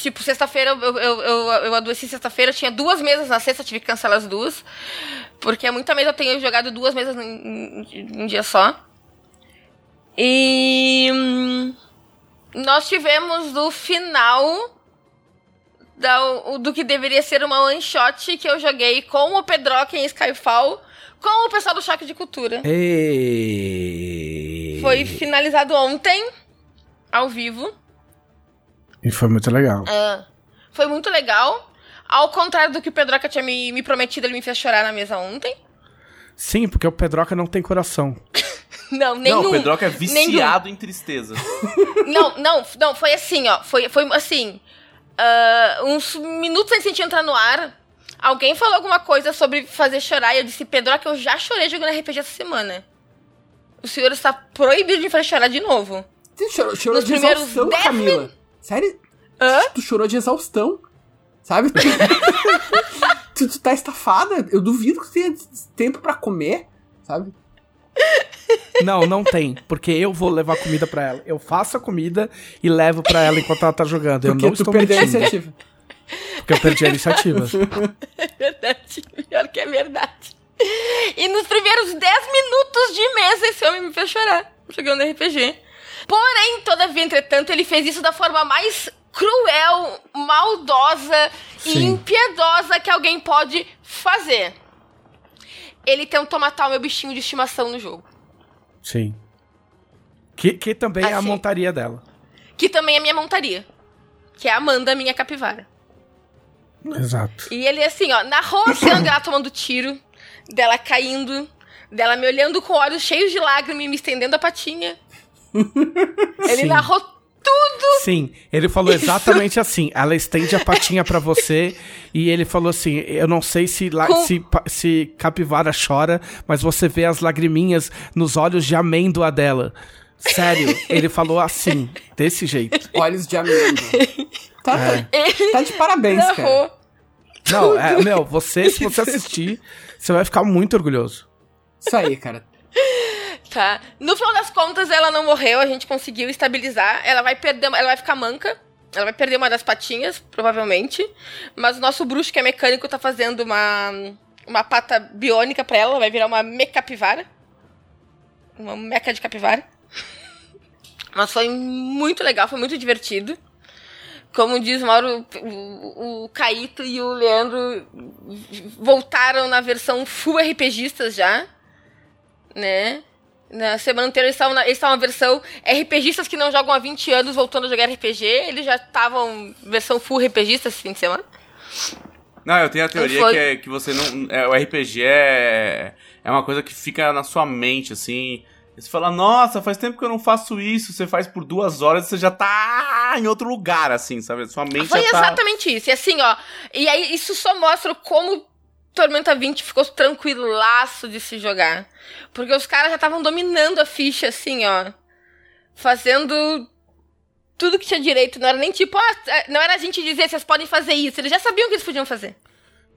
Tipo, sexta-feira eu, eu, eu, eu adoeci sexta-feira, tinha duas mesas na sexta, tive que cancelar as duas. Porque é muita mesa, eu tenho jogado duas mesas em, em- em um dia só. E. hum, Nós tivemos o final da, do que deveria ser uma one shot que eu joguei com o Pedroca em Skyfall, com o pessoal do Choque de Cultura. E... Foi finalizado ontem, ao vivo. E foi muito legal. Ah, foi muito legal. Ao contrário do que o Pedroca tinha me, me prometido, ele me fez chorar na mesa ontem. Sim, porque o Pedroca não tem coração. Não, nenhum. Não, o Pedroca é Nenhum. viciado em tristeza. Não, não, não, foi assim, ó. Foi, foi assim. ah, uns minutos antes de a gente entrar no ar, alguém falou alguma coisa sobre fazer chorar. E eu disse, Pedroca, eu já chorei jogando RPG essa semana. O senhor está proibido de me fazer chorar de novo. Tu chorou, chorou Nos de primeiros exaustão, 10 Camila. Sério? Hã? Tu chorou de exaustão. Sabe? tu, tu tá estafada. Eu duvido que tu tenha tempo pra comer. Sabe? Não, não tem. Porque eu vou levar comida pra ela. Eu faço a comida e levo pra ela enquanto ela tá jogando. Eu Porque não tu estou perdeu a iniciativa. Porque eu perdi a iniciativa. É verdade, pior que é verdade. E nos primeiros 10 minutos de mesa, esse homem me fez chorar jogando RPG. Porém, todavia, entretanto, ele fez isso da forma mais cruel, maldosa e Sim. impiedosa que alguém pode fazer. Ele tentou matar o meu bichinho de estimação no jogo. Sim. Que, que também é a Assim. montaria dela. Que também é minha montaria. Que é a Amanda, minha capivara. Exato. E ele, assim, ó, narrou a cena dela tomando tiro, dela caindo, dela me olhando com olhos cheios de lágrimas e me estendendo a patinha. Ele narrou tudo. Sim, ele falou exatamente assim. Ela estende a patinha pra você e ele falou assim: Eu não sei se, la- Com- se, se capivara chora, mas você vê as lagriminhas nos olhos de amêndoa dela. Sério, ele falou assim, desse jeito. Olhos de amêndoa. Tá, tá- Ele tá de parabéns, cara. Não, é, meu, você, se você assistir, você vai ficar muito orgulhoso. Isso aí, cara. Tá. No final das contas, ela não morreu, a gente conseguiu estabilizar. Ela vai perder, ela vai ficar manca. Ela vai perder uma das patinhas, provavelmente. Mas o nosso bruxo, que é mecânico, tá fazendo uma, uma pata biônica pra ela. Vai virar uma mecapivara. Uma meca de capivara. Mas foi muito legal, foi muito divertido. Como diz Mauro, o, o Caíto e o Leandro voltaram na versão full RPGistas já, né? Na semana anterior eles estavam, na, eles estavam na versão RPGistas que não jogam há 20 anos voltando a jogar RPG. Eles já estavam versão full RPGista esse fim de semana. Não, eu tenho a teoria Foi. que, é, que você não. É, o RPG é, é uma coisa que fica na sua mente, assim. Você fala, nossa, faz tempo que eu não faço isso. Você faz por duas horas você já tá em outro lugar, assim, sabe? Sua mente Foi já tá. exatamente isso. E assim, ó. E aí isso só mostra como Tormenta 20 ficou tranquilaço de se jogar. Porque os caras já estavam dominando a ficha, assim, ó. Fazendo tudo que tinha direito. Não era nem tipo, ah, não era a gente dizer vocês podem fazer isso. Eles já sabiam o que eles podiam fazer.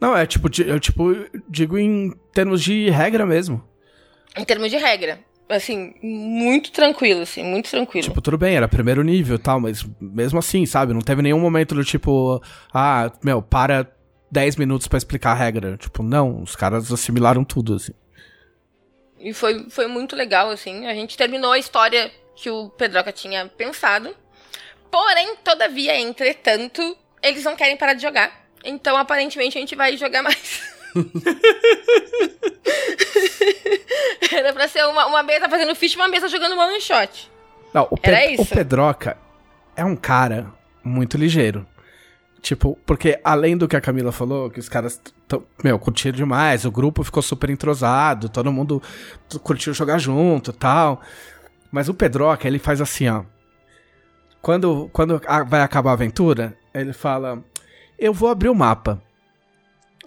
Não, é tipo, eu tipo, digo em termos de regra mesmo. Em termos de regra. Assim, muito tranquilo, assim, muito tranquilo. Tipo, tudo bem, era primeiro nível e tal, mas mesmo assim, sabe? Não teve nenhum momento do tipo, ah, meu, para 10 minutos pra explicar a regra. Tipo, não, os caras assimilaram tudo, assim. E foi, foi muito legal, assim. A gente terminou a história que o Pedroca tinha pensado. Porém, todavia, entretanto, eles não querem parar de jogar. Então, aparentemente, a gente vai jogar mais. Era pra ser uma, uma mesa fazendo ficha e uma mesa jogando one shot. Não, o, Era isso. o Pedroca é um cara muito ligeiro. Tipo, porque além do que a Camila falou, que os caras, meu, curtiram demais, o grupo ficou super entrosado, todo mundo curtiu jogar junto tal. Mas o Pedroca, ele faz assim, ó. Quando, quando vai acabar a aventura, ele fala: Eu vou abrir o mapa.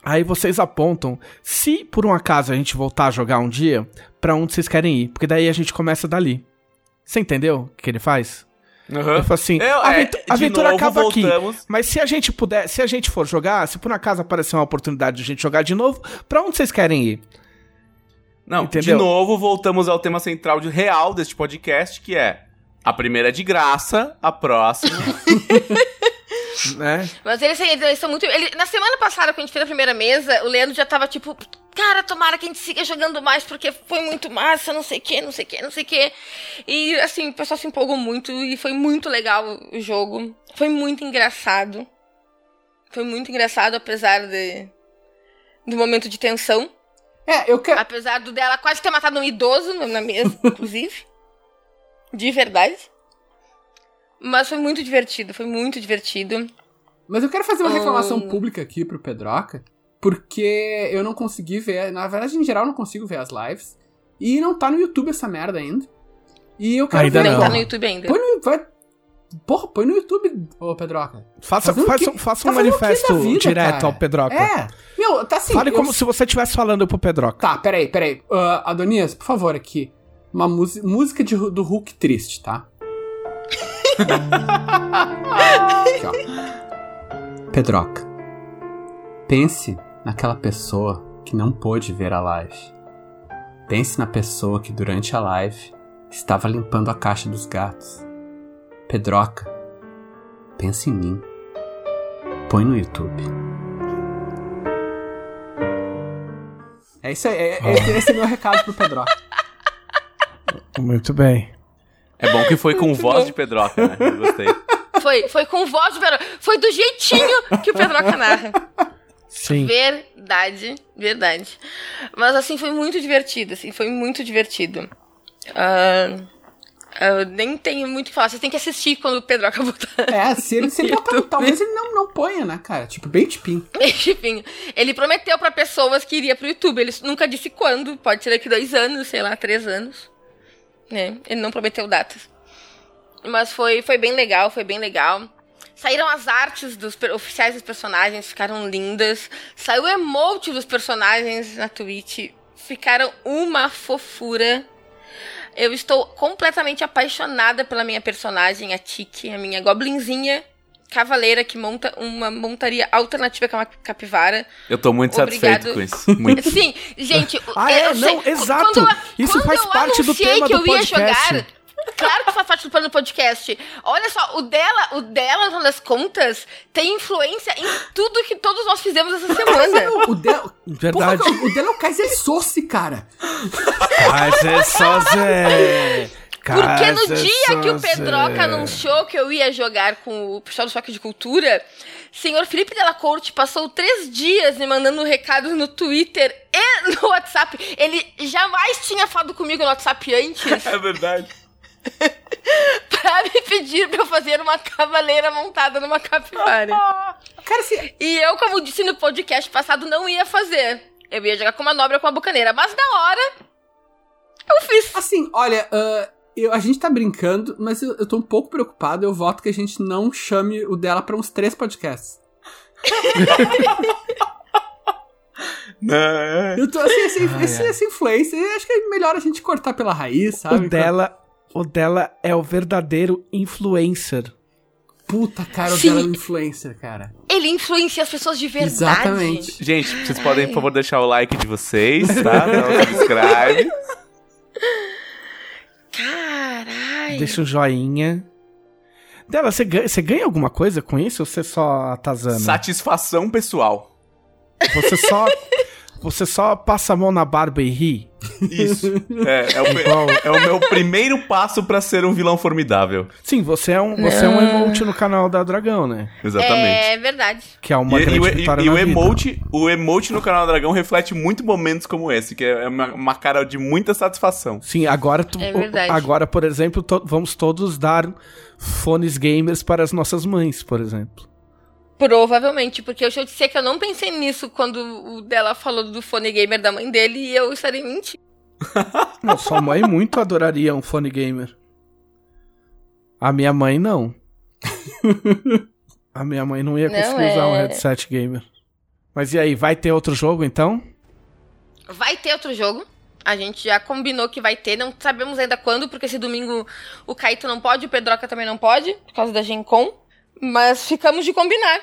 Aí vocês apontam, se por um acaso a gente voltar a jogar um dia, pra onde vocês querem ir. Porque daí a gente começa dali. Você entendeu o que ele faz? Aham. Ele fala assim, Eu, a é, aventu- de a aventura novo, acaba aqui. voltamos. Mas se a gente puder, se a gente for jogar, se por um acaso aparecer uma oportunidade de a gente jogar de novo, pra onde vocês querem ir? Não, Entendeu? de novo, voltamos ao tema central de real deste podcast, que é a primeira é de graça, a próxima. Né? Mas eles, eles são muito. ele- na semana passada, quando a gente fez a primeira mesa, o Leandro já tava tipo. Cara, tomara que a gente siga jogando mais, porque foi muito massa, não sei o que, não sei o que, não sei o que. E assim, o pessoal se empolgou muito e foi muito legal o jogo. Foi muito engraçado. Foi muito engraçado, apesar de, do momento de tensão. É, eu quero. Apesar do dela quase ter matado um idoso na na mesa, inclusive. De verdade. Mas foi muito divertido, foi muito divertido. Mas eu quero fazer uma reclamação pública aqui pro Pedroca, porque eu não consegui ver. Na verdade, em geral, eu não consigo ver as lives. E não tá no YouTube essa merda ainda. E eu quero Ainda ver. Não, tá no YouTube ainda. Põe no. Vai... Porra, põe no YouTube, ô Pedroca. Faça, Fazendo faça, quê? faça Tá um quê manifesto da vida, direto cara? ao Pedroca. É. Meu, tá assim. Fale eu- como se você estivesse falando pro Pedroca. Tá, peraí, peraí. Ah, Adonias, por favor, aqui. Uma música música de, do Hulk triste, tá? Aqui, ó. Pedroca. Pense naquela pessoa que não pôde ver a live. Pense na pessoa que durante a live estava limpando a caixa dos gatos. Pedroca. Pense em mim. Põe no YouTube. É isso aí, é, é, esse é meu recado pro Pedroca. Muito bem. É bom que foi com voz de Pedroca, né? Eu gostei. Foi, foi com voz do Pedroca. Foi do jeitinho que o Pedroca narra. Sim. Verdade, verdade. Mas assim, foi muito divertido, assim, foi muito divertido. Eu nem tenho muito o que falar. Vocês têm que assistir quando o Pedroca voltar. É, se ele, se botar, talvez ele não, não ponha, né, cara? Tipo, bem tipinho. Enfim, ele prometeu pra pessoas que iria pro YouTube. Ele nunca disse quando. Pode ser daqui dois anos, sei lá, três anos. Né? Ele não prometeu datas. Mas foi, foi bem legal, foi bem legal. Saíram as artes dos oficiais dos personagens, ficaram lindas. Saiu o emote dos personagens na Twitch, ficaram uma fofura. Eu estou completamente apaixonada pela minha personagem, a Tiki, a minha goblinzinha cavaleira que monta uma montaria alternativa com a capivara. Eu tô muito Obrigado. satisfeito com isso. Muito. Sim, gente. Ah, eu é? sei- Não, exato. quando eu- Isso quando faz eu parte do tema que do eu ia podcast. jogar. Claro que faz parte participando do podcast. Olha só, o dela, o dela, no final das contas, tem influência em tudo que todos nós fizemos essa semana. O dela, Verdade. Porra, o dela é o Kaiser Sosse, cara. Mas é só Zé. Porque no dia que o Pedroca anunciou que eu ia jogar com o pessoal do Choque de Cultura, senhor Felipe Della Corte passou três dias me mandando recados no Twitter e no WhatsApp. Ele jamais tinha falado comigo no WhatsApp antes É verdade. pra me pedir pra eu fazer uma cavaleira montada numa capivara. Cara, assim, E eu, como disse no podcast passado, não ia fazer. Eu ia jogar com uma manobra com a bucaneira. Mas na hora, eu fiz. assim olha, ah, eu, a gente tá brincando, mas eu, eu tô um pouco preocupado. Eu voto que a gente não chame o dela pra uns três podcasts. Não, é. Eu tô assim, assim Ai, esse- ai. essa influência, eu acho que é melhor a gente cortar pela raiz, sabe? O dela, o dela é o verdadeiro influencer. Puta, cara, o Sim. dela é um influencer, cara. Ele influencia as pessoas de verdade. Exatamente. Gente, vocês podem, por favor, deixar o like de vocês, tá? Um subscribe. Caralho. Deixa um joinha. Dela, você ganha, você ganha alguma coisa com isso ou você só atazana? Satisfação pessoal. Você só. Você só passa a mão na barba e ri? Isso. É, é, o, é o meu primeiro passo pra ser um vilão formidável. Sim, você é um, você é um emote no canal da Dragão, né? Exatamente. É verdade. Que é uma E, e grande o- e- vitória e o na vida. emote, o emote no canal Dragão reflete muito momentos como esse, que é uma, uma cara de muita satisfação. Sim, agora, tu, É verdade. agora por exemplo, to- vamos todos dar fones gamers para as nossas mães, por exemplo. Provavelmente, porque eu eu dizer que eu não pensei nisso quando o dela falou do fone gamer da mãe dele e eu estarei mentindo. Não, sua mãe muito adoraria um fone gamer. A minha mãe não. A minha mãe não ia Não, conseguir usar um é- headset gamer. Mas e aí, vai ter outro jogo então? Vai ter outro jogo. A gente já combinou que vai ter, não sabemos ainda quando, porque esse domingo o Caíto não pode, o Pedroca também não pode, por causa da Gen Con. Mas ficamos de combinar.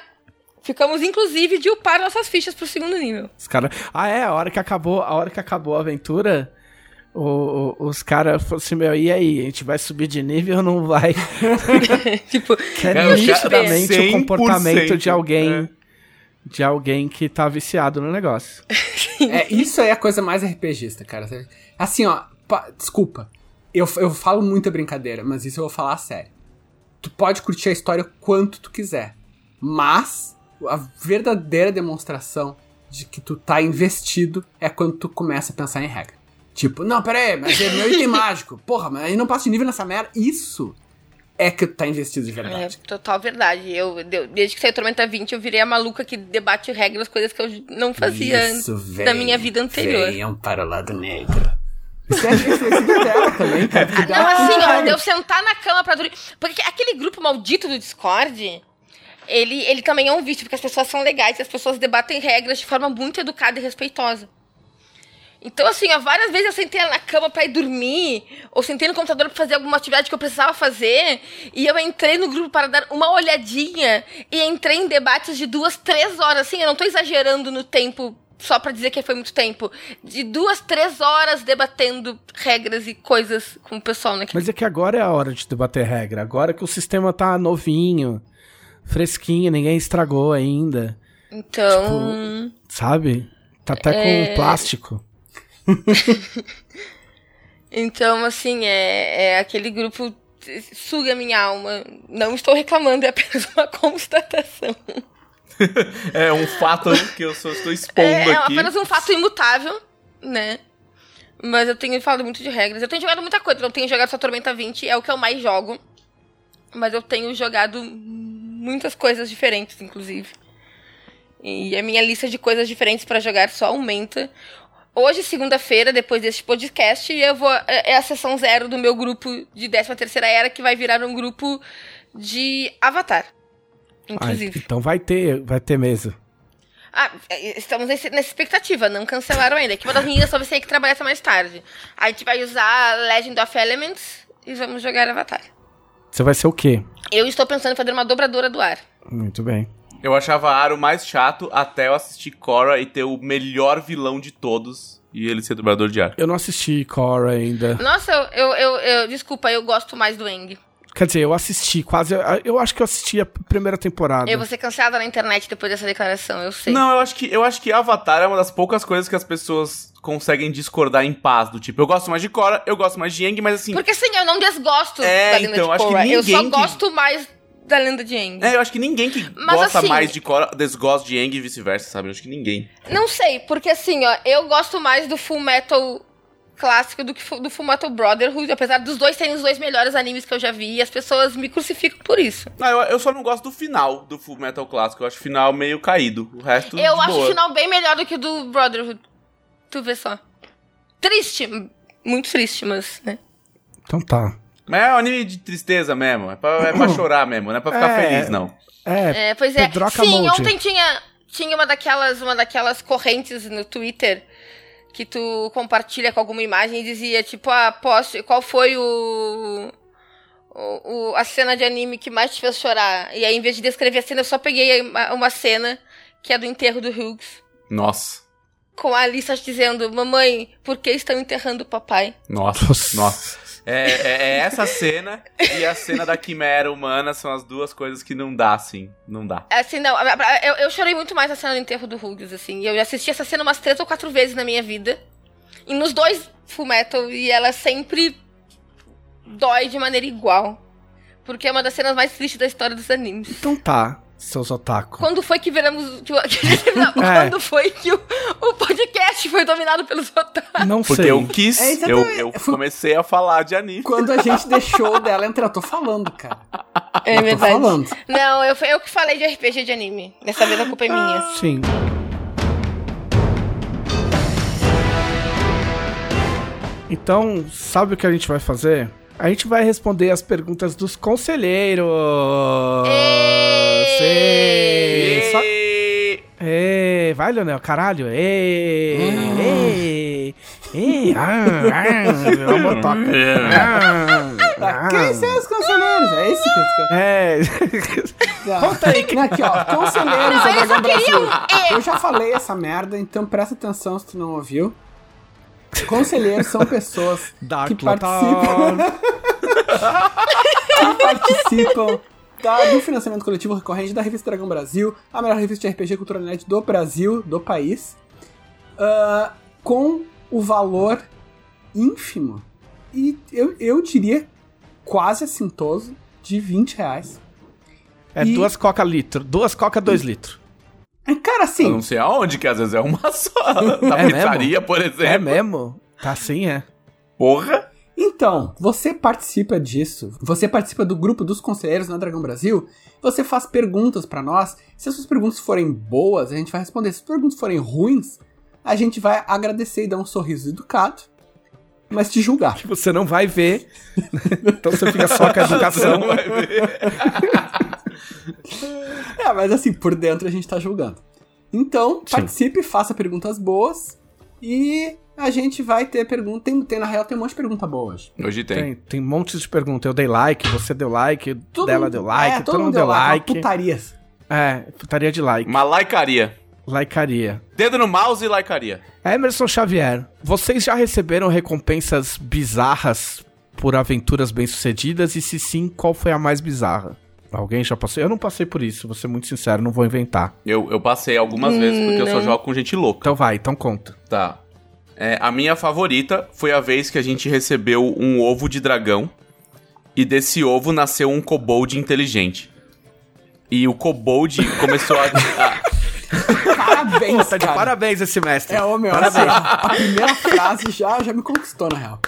Ficamos, inclusive, de upar nossas fichas pro segundo nível. Os cara... Ah, é, a hora que acabou, a hora que acabou a aventura, o- o- os caras falaram assim, meu, e aí, a gente vai subir de nível ou não vai? tipo, Que é nitidamente o comportamento 100%, de alguém. é. De alguém que tá viciado no negócio. É, isso aí é a coisa mais RPGista, cara. Assim, ó, pa- desculpa. Eu, eu falo muita brincadeira, mas isso eu vou falar a sério. Tu pode curtir a história quanto tu quiser. Mas a verdadeira demonstração de que tu tá investido é quando tu começa a pensar em regra. Tipo, não, pera aí, mas é meu item mágico. Porra, mas aí não passo de nível nessa merda. Isso é que tu tá investido de é verdade. total verdade. Eu, desde que saiu Tormenta 20, eu virei a maluca que debate regras, coisas que eu não fazia antes Isso, da minha vida anterior. Venham para o lado negro. Isso é influência dela também, cara. porque Não, dela- assim, ó, de eu sentar na cama pra dormir. Porque aquele grupo maldito do Discord, ele, ele também é um vício, porque as pessoas são legais, as pessoas debatem regras de forma muito educada e respeitosa. Então, assim, ó, várias vezes eu sentei na cama pra ir dormir, ou sentei no computador pra fazer alguma atividade que eu precisava fazer, e eu entrei no grupo para dar uma olhadinha, e entrei em debates de duas, três horas, assim, eu não tô exagerando no tempo só pra dizer que foi muito tempo, de duas, três horas debatendo regras e coisas com o pessoal naquele Mas é que agora é a hora de debater regra. Agora que o sistema tá novinho, fresquinho, ninguém estragou ainda, Então, sabe? Tá até É. com plástico. então assim, é, é aquele grupo suga minha alma. Não estou reclamando, é apenas uma constatação. É um fato que eu só estou expondo É, é aqui. apenas um fato imutável, né? Mas eu tenho falado muito de regras. Eu tenho jogado muita coisa. Eu tenho jogado só Tormenta 20, é o que eu mais jogo. Mas eu tenho jogado muitas coisas diferentes, inclusive. E a minha lista de coisas diferentes pra jogar só aumenta. Hoje, segunda-feira, depois deste podcast, eu vou. É é a sessão zero do meu grupo de 13 terceira era, que vai virar um grupo de Avatar. Ah, Inclusive. então vai ter, vai ter mesa. Ah, é, estamos nesse- nessa expectativa, não cancelaram ainda. Que uma das meninas talvez tenha que trabalhar até mais tarde. A gente vai usar Legend of Elements e vamos jogar Avatar. Você vai ser o quê? Eu estou pensando em fazer uma dobradora do ar. Muito bem. Eu achava Aro mais chato até eu assistir Korra e ter o melhor vilão de todos e ele ser dublador de ar. Eu não assisti Korra ainda. Nossa, eu, eu, eu, eu- Desculpa, eu gosto mais do Eng. Quer dizer, eu assisti quase. Eu acho que eu assisti a primeira temporada. Eu vou ser cancelada na internet depois dessa declaração, eu sei. Não, eu acho que eu acho que Avatar é uma das poucas coisas que as pessoas conseguem discordar em paz, do tipo, eu gosto mais de Korra, eu gosto mais de Aang, mas assim, Porque assim, eu não desgosto É, da lenda então, de acho que Korra. Eu só ninguém que- gosto mais da lenda de Aang. é, eu acho que ninguém que Mas gosta assim- mais de Korra desgosta de Aang e vice-versa, sabe? Eu acho que ninguém. Não sei, porque assim, ó, eu gosto mais do Full Metal clássico do que do Full Metal Brotherhood, apesar dos dois serem os dois melhores animes que eu já vi, e as pessoas me crucificam por isso. Ah, eu, eu só não gosto do final do Full Metal Clássico, eu acho o final meio caído. O resto eu acho boa. o final bem melhor do que o do Brotherhood. Tu vê só. Triste, muito triste, mas, né? Então tá. Mas é um anime de tristeza mesmo, é pra, é pra chorar mesmo, não é pra ficar É. feliz, não. É, É, pois é. Pedroca Sim, Molde. ontem tinha, tinha uma, daquelas, uma daquelas correntes no Twitter que tu compartilha com alguma imagem e dizia, tipo, ah, posso, qual foi o, o, o- a cena de anime que mais te fez chorar? E aí, em vez de descrever a cena, eu só peguei uma, uma cena que é do enterro do Hughes. Nossa. Com a Alissa dizendo, mamãe, por que estão enterrando o papai? Nossa, Nossa. É, é- é essa cena e a cena da quimera humana são as duas coisas que não dá, assim. Não dá. Assim, não, a- a- eu, eu chorei muito mais na cena do enterro do Hughes, assim. Eu assisti essa cena umas três ou quatro vezes na minha vida. E nos dois Full Metal, e ela sempre dói de maneira igual. Porque é uma das cenas mais tristes da história dos animes. então tá, seus otaku. Quando foi que viramos. que É. Quando foi que o, o podcast foi dominado pelos otários? Não Porque sei. eu quis, É, eu, eu comecei a falar de anime. Quando a gente deixou dela entrar, eu tô falando, cara. É Eu tô falando. Não, eu, eu que falei de RPG de anime. Dessa vez a culpa é minha. Sim. Então, sabe o que a gente vai fazer? A gente vai responder as perguntas dos conselheiros. Sim. Só- E... Ê, vai, Leonel, caralho. Ê, ê, ê, ah, ah, é uma toca. Ah, Tá, Quem são os conselheiros? É isso que eles É. querem. Conta aí, Não, Aqui, ó. Conselheiros Não, da Dragão Brasil. é. Eu já falei essa merda, então presta atenção se tu não ouviu. Conselheiros são pessoas Dark que participam, que participam da- do financiamento coletivo recorrente da revista Dragão Brasil, a melhor revista de RPG Cultura Net do Brasil, do país, ah, com o valor ínfimo e eu, eu diria quase assintoso de 20 reais. É E- duas coca litro. Duas coca, dois litros. É, Cara, Eu assim, não sei aonde, que às vezes é uma só. Na É pizzaria, por exemplo. É mesmo? Tá assim, é. Porra. Então, você participa disso, você participa do grupo dos conselheiros na Dragão Brasil, você faz perguntas pra nós. Se as suas perguntas forem boas, a gente vai responder. Se as perguntas forem ruins, a gente vai agradecer e dar um sorriso educado, mas te julgar. Que você não vai ver. então você fica só com a educação. Não vai ver. É, mas assim, por dentro a gente tá julgando. Então, Sim. participe, faça perguntas boas e a gente vai ter pergunta. Tem, tem, na real, tem um monte de pergunta boa hoje. Hoje tem. Tem, tem montes de perguntas. Eu dei like, você deu like, Todo dela mundo- deu like, é, todo, mundo deu like. uma Putarias. É, putaria de like. Uma laicaria. Likearia. Dedo no mouse e laicaria. Emerson Xavier, vocês já receberam recompensas bizarras por aventuras bem-sucedidas? E se sim, qual foi a mais bizarra? Alguém já passou? Eu não passei por isso, vou ser muito sincero, não vou inventar. Eu, eu passei algumas vezes porque eu só jogo com gente louca. Então vai, então conta. Tá. É, a minha favorita foi a vez que a gente recebeu um ovo de dragão. E desse ovo nasceu um kobold inteligente. E o kobold começou a. Parabéns, Tá de cara. parabéns esse mestre. É, ô meu, Parabéns. assim, a primeira frase já, já me conquistou, na real.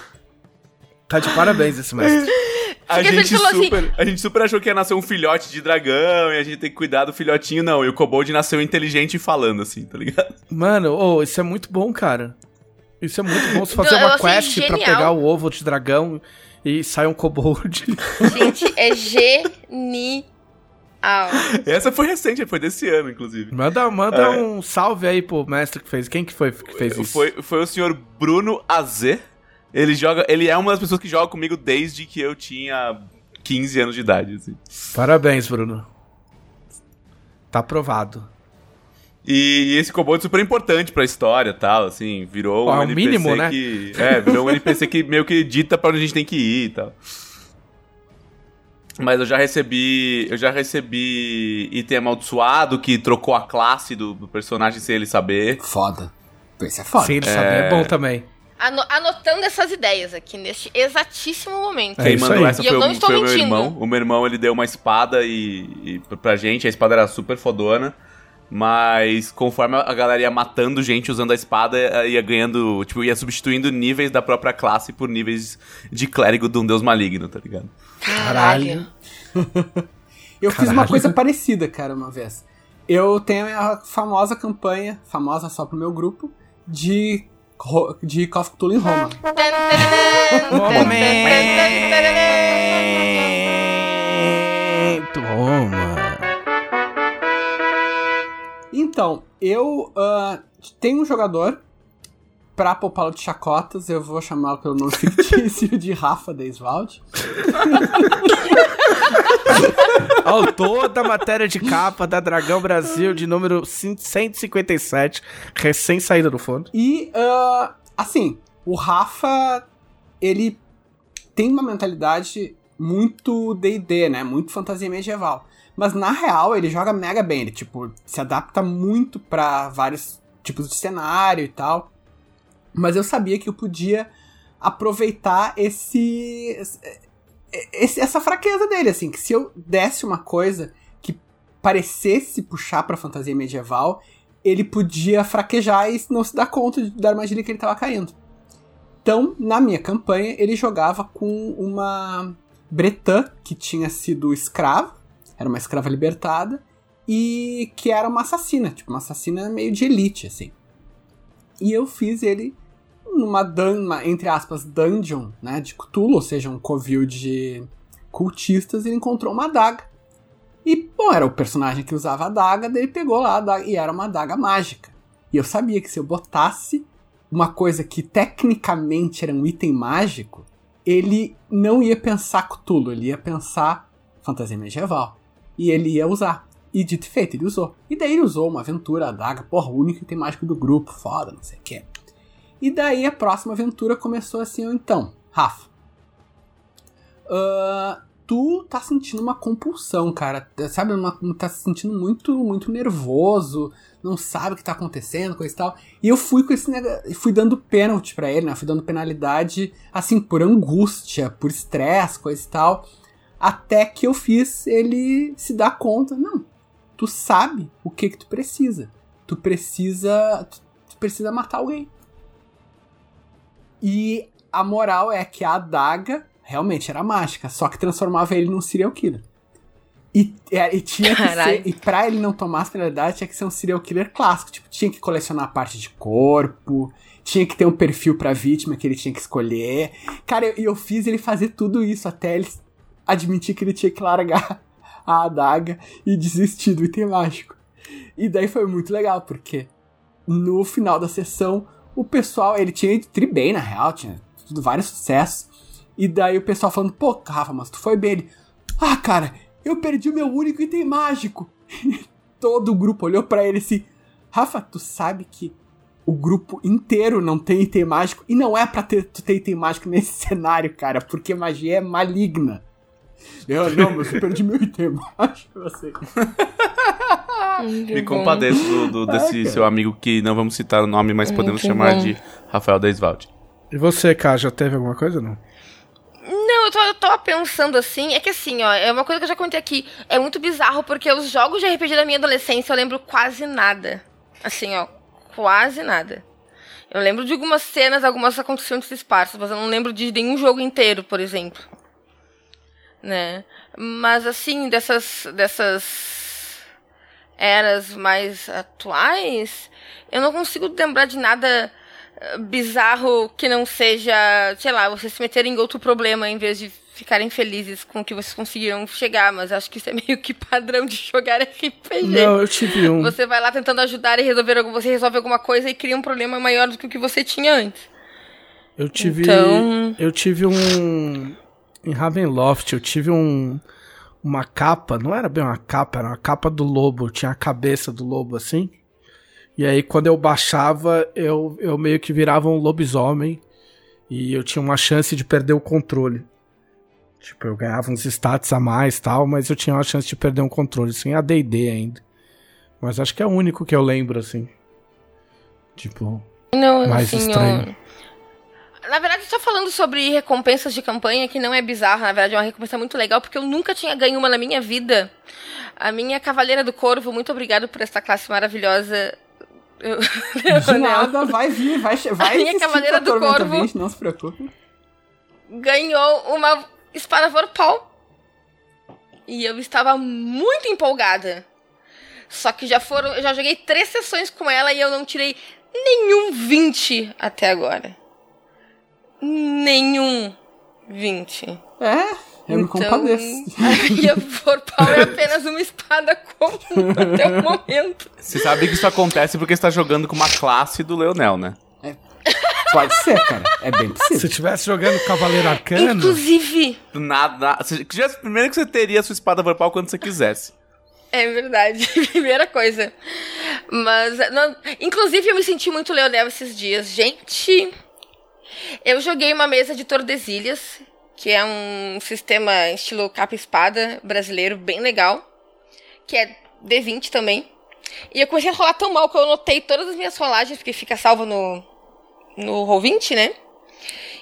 Tá de parabéns esse mestre. a, Porque gente assim- super, a gente super achou que ia nascer um filhote de dragão e a gente tem que cuidar do filhotinho, não. E o kobold nasceu inteligente e falando, assim, tá ligado? Mano, ô, isso é muito bom, cara. Isso é muito bom. Você fazer uma quest pra genial. pegar o ovo de dragão e sai um kobold. Gente, é genial. Essa foi recente, foi desse ano, inclusive. manda manda É. um salve aí pro mestre que fez. Quem que foi que fez isso? Foi, foi o senhor Bruno Azer. Ele joga. Ele é uma das pessoas que joga comigo desde que eu tinha 15 anos de idade, assim. Parabéns, Bruno. Tá aprovado. E, e esse kobold é super importante pra história e tal, assim, virou Ó, um é o NPC mínimo, né? que... É, virou um NPC que meio que dita pra onde a gente tem que ir e tal. Mas eu já recebi. Eu já recebi item amaldiçoado que trocou a classe do, do personagem sem ele saber. Foda. Esse é foda. Sem ele saber é bom também. Ano- anotando essas ideias aqui, neste exatíssimo momento. É Quem isso mandou aí. essa E eu foi, não o, estou foi o meu mentindo. irmão. O meu irmão ele deu uma espada e, e pra gente, a espada era super fodona. Mas conforme a galera ia matando gente usando a espada, eh, ia ganhando. Tipo, ia substituindo níveis da própria classe por níveis de clérigo de um deus maligno, tá ligado? Caralho. Eu fiz uma Caralho. coisa parecida, cara, uma vez. Eu tenho a famosa campanha, famosa só pro meu grupo, de, de Call of Cthulhu em Roma. Toma. Então, eu ah, tenho um jogador, pra poupá-lo de chacotas, eu vou chamá-lo pelo nome fictício de Rafa Deiswald. Autor da matéria de capa da Dragão Brasil de número 157, recém saída do fundo. E, ah, assim, o Rafa, ele tem uma mentalidade muito D&D, né? Muito fantasia medieval. Mas, na real, ele joga mega bem. Ele, tipo, se adapta muito pra vários tipos de cenário e tal. Mas eu sabia que eu podia aproveitar esse, esse- essa fraqueza dele, assim. Que se eu desse uma coisa que parecesse puxar pra fantasia medieval, ele podia fraquejar e não se dar conta da armadilha que ele tava caindo. Então, na minha campanha, ele jogava com uma bretã que tinha sido escrava, era uma escrava libertada, e que era uma assassina, tipo, uma assassina meio de elite, assim. E eu fiz ele numa, dun entre aspas, dungeon, né, de Cthulhu, ou seja, um covil de cultistas, ele encontrou uma adaga. E, bom, era o personagem que usava a adaga, daí ele pegou lá a adaga, e era uma adaga mágica. E eu sabia que se eu botasse uma coisa que tecnicamente era um item mágico, ele não ia pensar Cthulhu, ele ia pensar fantasia medieval. E ele ia usar. E dito e feito, ele usou. E daí ele usou uma aventura, a adaga, porra, o único item mágico do grupo, foda, não sei o quê. E daí a próxima aventura começou assim, então, Rafa. ah, tu tá sentindo uma compulsão, cara. Sabe, uma, tá se sentindo muito, muito nervoso, não sabe o que tá acontecendo, coisa e tal. E eu fui com esse fui dando pênalti pra ele, né? Fui dando penalidade, assim, por angústia, por estresse, coisa e tal. Até que eu fiz ele se dar conta, não, tu sabe o que que tu precisa. Tu precisa, tu, tu precisa matar alguém. E a moral é que a adaga realmente era mágica, só que transformava ele num serial killer. E, é, e tinha que Caralho. ser, e pra ele não tomar as penalidades, tinha que ser um serial killer clássico. Tipo, tinha que colecionar a parte de corpo, tinha que ter um perfil pra vítima que ele tinha que escolher. Cara, e eu, eu fiz ele fazer tudo isso até ele admitir que ele tinha que largar a adaga e desistir do item mágico. E daí foi muito legal, porque no final da sessão, o pessoal, ele tinha ido tri bem, na real, tinha tido vários sucessos. E daí o pessoal falando, pô, Rafa, mas tu foi bem. Ele, ah, cara, eu perdi o meu único item mágico. Todo o grupo olhou pra ele assim, Rafa, tu sabe que o grupo inteiro não tem item mágico e não é pra ter, tu ter item mágico nesse cenário, cara, porque magia é maligna. Eu, não, mas eu perdi meu item mágico, eu sei. Me compadeço do, do- desse cara. seu amigo que não vamos citar o nome, mas podemos que chamar bom. de Rafael Deiswald. E você, Cá, já teve alguma coisa ou não? Não, eu tô, eu tava pensando assim, é que assim, ó, é uma coisa que eu já contei aqui, é muito bizarro porque os jogos de RPG da minha adolescência eu lembro quase nada. Assim, ó, quase nada. Eu lembro de algumas cenas, algumas acontecimentos esparsas, mas eu não lembro de nenhum jogo inteiro, por exemplo. Né? Mas assim, dessas dessas eras mais atuais, eu não consigo lembrar de nada eh, bizarro que não seja, sei lá, vocês se meterem em outro problema em vez de ficarem felizes com o que vocês conseguiram chegar, mas acho que isso é meio que padrão de jogar RPG. Não, eu tive um. Você vai lá tentando ajudar e resolver algum, você resolve alguma coisa e cria um problema maior do que o que você tinha antes. Eu tive. Então- Eu tive um. Em Ravenloft, eu tive um. Uma capa, não era bem uma capa, era uma capa do lobo, tinha a cabeça do lobo assim. E aí, quando eu baixava, eu, eu meio que virava um lobisomem. E eu tinha uma chance de perder o controle. Tipo, eu ganhava uns stats a mais tal, mas eu tinha uma chance de perder um controle, sem a ADD ainda. Mas acho que é o único que eu lembro, assim. Tipo, Não, mais assim, estranho. ó, Na verdade, só falando sobre recompensas de campanha, que não é bizarra, na verdade é uma recompensa muito legal, porque eu nunca tinha ganho uma na minha vida. A minha Cavaleira do Corvo, muito obrigado por esta classe maravilhosa. Eu- De nada, vai vir, vai, vai A minha Cavaleira do Corvo. 20, não se preocupe. ganhou uma espada vorpal. E eu estava muito empolgada. Só que já foram. Eu já joguei três sessões com ela e eu não tirei nenhum 20 até agora. Nenhum 20. É, eu me Então, compadeço. A minha vorpal é apenas uma espada comum até o momento. Você sabe que isso acontece porque você tá jogando com uma classe do Leonel, né? Pode ser, cara. É bem se possível. eu tivesse jogando Cavaleiro Arcano. Inclusive. Do Nada. já- Primeiro que você teria a sua espada vorpal quando você quisesse. É verdade, primeira coisa. Mas, não, inclusive, eu me senti muito Leonel esses dias. Gente, eu joguei uma mesa de Tordesilhas, que é um sistema estilo capa-espada brasileiro bem legal, que é D20 também. E eu comecei a rolar tão mal que eu anotei todas as minhas rolagens, porque fica salvo no, no Roll20, né?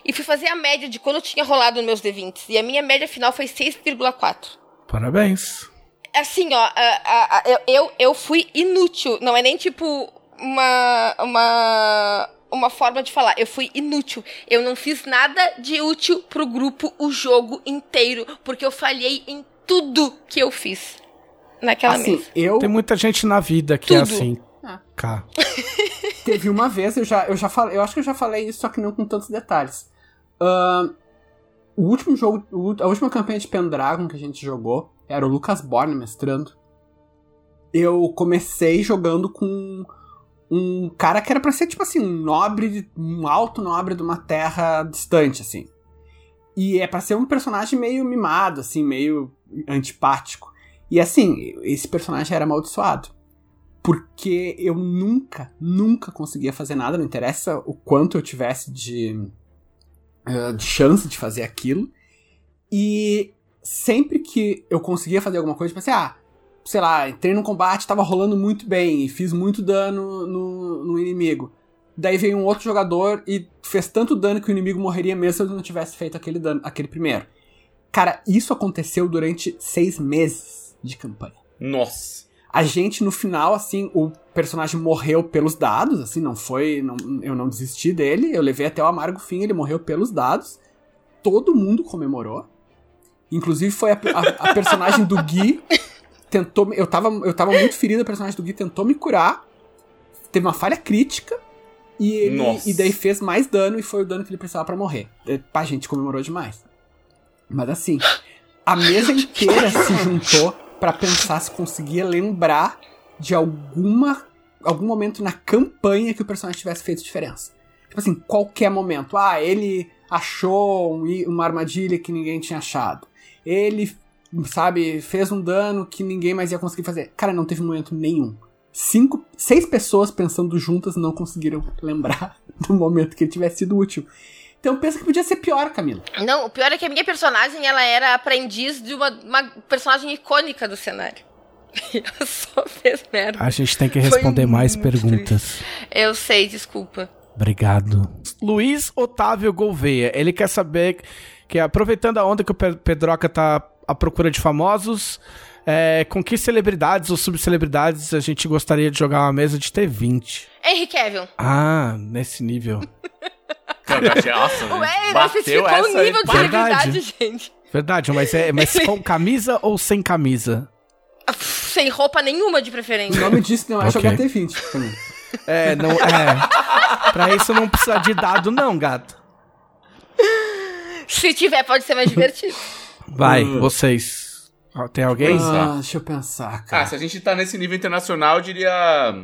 E fui fazer a média de quando eu tinha rolado nos meus D20s. E a minha média final foi 6,4 Parabéns. assim, ó, a- a- a- eu, eu, eu fui inútil. Não é nem tipo uma, uma, uma forma de falar. Eu fui inútil. Eu não fiz nada de útil pro grupo o jogo inteiro. Porque eu falhei em tudo que eu fiz naquela Assim, mesa. eu Tem muita gente na vida que é Tudo. assim. Ah. Cá. teve uma vez, eu já, eu já falei, eu acho que eu já falei isso, só que não com tantos detalhes. Ahn, o último jogo, o- a última campanha de Pendragon que a gente jogou era o Lucas Borne mestrando. Eu comecei jogando com um cara que era pra ser tipo assim, um nobre, um alto nobre de uma terra distante, assim. E é pra ser um personagem meio mimado, assim, meio antipático. E assim, esse personagem era amaldiçoado porque eu nunca, nunca conseguia fazer nada, não interessa o quanto eu tivesse de, eh, de chance de fazer aquilo. E sempre que eu conseguia fazer alguma coisa, tipo assim, ah, sei lá, entrei num combate, tava rolando muito bem e fiz muito dano no, no inimigo. Daí veio um outro jogador e fez tanto dano que o inimigo morreria mesmo se eu não tivesse feito aquele dano, aquele primeiro. Cara, isso aconteceu durante seis meses de campanha. Nossa. A gente, no final, assim, o personagem morreu pelos dados, assim, não foi. não- eu não desisti dele, eu levei até o amargo fim, ele morreu pelos dados. Todo mundo comemorou. Inclusive foi a, a- a personagem do Gui. Tentou. Eu tava, eu tava muito ferido, a personagem do Gui tentou me curar. Teve uma falha crítica. E, ele, e daí fez mais dano e foi o dano que ele precisava pra morrer. Pá, a gente comemorou demais. Mas assim, a mesa inteira se juntou pra pensar se conseguia lembrar de alguma algum momento na campanha que o personagem tivesse feito diferença. Tipo assim, qualquer momento. Ah, ele achou um uma armadilha que ninguém tinha achado. Ele, sabe, fez um dano que ninguém mais ia conseguir fazer. Cara, não teve momento nenhum. Cinco, seis pessoas pensando juntas não conseguiram lembrar do momento que ele tivesse sido útil. Então pensa que podia ser pior, Camila. Não, o pior é que a minha personagem, ela era aprendiz de uma, uma personagem icônica do cenário. E ela só fez merda. A gente tem que Foi responder mais muito perguntas. Eu sei, desculpa. Obrigado. Luiz Otávio Gouveia, ele quer saber que aproveitando a onda que o Pe- Pedroca tá à procura de famosos, é, com que celebridades ou subcelebridades a gente gostaria de jogar uma mesa de T20? Henry Cavill. Ah, nesse nível. Nossa, Ué, não bateu essa o nível de celebridade, gente. Verdade, mas é mas com camisa ou sem camisa? Sem roupa nenhuma de O preferência. nome disso não é Ok. jogar T20, Camila. É, não é. Pra isso não precisa de dado não, gato. Se tiver, pode ser mais divertido. Vai, vocês. Ó, Tem alguém? Ah, deixa eu pensar, cara. Ah, se a gente tá nesse nível internacional, eu diria.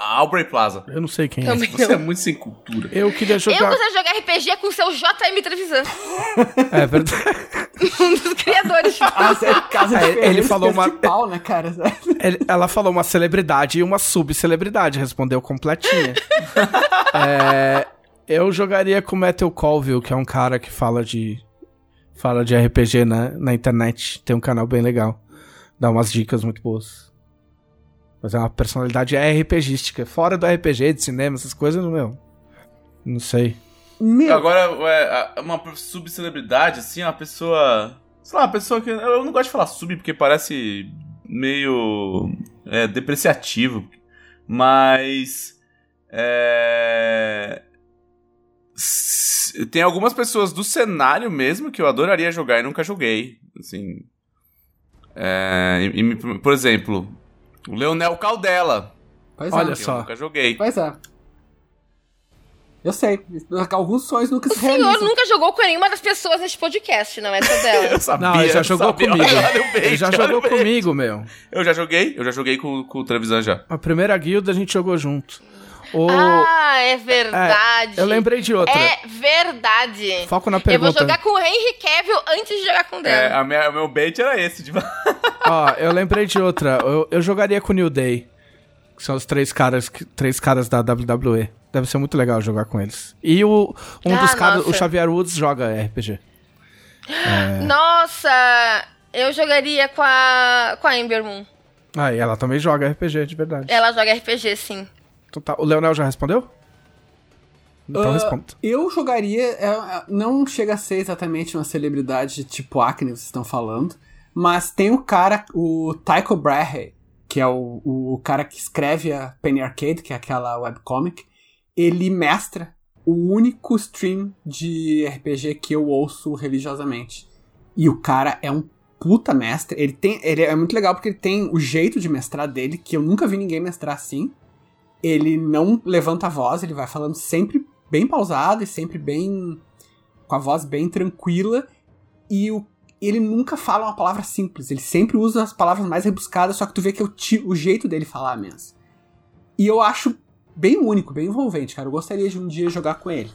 Aubrey Plaza. Eu não sei quem é. Também Você é não. muito sem cultura. Eu queria Eu jogar. gostaria de jogar RPG com o seu JM Trevisan, É verdade. um dos criadores. Ah, sério, casa É, de Ferreira, ele falou uma- de pau, né, cara? Ele- ela falou uma celebridade e uma subcelebridade, respondeu completinha. É, eu jogaria com o Metal Colville, que é um cara que fala de fala de RPG na, na internet. Tem um canal bem legal. Dá umas dicas muito boas. Mas é uma personalidade RPGística. Fora do RPG, de cinema, essas coisas, não, meu. Não sei. Meu, Agora, é, uma subcelebridade, assim, uma pessoa. Sei lá, uma pessoa que. Eu não gosto de falar sub porque parece meio. É, depreciativo. Mas. É. Tem algumas pessoas do cenário mesmo que eu adoraria jogar e nunca joguei. Assim. É, e- e por exemplo, o Leonel Caldela. pois olha é. só. Eu nunca joguei. Pois é. Eu sei. Alguns sonhos nunca O se senhor realizam. nunca jogou com nenhuma das pessoas neste podcast, não é só dela. Eu sabia, Não, ele já jogou sabia. comigo. Olha o bait, Ele já jogou o bait. comigo, meu. Eu já joguei, eu já joguei com, com o Trevisan já. A primeira guilda a gente jogou junto. O... Ah, é verdade. eu lembrei de outra. É verdade. Foco na Eu vou pergunta. jogar com o Henry Cavill antes de jogar com o É, dela. a minha, o meu bait era esse. Tipo... Ó, eu lembrei de outra. Eu, eu jogaria com o New Day. Que são os três caras, três caras da WWE. Deve ser muito legal jogar com eles. E o, um Ah, dos caras, o. Xavier Woods, joga RPG. Nossa, eu jogaria com a, com a Ember Moon. Ah, e ela também joga RPG, de verdade. Ela joga RPG, sim. Então tá, o Leonel já respondeu? Então Ah, responda. Eu jogaria. é, é, não chega a ser exatamente uma celebridade tipo Acne, vocês estão falando. Mas tem o cara, o Tycho Brahe, que é o, o cara que escreve a Penny Arcade, que é aquela webcomic. Ele mestra o único stream de RPG que eu ouço religiosamente. E o cara é um puta mestre. Ele tem. Ele é muito legal porque ele tem o jeito de mestrar dele, que eu nunca vi ninguém mestrar assim. Ele não levanta a voz, ele vai falando sempre bem pausado e sempre bem. com a voz bem tranquila. E o, ele nunca fala uma palavra simples, ele sempre usa as palavras mais rebuscadas, só que tu vê que é o, o jeito dele falar mesmo. E eu acho bem único, bem envolvente, cara. Eu gostaria de um dia jogar com ele.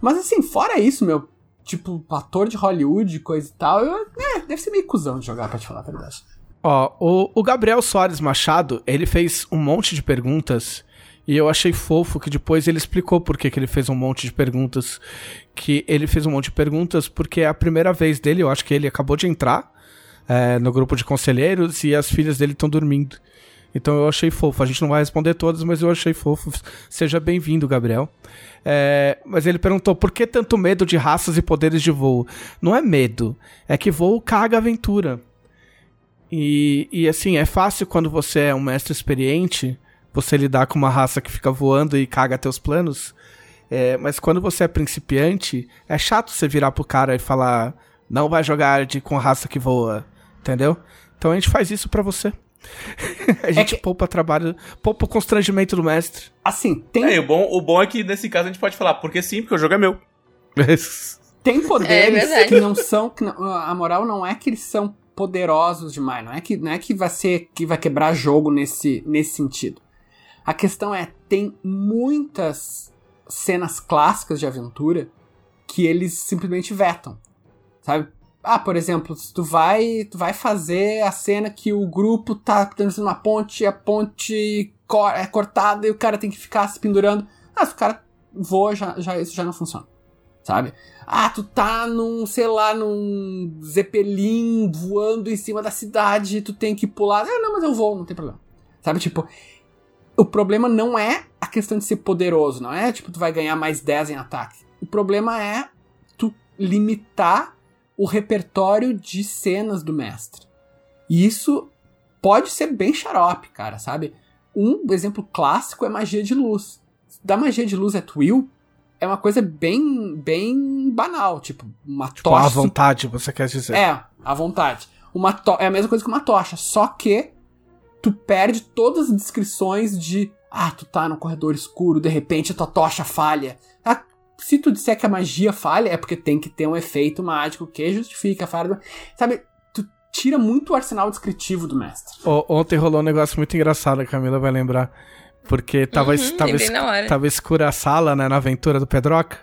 Mas assim, fora isso, meu, tipo, ator de Hollywood, coisa e tal, eu, é, deve ser meio cuzão de jogar, pra te falar a verdade. Ó, o, o Gabriel Soares Machado, ele fez um monte de perguntas e eu achei fofo que depois ele explicou por que, que ele fez um monte de perguntas. Que ele fez um monte de perguntas porque é a primeira vez dele, eu acho que ele acabou de entrar é, no grupo de conselheiros e as filhas dele estão dormindo. Então eu achei fofo. A gente não vai responder todas, mas eu achei fofo. Seja bem-vindo, Gabriel. É, mas ele perguntou por que tanto medo de raças e poderes de voo? Não é medo, é que voo caga aventura. E, e assim, é fácil quando você é um mestre experiente, você lidar com uma raça que fica voando e caga teus planos. É, mas quando você é principiante, é chato você virar pro cara e falar: não vai jogar de, com raça que voa. Entendeu? Então a gente faz isso pra você. a gente que- poupa trabalho, poupa o constrangimento do mestre. Assim, tem, É, o bom, o bom é que nesse caso a gente pode falar, porque sim, porque o jogo é meu. tem É poderes verdade. que não são. que não- a moral não é que eles são poderosos demais. Não é que, não é que vai ser que vai quebrar jogo nesse, nesse sentido. A questão é, tem muitas cenas clássicas de aventura que eles simplesmente vetam. Sabe? Ah, por exemplo, tu vai, tu vai fazer a cena que o grupo tá de uma ponte, a ponte é cortada e o cara tem que ficar se pendurando. Ah, se o cara voa, já, já, isso já não funciona. Sabe? Ah, tu tá num, sei lá, num Zeppelin voando em cima da cidade, tu tem que pular. Ah, não, mas eu vou, não tem problema. Sabe, tipo, o problema não é a questão de ser poderoso, não é tipo, tu vai ganhar mais 10 em ataque. O problema é tu limitar o repertório de cenas do mestre. E isso pode ser bem xarope, cara, sabe? Um exemplo clássico é magia de luz. Da magia de luz at will é uma coisa bem, bem banal, tipo, uma Tipo, à tocha vontade, você quer dizer. é, à vontade. Uma to- é a mesma coisa que uma tocha, só que tu perde todas as descrições de ah, tu tá no corredor escuro, de repente a tua tocha falha. Ah, se tu disser que a magia falha, é porque tem que ter um efeito mágico que justifica a falha. Sabe, tu tira muito o arsenal descritivo do mestre. Ó, Ontem rolou um negócio muito engraçado, a Camila vai lembrar. Porque tava, Uhum, tava, es- tava escura a sala, né, na aventura do Pedroca.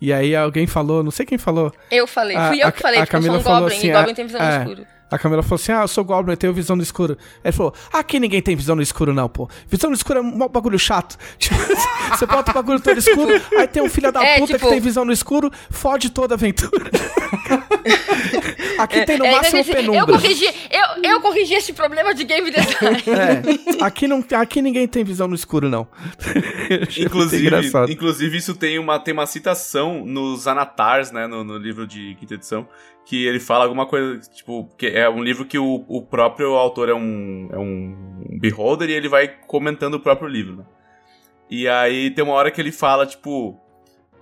E aí alguém falou, não sei quem falou, Eu falei, A- fui eu a- que falei, a porque eu sou Camila um falou Goblin assim, e Goblin é- tem visão é. escuro. A Camila falou assim: Ah, eu sou Goblin, eu tenho visão no escuro. Ele falou: Aqui ninguém tem visão no escuro, não, pô. Visão no escuro é um bagulho chato. Tipo, você bota o bagulho todo escuro, aí tem um filho da É, puta tipo- que tem visão no escuro, fode toda a aventura. Aqui tem no É, máximo eu, penumbra. corrigi, eu, eu corrigi esse problema de game design. É, aqui, não, aqui ninguém tem visão no escuro, não. Eu Inclusive, inclusive, isso tem uma, tem uma citação nos Anatars, né? No, no livro de quinta edição. Que ele fala alguma coisa, tipo, que é um livro que o, o próprio autor é um, é um beholder e ele vai comentando o próprio livro, né? E aí tem uma hora que ele fala, tipo,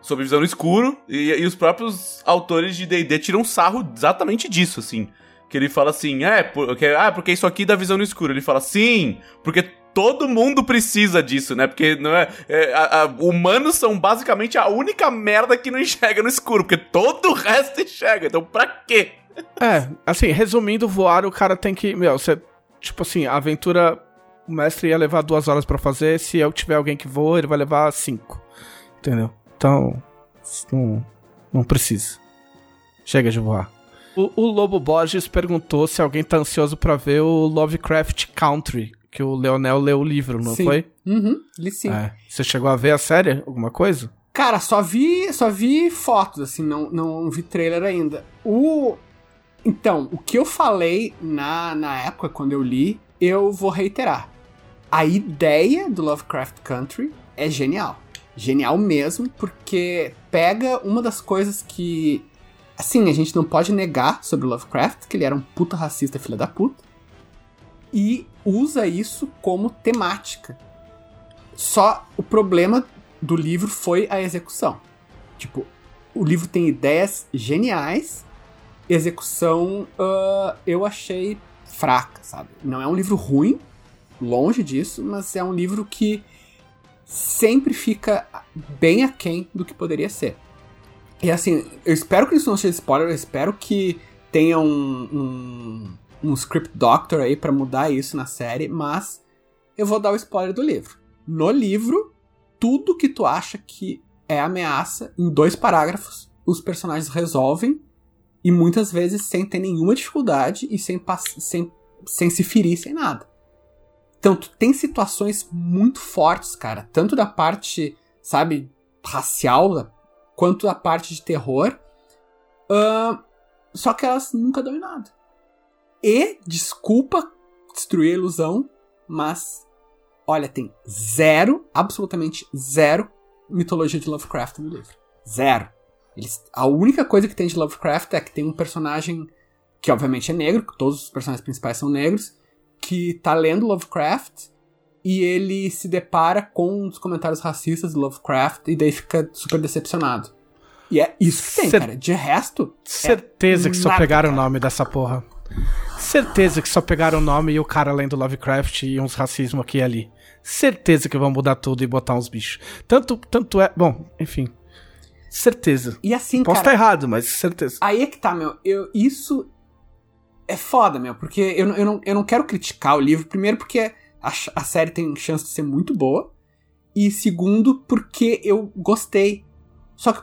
sobre visão no escuro, e, e os próprios autores de D&D tiram sarro exatamente disso, assim. Que ele fala assim, é, porque, ah, porque isso aqui dá visão no escuro. Ele fala, sim, porque todo mundo precisa disso, né? Porque não é, é, a- a- humanos são basicamente a única merda que não enxerga no escuro, porque todo o resto enxerga. Então, pra quê? É, assim, resumindo, voar, o cara tem que. Meu, você. Tipo assim, a aventura. O mestre ia levar duas horas pra fazer. Se eu tiver alguém que voa, ele vai levar cinco. Entendeu? Então. Não, não precisa. Chega de voar. O, o Lobo Borges perguntou se alguém tá ansioso pra ver o Lovecraft Country. Que o Leonel leu o livro, não Sim. foi? Uhum, li sim. É. Você chegou a ver a série? Alguma coisa? Cara, só vi, só vi fotos, assim, não, não vi trailer ainda. O. Então, o que eu falei na, na época, quando eu li, eu vou reiterar. A ideia do Lovecraft Country é genial. Genial mesmo, porque pega uma das coisas que. Assim, a gente não pode negar sobre o Lovecraft, que ele era um puta racista filha da puta, e usa isso como temática. Só o problema do livro foi a execução. Tipo, o livro tem ideias geniais, execução ah, eu achei fraca, sabe? Não é um livro ruim, longe disso, mas é um livro que sempre fica bem aquém do que poderia ser. E assim, eu espero que isso não seja spoiler, eu espero que tenha um, um, um script doctor aí pra mudar isso na série, mas eu vou dar o spoiler do livro. No livro, tudo que tu acha que é ameaça, em dois parágrafos, os personagens resolvem e muitas vezes sem ter nenhuma dificuldade e sem, sem, sem se ferir, sem nada. Então, tu tem situações muito fortes, cara, tanto da parte, sabe, racial, quanto da parte de terror, ahn, só que elas nunca dão em nada. E, desculpa destruir a ilusão, mas Olha, tem zero, absolutamente zero mitologia de Lovecraft no livro. Zero. Eles, a única coisa que tem de Lovecraft é que tem um personagem que obviamente é negro, que todos os personagens principais são negros, que tá lendo Lovecraft e ele se depara com os comentários racistas do Lovecraft e daí fica super decepcionado. E é isso que tem, Cer- cara. De resto, Certeza que só nada, pegaram o nome dessa porra. Certeza que só pegaram o nome e o cara lendo Lovecraft e uns racismo aqui e ali. Certeza que vão mudar tudo e botar uns bichos. Tanto, tanto é. Bom, enfim. Certeza. e assim, Posso estar errado, mas certeza. Aí é que tá, meu. Eu, isso é foda, meu. Porque eu, não- eu, não, eu não quero criticar o livro. Primeiro, porque a, a série tem chance de ser muito boa. E segundo, porque eu gostei. Só que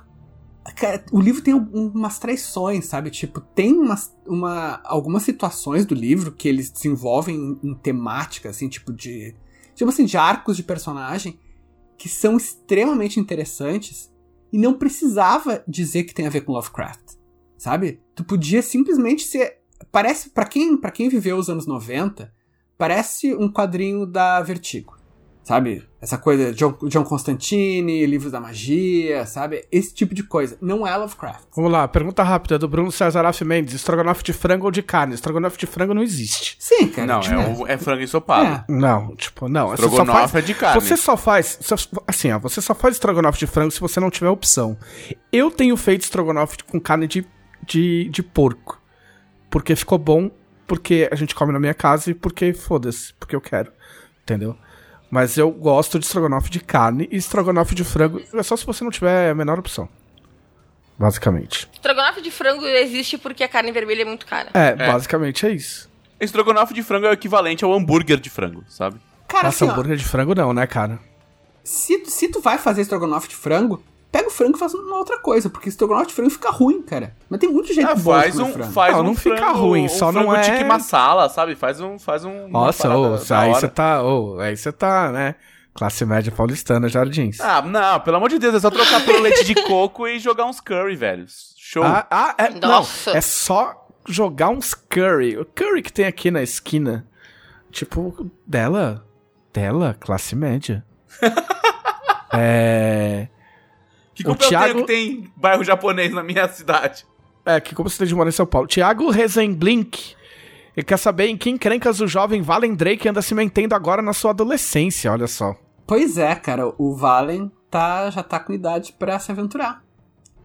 cara, o livro tem um- umas traições, sabe? Tipo, tem umas, uma, algumas situações do livro que eles desenvolvem em, em temática, assim, tipo de. Tipo assim, de arcos de personagem que são extremamente interessantes e não precisava dizer que tem a ver com Lovecraft, sabe? Tu podia simplesmente ser parece para quem para quem viveu os anos 90, parece um quadrinho da Vertigo. Sabe? Essa coisa John, John Constantine, livros da magia, sabe? Esse tipo de coisa. Não é Lovecraft. Vamos lá, pergunta rápida do Bruno César Af Mendes: estrogonofe de frango ou de carne? Estrogonofe de frango não existe. Sim, cara. Não, é, o- é frango ensopado. É. Não, tipo, não. Você só Estrogonofe faz, é de carne. Você só faz. assim, ó, você só faz estrogonofe de frango se você não tiver opção. Eu tenho feito estrogonofe com carne de, de, de porco. Porque ficou bom, porque a gente come na minha casa e porque foda-se, porque eu quero. Entendeu? Mas eu gosto de estrogonofe de carne e estrogonofe de frango é só se você não tiver a menor opção. Basicamente. Estrogonofe de frango existe porque a carne vermelha é muito cara. É, basicamente é isso. Estrogonofe de frango é o equivalente ao hambúrguer de frango, sabe? Cara, Nossa, assim, ó, hambúrguer de frango não, né, cara? se, se tu vai fazer estrogonofe de frango, pega o frango e faz uma outra coisa, porque estrogonofe de frango fica ruim, cara. Mas tem muito jeito Ah, faz um, frango. faz Não, um não fica frango- ruim, um só não é- tique masala, sabe? Faz um, faz um. Nossa, ô, aí você tá, ô, aí você tá, né? Classe média paulistana, Jardins. Ah, não, pelo amor de Deus, é só trocar pelo leite de coco e jogar uns curry, velho. Show. Ah, ah, é, Nossa. não, é só jogar uns curry. O curry que tem aqui na esquina, tipo, dela, dela, classe média. é, que o culpa eu Thiago- tenho que tem bairro japonês na minha cidade? é que como você tem de morar em São Paulo. Tiago Rezenblink, ele quer saber em que encrencas o jovem Valen Drake anda se metendo agora na sua adolescência, olha só. Pois é, cara, o Valen tá, já tá com idade pra se aventurar.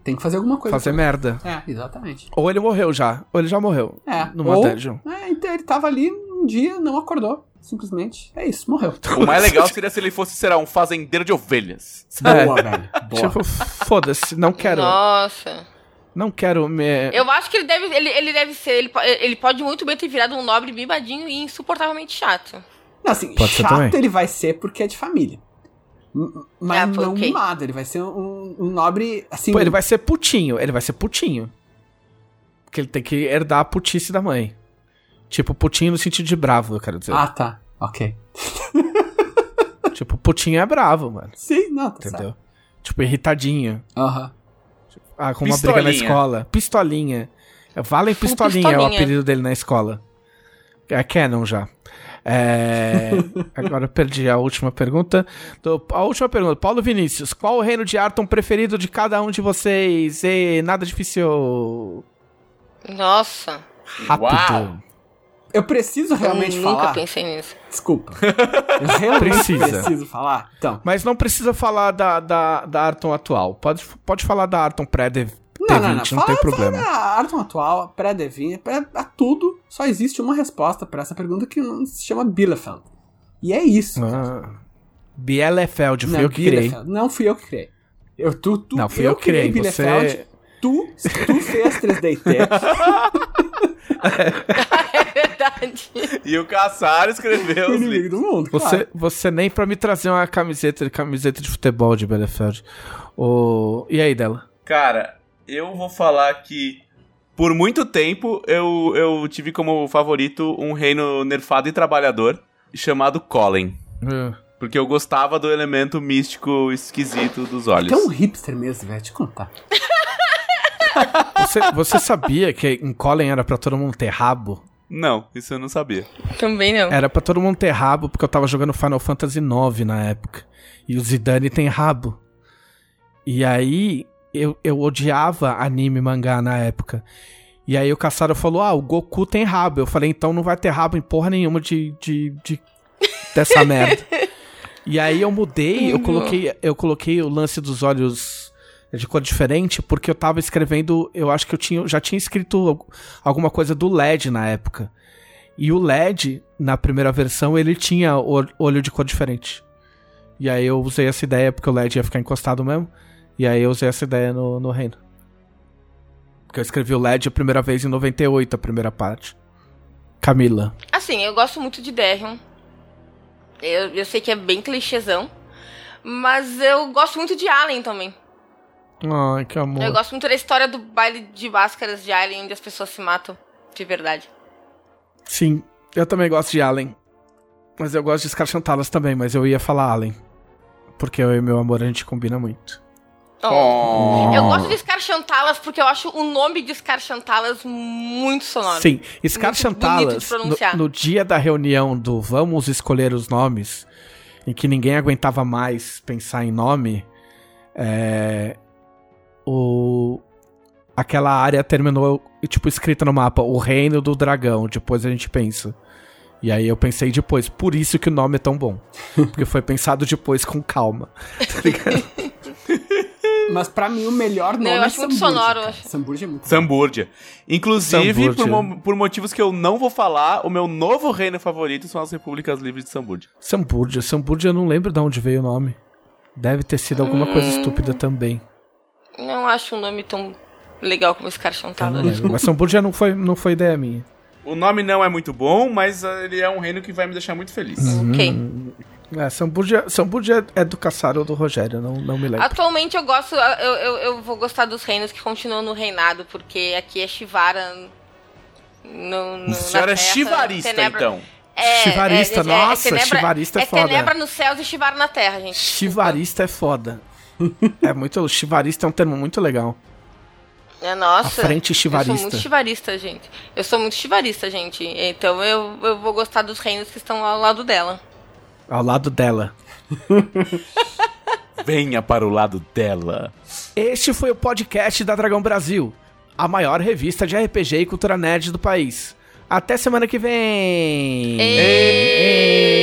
Tem que fazer alguma coisa. Fazer merda. É, exatamente. Ou ele morreu já, ou ele já morreu. É, Numa ou, dungeon. é, então ele tava ali um dia, não acordou. Simplesmente. É isso, morreu. O mais legal seria se ele fosse, será, um fazendeiro de ovelhas. É. Boa, velho. Boa. Tipo, foda-se, não quero, Nossa. não quero me... Eu acho que ele deve, ele, ele deve ser. Ele, ele pode muito bem ter virado um nobre mimadinho e insuportavelmente chato. Não, assim, Pode chato ele vai ser porque é de família. Mas Ah, não ok. mimado, ele vai ser um, um nobre, assim... Pô, ele vai ser putinho, ele vai ser putinho. Porque ele tem que herdar a putice da mãe. Tipo, putinho no sentido de bravo, eu quero dizer. Ah, tá. Ok. Tipo, putinho é bravo, mano. Sim, não, tá Entendeu? Tipo, irritadinho. Aham. Ah, com uma briga na Pistolinha. escola. Pistolinha. Valen Full Pistolinha, é o pistolinha. apelido dele na escola. É Canon já. É... Agora eu perdi a última pergunta. Do- A última pergunta. Paulo Vinícius, qual o reino de Arton preferido de cada um de vocês? E nada difícil. Nossa. Rápido. Uau. Eu preciso realmente eu nunca falar... pensei nisso. Desculpa. Eu realmente Precisa. preciso falar. Então, Mas não precisa falar da, da, da Arton atual. Pode, pode falar da Arton pré-D20, não, não, não. não, Fala, tem problema. Fala da Arton atual, pré-Devin, pré a tudo, só existe uma resposta pra essa pergunta que não se chama Bielefeld. E é isso. Ah. Bielefeld, fui Não, eu que criei. Não fui eu que criei. Eu, tu, tu, Não, fui eu que criei, Bielefeld. você- Tu, tu fez 3DT. é verdade. E o Caçaro escreveu os inimigo livros. do mundo. Você, claro. você nem pra me trazer uma camiseta, camiseta de futebol de Bielefeld. O... E aí, dela? Cara, eu vou falar que por muito tempo eu, eu tive como favorito um reino nerfado e trabalhador chamado Colin. Uh, Porque eu gostava do elemento místico esquisito dos olhos. É um hipster mesmo, velho. Te contar. Você, você sabia que em Colin era pra todo mundo ter rabo? Não, isso eu não sabia. Também não. Era pra todo mundo ter rabo, porque eu tava jogando Final Fantasy IX na época. E o Zidane tem rabo. E aí, eu, eu odiava anime e mangá na época. E aí o Caçaro falou, ah, o Goku tem rabo. Eu falei, então não vai ter rabo em porra nenhuma de... de, de dessa merda. E aí eu mudei, eu coloquei, eu coloquei o lance dos olhos de cor diferente, porque eu tava escrevendo, eu acho que eu tinha, já tinha escrito al- alguma coisa do LED na época. E o LED, na primeira versão, ele tinha olho de cor diferente. E aí eu usei essa ideia, porque o LED ia ficar encostado mesmo. E aí eu usei essa ideia no, no reino. Porque eu escrevi o LED a primeira vez em 98, a primeira parte. Camila. Assim, eu gosto muito de Derion. Eu, eu sei que é bem clichêzão. Mas eu gosto muito de Alien também. Ai, que amor. Eu gosto muito da história do baile de máscaras de Alien, onde as pessoas se matam de verdade. Sim, eu também gosto de Allen. Mas eu gosto de Scarchantalas também, mas eu ia falar Allen. Porque eu e meu amor a gente combina muito. Oh. Eu gosto de Scarchantalas porque eu acho o nome de Scarchantalas muito sonoro. Sim, Scarchantalas, no, no dia da reunião do vamos escolher os nomes, em que ninguém aguentava mais pensar em nome, é, o, aquela área terminou, tipo, escrita no mapa, o reino do dragão, depois a gente pensa. E aí eu pensei depois, por isso que o nome é tão bom. Porque foi pensado depois com calma. Tá ligado? Mas pra mim o melhor nome Não, eu é acho muito Samburgia, sonoro. Samburgia é muito bom. Samburdia. Inclusive. Por, mo- por motivos que eu não vou falar, o meu novo reino favorito são as repúblicas livres de Samburdia. Samburgia. Samburgia eu não lembro de onde veio o nome. Deve ter sido alguma coisa estúpida também. Não acho um nome tão legal como Eu não Scarchantalas. lembro. Mas Samburgia não foi, não foi ideia minha. O nome não é muito bom, mas ah, ele é um reino que vai me deixar muito feliz. Ok. É, São Burja, São Burja é do Caçaro ou do Rogério, não, não me lembro. Atualmente eu gosto. Eu, eu, eu vou gostar dos reinos que continuam no reinado, porque aqui é Shivara. No, no, A senhora é terra, chivarista, Tenebra- então. É, Chivarista, nossa, tenebra, chivarista é é foda. tenebra nos céus e Shivara na terra, gente. Chivarista é foda. é muito. Chivarista é um termo muito legal. É, nossa. A frente Eu chivarista. sou muito chivarista, gente. Eu sou muito chivarista, gente. Então eu, eu vou gostar dos reinos que estão ao lado dela. Ao lado dela. Venha para o lado dela. Este foi o podcast da Dragão Brasil, a maior revista de RPG e cultura nerd do país. Até semana que vem! Ei!